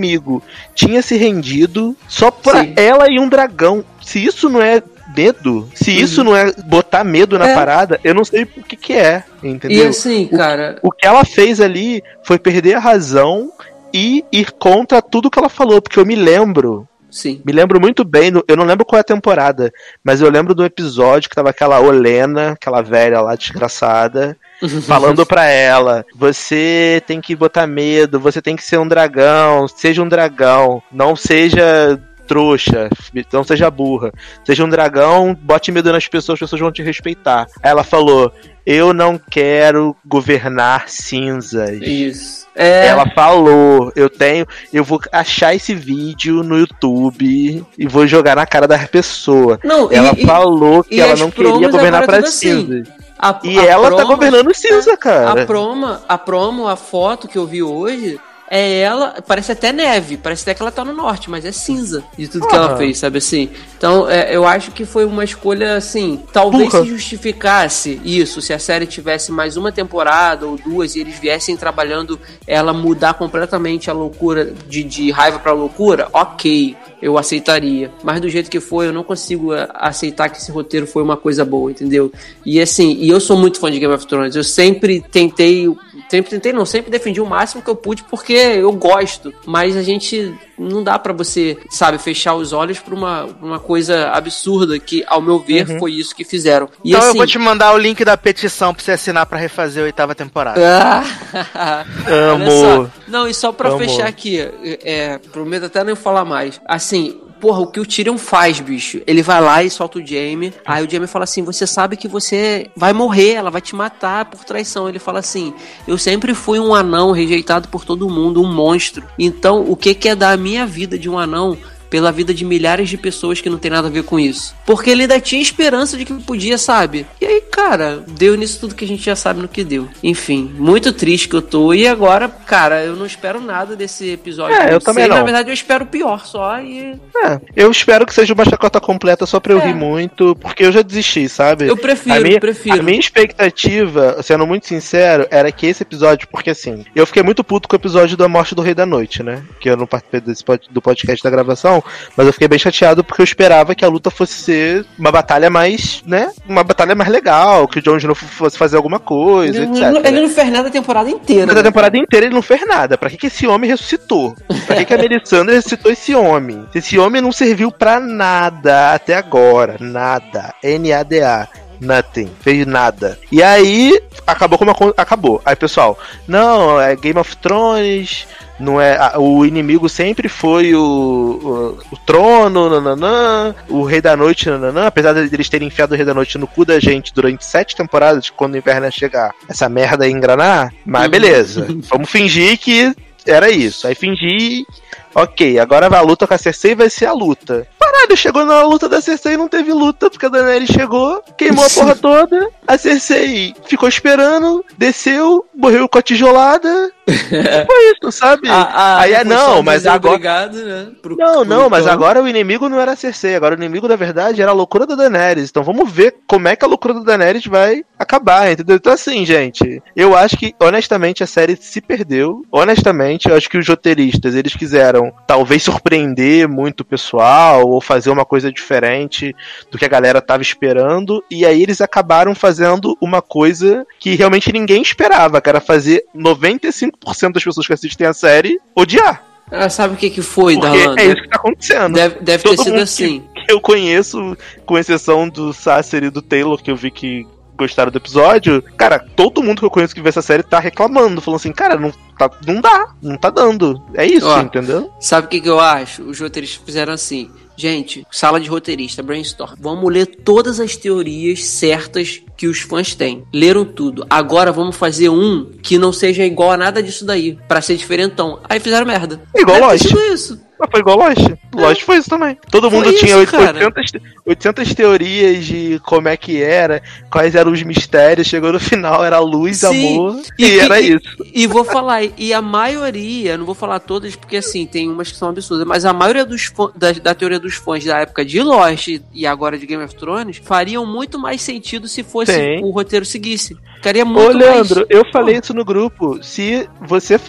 tinha se rendido só pra Sim. ela e um dragão. Se isso não é medo, se isso não é botar medo na Uhum. É. parada, eu não sei o que que é, E entendeu? assim, cara, O que ela fez ali foi perder a razão e ir contra tudo que ela falou, porque eu me lembro sim. me lembro muito bem, eu não lembro qual é a temporada, mas eu lembro do episódio que tava aquela Olena, aquela velha lá desgraçada, falando pra ela: você tem que botar medo, você tem que ser um dragão, seja um dragão, não seja trouxa, não seja burra, seja um dragão, bote medo nas pessoas, as pessoas vão te respeitar. Ela falou: eu não quero governar cinzas. Isso. É, Ela falou, eu tenho, eu vou achar esse vídeo no YouTube e vou jogar na cara da pessoa. não, Ela e, falou que ela não queria governar para assim. cinzas. a- E a ela tá promos- governando cinza, A cara. proma, a promo, a foto que eu vi hoje é ela, parece até neve, parece até que ela tá no norte, mas é cinza de tudo que ela Ah. fez, sabe assim? Então, é, eu acho que foi uma escolha assim, talvez Burra. se justificasse isso, se a série tivesse mais uma temporada ou duas e eles viessem trabalhando ela mudar completamente a loucura de, de raiva pra loucura, ok, eu aceitaria. Mas do jeito que foi, eu não consigo eh, aceitar que esse roteiro foi uma coisa boa, entendeu? E assim, e eu sou muito fã de Game of Thrones, eu sempre tentei Sempre tentei, não, sempre defendi o máximo que eu pude porque eu gosto. Mas a gente não dá pra você, sabe, fechar os olhos pra uma, uma coisa absurda que, ao meu ver, foi isso que fizeram. E então eu assim, vou te mandar o link da petição pra você assinar pra refazer a oitava temporada. Ah, *laughs* Amo. Não, e só pra Amo. fechar aqui, é, prometo até não falar mais. Assim, porra, o que o Tyrion faz, bicho? Ele vai lá e solta o Jaime. Aí o Jaime fala assim: Você sabe que você vai morrer, ela vai te matar por traição. Ele fala assim: Eu sempre fui um anão rejeitado por todo mundo, um monstro. Então, o que, que é dar a minha vida de um anão? Pela vida de milhares de pessoas que não tem nada a ver com isso. Porque ele ainda tinha esperança de que podia, sabe? E aí, cara, deu nisso tudo que a gente já sabe no que deu. Enfim, muito triste que eu tô. E agora, cara, eu não espero nada desse episódio. É, eu Não também sei, não. Na verdade, eu espero o pior só. E É, eu espero que seja uma chacota completa só pra eu É. rir muito, porque eu já desisti, sabe? eu prefiro, a minha, prefiro. A minha expectativa, sendo muito sincero, era que esse episódio, porque assim, eu fiquei muito puto com o episódio da morte do Rei da Noite, né? Que eu não participei desse pod- do podcast da gravação, mas eu fiquei bem chateado porque eu esperava que a luta fosse ser uma batalha mais, né? Uma batalha mais legal, que o Jon Snow fosse fazer alguma coisa, Ele, etc. não- ele não fez nada a temporada inteira. Mas a né? temporada inteira ele não fez nada. Pra que, que esse homem ressuscitou? Pra que, que a *laughs* Melisandre ressuscitou esse homem? Esse homem não serviu pra nada até agora. Nada. N-A-D-A. Nothing. Fez nada. E aí, acabou como acabou. Aí, pessoal, não, é Game of Thrones. Não é, o inimigo sempre foi o, o, o trono, nananã, o Rei da Noite, nananã, apesar de eles terem enfiado o Rei da Noite no cu da gente durante sete temporadas, quando o inverno chegar, essa merda ia engrenar, mas Uhum. beleza, vamos fingir que era isso, aí fingir, ok, agora a luta com a Cersei vai ser a luta. Caralho, chegou na luta da Cersei e não teve luta, porque a Daenerys chegou, queimou a porra toda, a Cersei ficou esperando, desceu, morreu com a tijolada, foi isso, sabe? A- a- Aí é, não, mas agora. Obrigado, né? pro- Não, não, mas Tom. agora o inimigo não era a Cersei, agora o inimigo da verdade era a loucura da Daenerys. Então vamos ver como é que a loucura da Daenerys vai acabar, entendeu? Então assim, gente, eu acho que honestamente a série se perdeu. Honestamente, eu acho que os roteiristas, eles quiseram talvez surpreender muito o pessoal ou fazer uma coisa diferente do que a galera tava esperando e aí eles acabaram fazendo uma coisa que realmente ninguém esperava, que era fazer 95% das pessoas que assistem a série odiar. Ah, sabe o que que foi, Porque Darlan? é isso que tá acontecendo. Deve, deve ter sido assim. que eu conheço, com exceção do Sasser e do Taylor, que eu vi que gostaram do episódio, cara, todo mundo que eu conheço que vê essa série tá reclamando, falando assim, cara, não, tá, não dá, não tá dando. É isso, Ó. entendeu? Sabe o que, que eu acho? Os roteiristas fizeram assim. Gente, sala de roteirista, brainstorm. Vamos ler todas as teorias certas que os fãs têm. Leram tudo. Agora vamos fazer um que não seja igual a nada disso daí. Pra ser diferentão. Aí fizeram merda. É igual Lost. isso. Mas foi igual Lost. Lost foi isso também. Todo Foi mundo isso, tinha cara. 800, 800 teorias de como é que era, quais eram os mistérios. Chegou no final, era luz, Sim. amor, E e, era e- isso. E vou falar, e a maioria, não vou falar todas, porque assim, tem umas que são absurdas, mas a maioria dos da, da teoria dos fãs da época de Lost e agora de Game of Thrones fariam muito mais sentido se fosse Tem. o roteiro seguisse. Ficaria muito Ô, Leandro, mais... eu falei isso no grupo. Se você,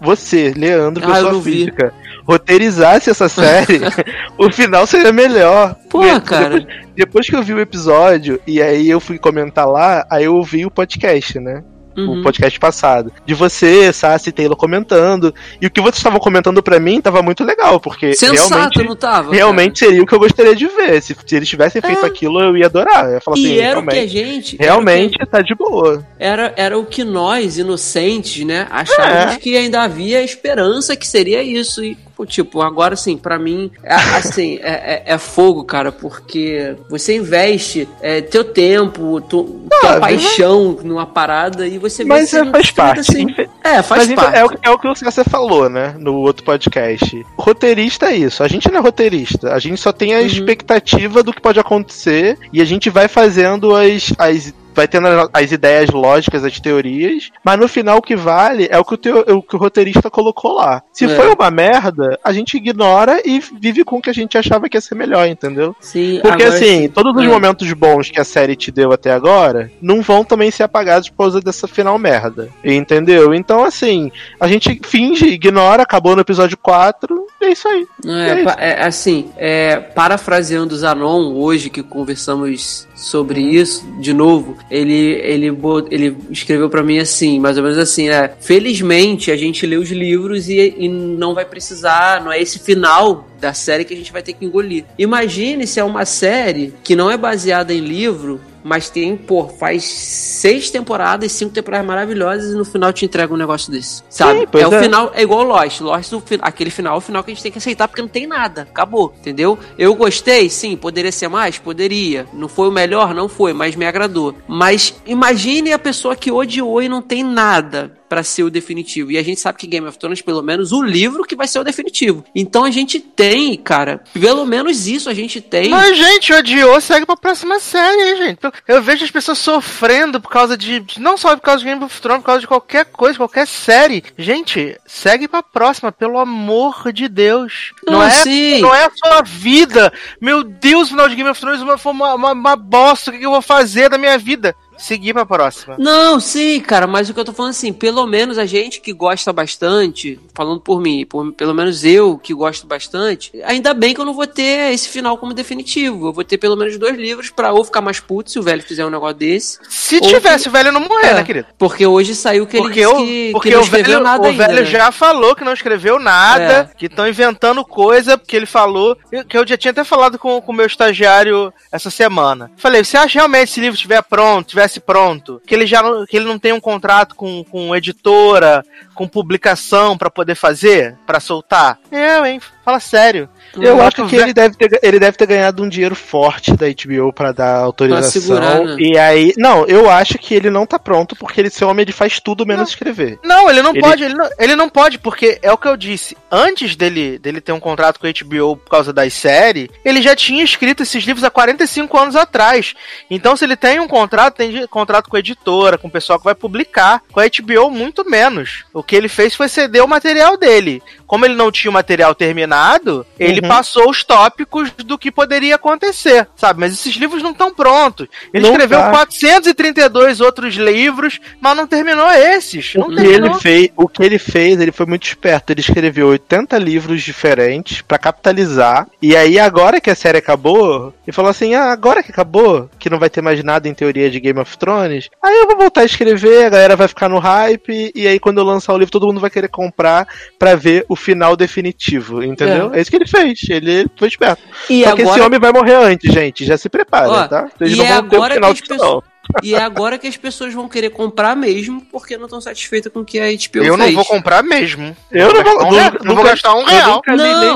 você Leandro, Ah, pessoa física, roteirizasse essa série, *laughs* o final seria melhor. Pô, cara. Depois, depois que eu vi o episódio, e aí eu fui comentar lá, aí eu ouvi o podcast, né? Uhum. o podcast passado. De você, Sassi e Taylor comentando. E o que vocês estavam comentando pra mim tava muito legal, porque Sensato, realmente, não tava? realmente seria o que eu gostaria de ver. Se, se eles tivessem feito É. aquilo, eu ia adorar. Eu ia falar cara? assim, E era o que a realmente, gente... realmente tá de boa. que- Era, era o que nós, inocentes, né, achávamos É. que ainda havia esperança que seria isso. E, pô, tipo, agora, assim, pra mim, é, assim, é, é- é fogo, cara, porque você investe é, teu tempo, tu, tua Ah, paixão numa parada e você vê Mas que é, não faz parte. Assim. É, faz Mas parte. é, o, é o que você falou, né? No outro podcast. Roteirista é isso. A gente não é roteirista. A gente só tem a Uhum. expectativa do que pode acontecer e a gente vai fazendo as. as vai tendo as- as ideias lógicas, as teorias, mas no final o que vale é o que o, teo- o, que o roteirista colocou lá. Se É. foi uma merda, a gente ignora e vive com o que a gente achava que ia ser melhor, entendeu? Sim, Porque assim, todos os é. momentos bons que a série te deu até agora não vão também ser apagados por causa dessa final merda. Entendeu? Então, assim, a gente finge, ignora, acabou no episódio 4, e é isso aí. É, É pa- é, assim, é, parafraseando o Zanon, hoje que conversamos sobre isso, de novo, ele, ele, ele escreveu pra mim assim, mais ou menos assim, é, felizmente a gente lê os livros e, e não vai precisar, não é esse final da série que a gente vai ter que engolir. Imagine se é uma série que não é baseada em livro, mas tem, pô, faz seis temporadas, cinco temporadas maravilhosas e no final te entrega um negócio desse. Sabe? Sim, pois é o é. final, é igual Lost. Lost, o aquele final é o final que a gente tem que aceitar porque não tem nada. Acabou, entendeu? Eu gostei, sim. Poderia ser mais? Poderia. Não foi o melhor? Não foi, mas me agradou. Mas imagine a pessoa que odiou e não tem nada pra ser o definitivo. E a gente sabe que Game of Thrones, pelo menos, o livro que vai ser o definitivo. Então a gente tem, cara, pelo menos isso a gente tem. Mas, gente, odiou, segue pra próxima série aí, gente. Eu vejo as pessoas sofrendo por causa de. Não só por causa de Game of Thrones, por causa de qualquer coisa, qualquer série. Gente, segue pra próxima, pelo amor de Deus. Não, Não, é, sim. não é a sua vida. Meu Deus, o final de Game of Thrones foi uma, uma, uma bosta. O que que eu vou fazer da minha vida? Seguir pra próxima. Não, sim, cara, mas o que eu tô falando assim, pelo menos a gente que gosta bastante, falando por mim, por- pelo menos eu que gosto bastante, ainda bem que eu não vou ter esse final como definitivo. Eu vou ter pelo menos dois livros pra ou ficar mais puto se o velho fizer um negócio desse. Se tivesse que- o velho não morrer, É, né, querido? Porque hoje saiu que ele Porque, disse o, que, porque que não o escreveu velho, nada o ainda. velho né? já falou que não escreveu nada, É. que estão inventando coisa, porque ele falou, que eu já tinha até falado com o meu estagiário essa semana. Falei, você acha realmente se esse livro estiver pronto, pronto, que ele já não, que ele não tem um contrato com, com editora, com publicação pra poder fazer, pra soltar? Eu, hein? Fala sério. Eu Eu acho que ele deve, ter, ele deve ter ganhado um dinheiro forte da HBO pra dar autorização. segurar, né? E aí. Não, eu acho que ele não tá pronto, porque ele, esse homem ele faz tudo menos escrever. Não, ele não Ele- pode, ele não, ele não pode, porque é o que eu disse. Antes dele, dele ter um contrato com a HBO por causa das séries, ele já tinha escrito esses livros há 45 anos atrás. Então, se ele tem um contrato, tem contrato com a editora, com o pessoal que vai publicar, com a HBO, muito menos. O que ele fez foi ceder o material dele. Como ele não tinha o material terminado, ele ele Uhum. Passou os tópicos do que poderia acontecer, sabe? Mas esses livros não estão prontos. Ele Não escreveu tá. 432 outros livros, mas não terminou esses. Não O que, terminou. ele fez, o que ele fez, ele foi muito esperto. Ele escreveu 80 livros diferentes pra capitalizar. E aí, agora que a série acabou, ele falou assim: ah, agora que acabou, que não vai ter mais nada em teoria de Game of Thrones, aí eu vou voltar a escrever, a galera vai ficar no hype, e aí quando eu lançar o livro, todo mundo vai querer comprar pra ver o final definitivo, entendeu? É, isso que ele fez. Ele foi esperto. E Só que esse agora, homem vai morrer antes, gente. Já se prepara, Ó, tá? Vocês e não é vão ter o agora final que as disso, não. E é agora que as pessoas vão querer comprar mesmo, porque não estão satisfeitas com o que a HBO Eu não fez. vou comprar mesmo. Eu não vou, gastar um real. não vou gastar um eu real.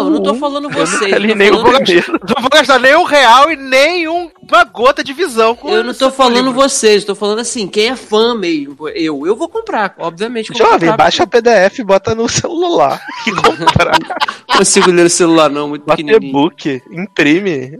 Não, não tô falando Eu você. tô nem o falando- primeiro. *laughs* Não vou gastar nem um real e nem um- uma gota de visão com Eu não tô falando livro. vocês, tô falando assim, quem é fã mesmo. Eu, eu vou comprar, obviamente. que eu vou Jovem, comprar, baixa PDF e bota no celular. E *laughs* comprar. Não consigo ler no celular, não, muito Bota pequenininho. e-book, imprime.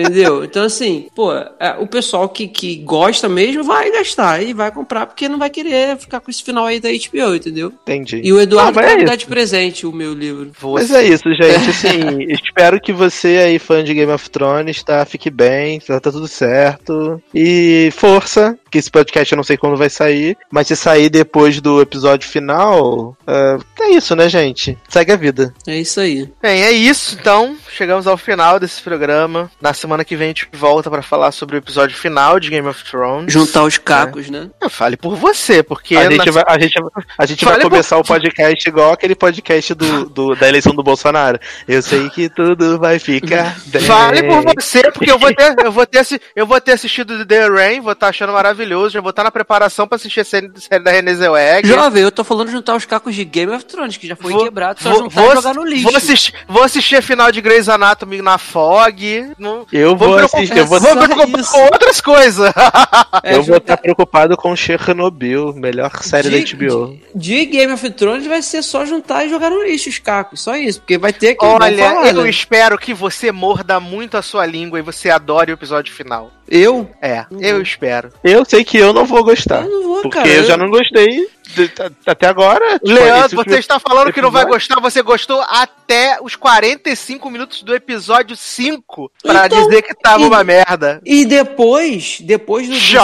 Entendeu? Então, assim, pô, é, o pessoal que, que gosta mesmo vai gastar e vai comprar porque não vai querer ficar com esse final aí da HBO, entendeu? Entendi. E o Eduardo mas vai é me dar de presente o meu livro. Mas é isso, gente. Assim, *laughs* espero que você aí, fã de Game of Thrones, tá? Fique bem, tá, tá tudo certo. E força, que esse podcast eu não sei quando vai sair, mas se sair depois do episódio final, é, é isso, né, gente? Segue a vida. É isso aí. Bem, é isso então. Chegamos ao final desse programa. Na semana que vem a gente volta pra falar sobre o episódio final de Game of Thrones. Juntar os cacos, né? Eu fale por você, porque A na- gente vai, a gente, a gente vai começar o podcast igual aquele podcast do, do- da eleição do Bolsonaro. Eu sei que tudo vai ficar bem. Fale por você, porque eu vou ter, eu vou ter, eu vou ter assistido The Rain, vou estar achando maravilhoso, já vou estar na preparação pra assistir a série, série da Renée Zellweger. Jovem, eu tô falando de juntar os cacos de Game of Thrones, que já foi Vou- quebrado, só vou- juntar vou- e jogar no lixo. Vou assistir, vou assistir a final de Grey's Anatomy na Fog. Não, Eu vou vou assistir, eu vou, vou me só preocupar isso. com outras coisas. *laughs* É, eu vou estar preocupado com Chernobyl, melhor série da HBO. De, de Game of Thrones vai ser só juntar e jogar no lixo os cacos, só isso, porque vai ter que Olha, falar, eu né? espero que você morda muito a sua língua e você adore o episódio final. Eu? É, eu espero. Eu sei que eu não vou gostar. Eu não vou, porque cara. eu já não gostei até agora. tipo, Leandro, você está falando que não vai gostar, você gostou até os 45 minutos do episódio 5 pra Então, dizer que tava e- uma merda. E depois, depois do, sino,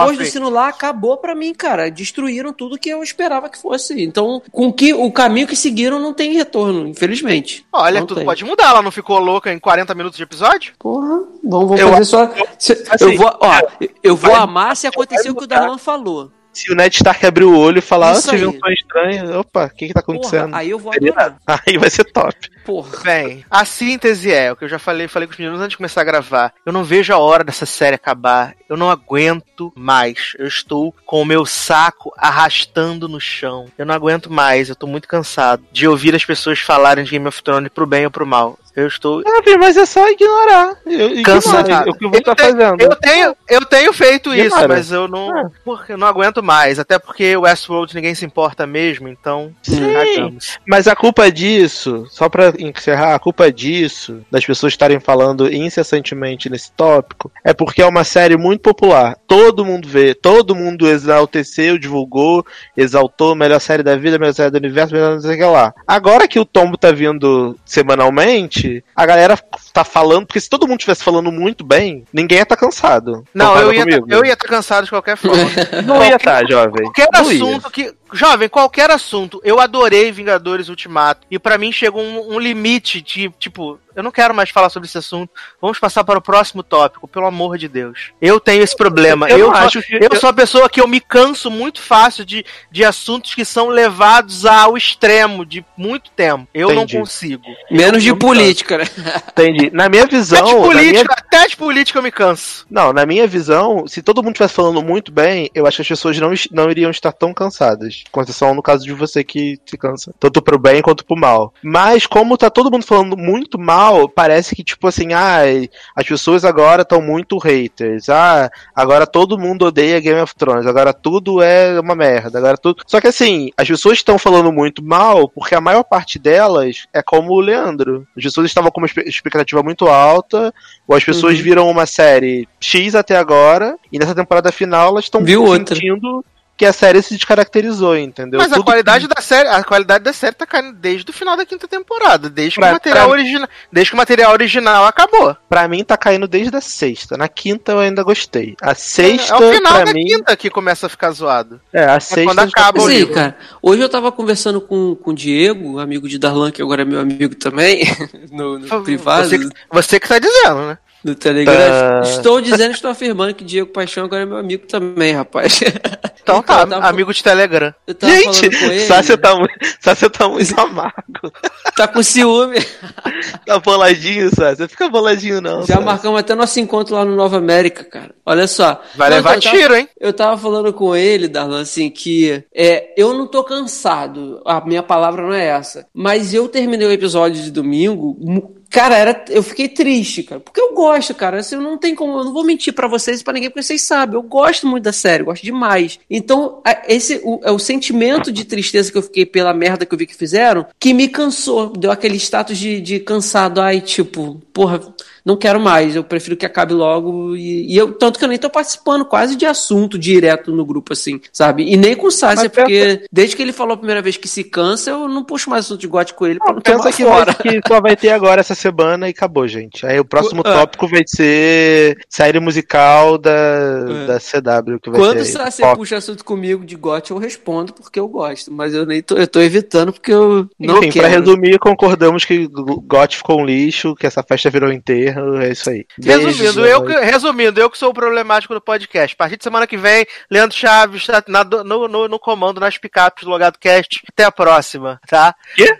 depois do sino lá, acabou pra mim, cara. Destruíram tudo que eu esperava que fosse. Então, com que o caminho que seguiram não tem retorno, infelizmente. Olha, Não tudo tem. pode mudar, ela não ficou louca em 40 minutos de episódio? Porra, vamos, vamos Eu fazer só. se- assim, eu vou, ó, eu vou vai- amar se acontecer o que o. Darlan falou. Se o Ned Stark abrir o olho e falar, ah, você viu um som estranho, opa, o que que tá Porra, acontecendo? aí eu vou adorar. *laughs* Aí vai ser top. Porra. Bem, a síntese é o que eu já falei, falei com os meninos antes de começar a gravar. Eu não vejo a hora dessa série acabar. Eu não aguento mais. Eu estou com o meu saco arrastando no chão. Eu não aguento mais. Eu tô muito cansado de ouvir as pessoas falarem de Game of Thrones pro bem ou pro mal. Eu estou Ah, filho, mas é só ignorar. Eu, ignora, cansado. É o que estar tenho- fazendo. Eu tenho, eu tenho feito isso, Ignora. mas eu não, É. porque eu não aguento mais. Até porque o Westworld ninguém se importa mesmo, então Sim. cagamos. Mas a culpa disso, só pra encerrar, a culpa disso, das pessoas estarem falando incessantemente nesse tópico, é porque é uma série muito popular. Todo mundo vê, todo mundo exalteceu, divulgou, exaltou, melhor série da vida, melhor série do universo, melhor não sei o que lá. Agora que o tombo tá vindo semanalmente, a galera tá falando, porque se todo mundo estivesse falando muito bem, ninguém ia estar cansado. Não, eu ia, comigo? eu ia estar cansado de qualquer forma. *laughs* Não ia estar, jovem. Qualquer Não ia. assunto que. Jovem, qualquer assunto. Eu adorei Vingadores Ultimato. E pra mim chegou um, um limite de, tipo, eu não quero mais falar sobre esse assunto. Vamos passar para o próximo tópico, pelo amor de Deus. Eu tenho esse problema. Eu Eu, sou- acho que- eu sou uma pessoa que eu me canso muito fácil de, de assuntos que são levados ao extremo de muito tempo. Eu Entendi. não consigo. Menos de eu me política, né? *laughs* Entendi. Na minha Até visão. de na minha política, até de política eu me canso. Não, na minha visão, se todo mundo estivesse falando muito bem, eu acho que as pessoas não, não iriam estar tão cansadas. Com exceção no caso de você que se cansa. Tanto pro bem quanto pro mal. Mas como tá todo mundo falando muito mal, parece que, tipo assim, ai, as pessoas agora estão muito haters. Ah, agora todo mundo odeia Game of Thrones. Agora tudo é uma merda. Agora tudo. Só que assim, as pessoas estão falando muito mal porque a maior parte delas é como o Leandro. As pessoas estavam com uma expectativa muito alta, ou as pessoas Uhum. viram uma série X até agora, e nessa temporada final elas estão Viu outra. Que a série se descaracterizou, entendeu? Mas a Tudo qualidade da série, a qualidade da série tá caindo desde o final da quinta temporada, desde que Pra- o material pra- original, desde que o material original acabou. Pra mim tá caindo desde a sexta. Na quinta eu ainda gostei. A sexta, é o final da mim. quinta que começa a ficar zoado. É, a sexta. quando acaba o livro. cara. Hoje eu tava conversando com, com o Diego, amigo de Darlan, que agora é meu amigo também, *laughs* no, no privado, Você, que- você que tá dizendo, né? No Telegram. Tá. Estou dizendo, estou afirmando que Diego Paixão agora é meu amigo também, rapaz. Então *laughs* tá, tava- amigo de Telegram. Gente, ele. Sácia tá, Sácia tá muito amargo. Tá com ciúme. *laughs* Tá boladinho, Sácia. Fica boladinho, não. Já Sácia. marcamos até nosso encontro lá no Nova América, cara. Olha só. Vai levar então, eu tava- tiro, hein? Eu tava falando com ele, Darlan, assim, que é, eu não tô cansado. A minha palavra não é essa. Mas eu terminei o episódio de domingo. Cara, era, eu fiquei triste, cara. Porque eu gosto, cara. Assim, eu não tem como. Eu não vou mentir pra vocês e pra ninguém, porque vocês sabem. Eu gosto muito da série, eu gosto demais. Então, esse o, é o sentimento de tristeza que eu fiquei pela merda que eu vi que fizeram que me cansou. Deu aquele status de, de cansado. Ai, tipo, porra, não quero mais. Eu prefiro que acabe logo. E, e eu, tanto que eu nem tô participando quase de assunto direto no grupo, assim, sabe? E nem com o Sácia, porque desde que ele falou a primeira vez que se cansa, eu não puxo mais assunto de gote com ele pra não Pensa tomar que, fora. que só vai ter agora essa semana e acabou, gente. Aí o próximo Ah. tópico vai ser série musical da, da CW que vai Quando o. Sácia Foco. puxa assunto comigo de gote, eu respondo porque eu gosto. Mas eu nem tô, eu tô evitando porque eu não Enfim, quero. pra resumir, concordamos que o GOT ficou um lixo, que essa festa virou é isso aí. Resumindo eu, que, resumindo, eu que sou o problemático do podcast. A partir de semana que vem, Leandro Chaves tá na- no, no, no comando nas picapes do Logado Cast. Até a próxima, tá? Quê?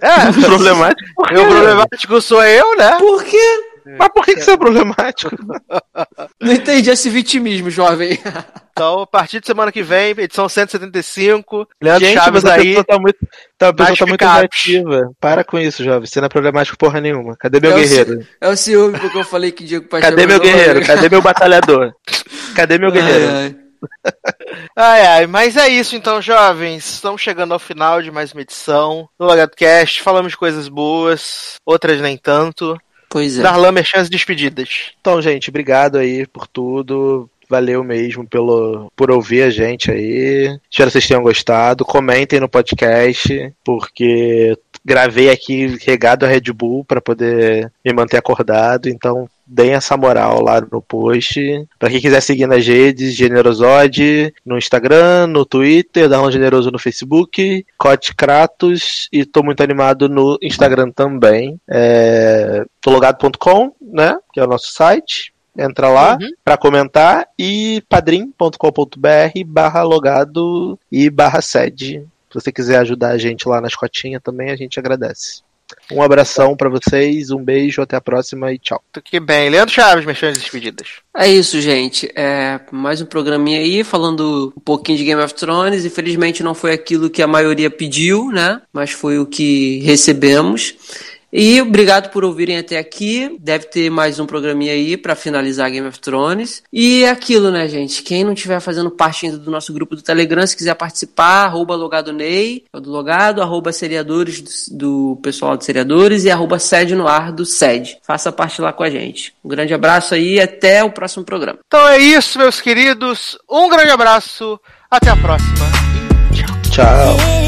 É, *laughs* problemático? Eu problemático sou eu, né? Por quê? Mas por que, que isso é problemático? *laughs* Não entendi esse vitimismo, jovem. Então, a partir de semana que vem, edição 175, Leandro Gente, Chaves aí. pessoa tá muito, tá, a pessoa tá muito negativa. Para com isso, jovem. Você não é problemático porra nenhuma. Cadê meu É o guerreiro? É o ciúme porque eu falei que Diego Paixão. Cadê meu guerreiro? Cadê meu batalhador? Cadê meu *laughs* guerreiro? Ai, ai. Ai, ai, mas é isso então, jovens. Estamos chegando ao final de mais uma edição do Logado Cast. Falamos de coisas boas, outras nem tanto. Pois é. Darlan, merchan despedidas. Então, gente, obrigado aí por tudo. Valeu mesmo pelo, por ouvir a gente aí. Espero que vocês tenham gostado. Comentem no podcast, porque gravei aqui regado a Red Bull para poder me manter acordado. Então, deem essa moral lá no post. Pra quem quiser seguir nas redes, Generosode no Instagram, no Twitter, Darlan Generoso no Facebook, Cote Kratos e tô muito animado no Instagram também. É, tologado.com, né? Que é o nosso site. Entra lá Uhum. pra comentar e padrim.com.br barra logado e barra sede. Se você quiser ajudar a gente lá na escotinha também, a gente agradece. Um abração pra vocês, um beijo, até a próxima e tchau. Que bem. Leandro Chaves, merchan despedidas. É isso, gente. É mais um programinha aí falando um pouquinho de Game of Thrones. Infelizmente não foi aquilo que a maioria pediu, né? Mas foi o que recebemos. E obrigado por ouvirem até aqui. Deve ter mais um programinha aí pra finalizar Game of Thrones. E é aquilo, né, gente? Quem não estiver fazendo parte ainda do nosso grupo do Telegram, se quiser participar, arroba logado Ney, é o do logado, arroba seriadores do, do pessoal do seriadores e arroba sede no ar do sede. Faça parte lá com a gente. Um grande abraço aí e até o próximo programa. Então é isso, meus queridos. Um grande abraço. Até a próxima. Tchau. It's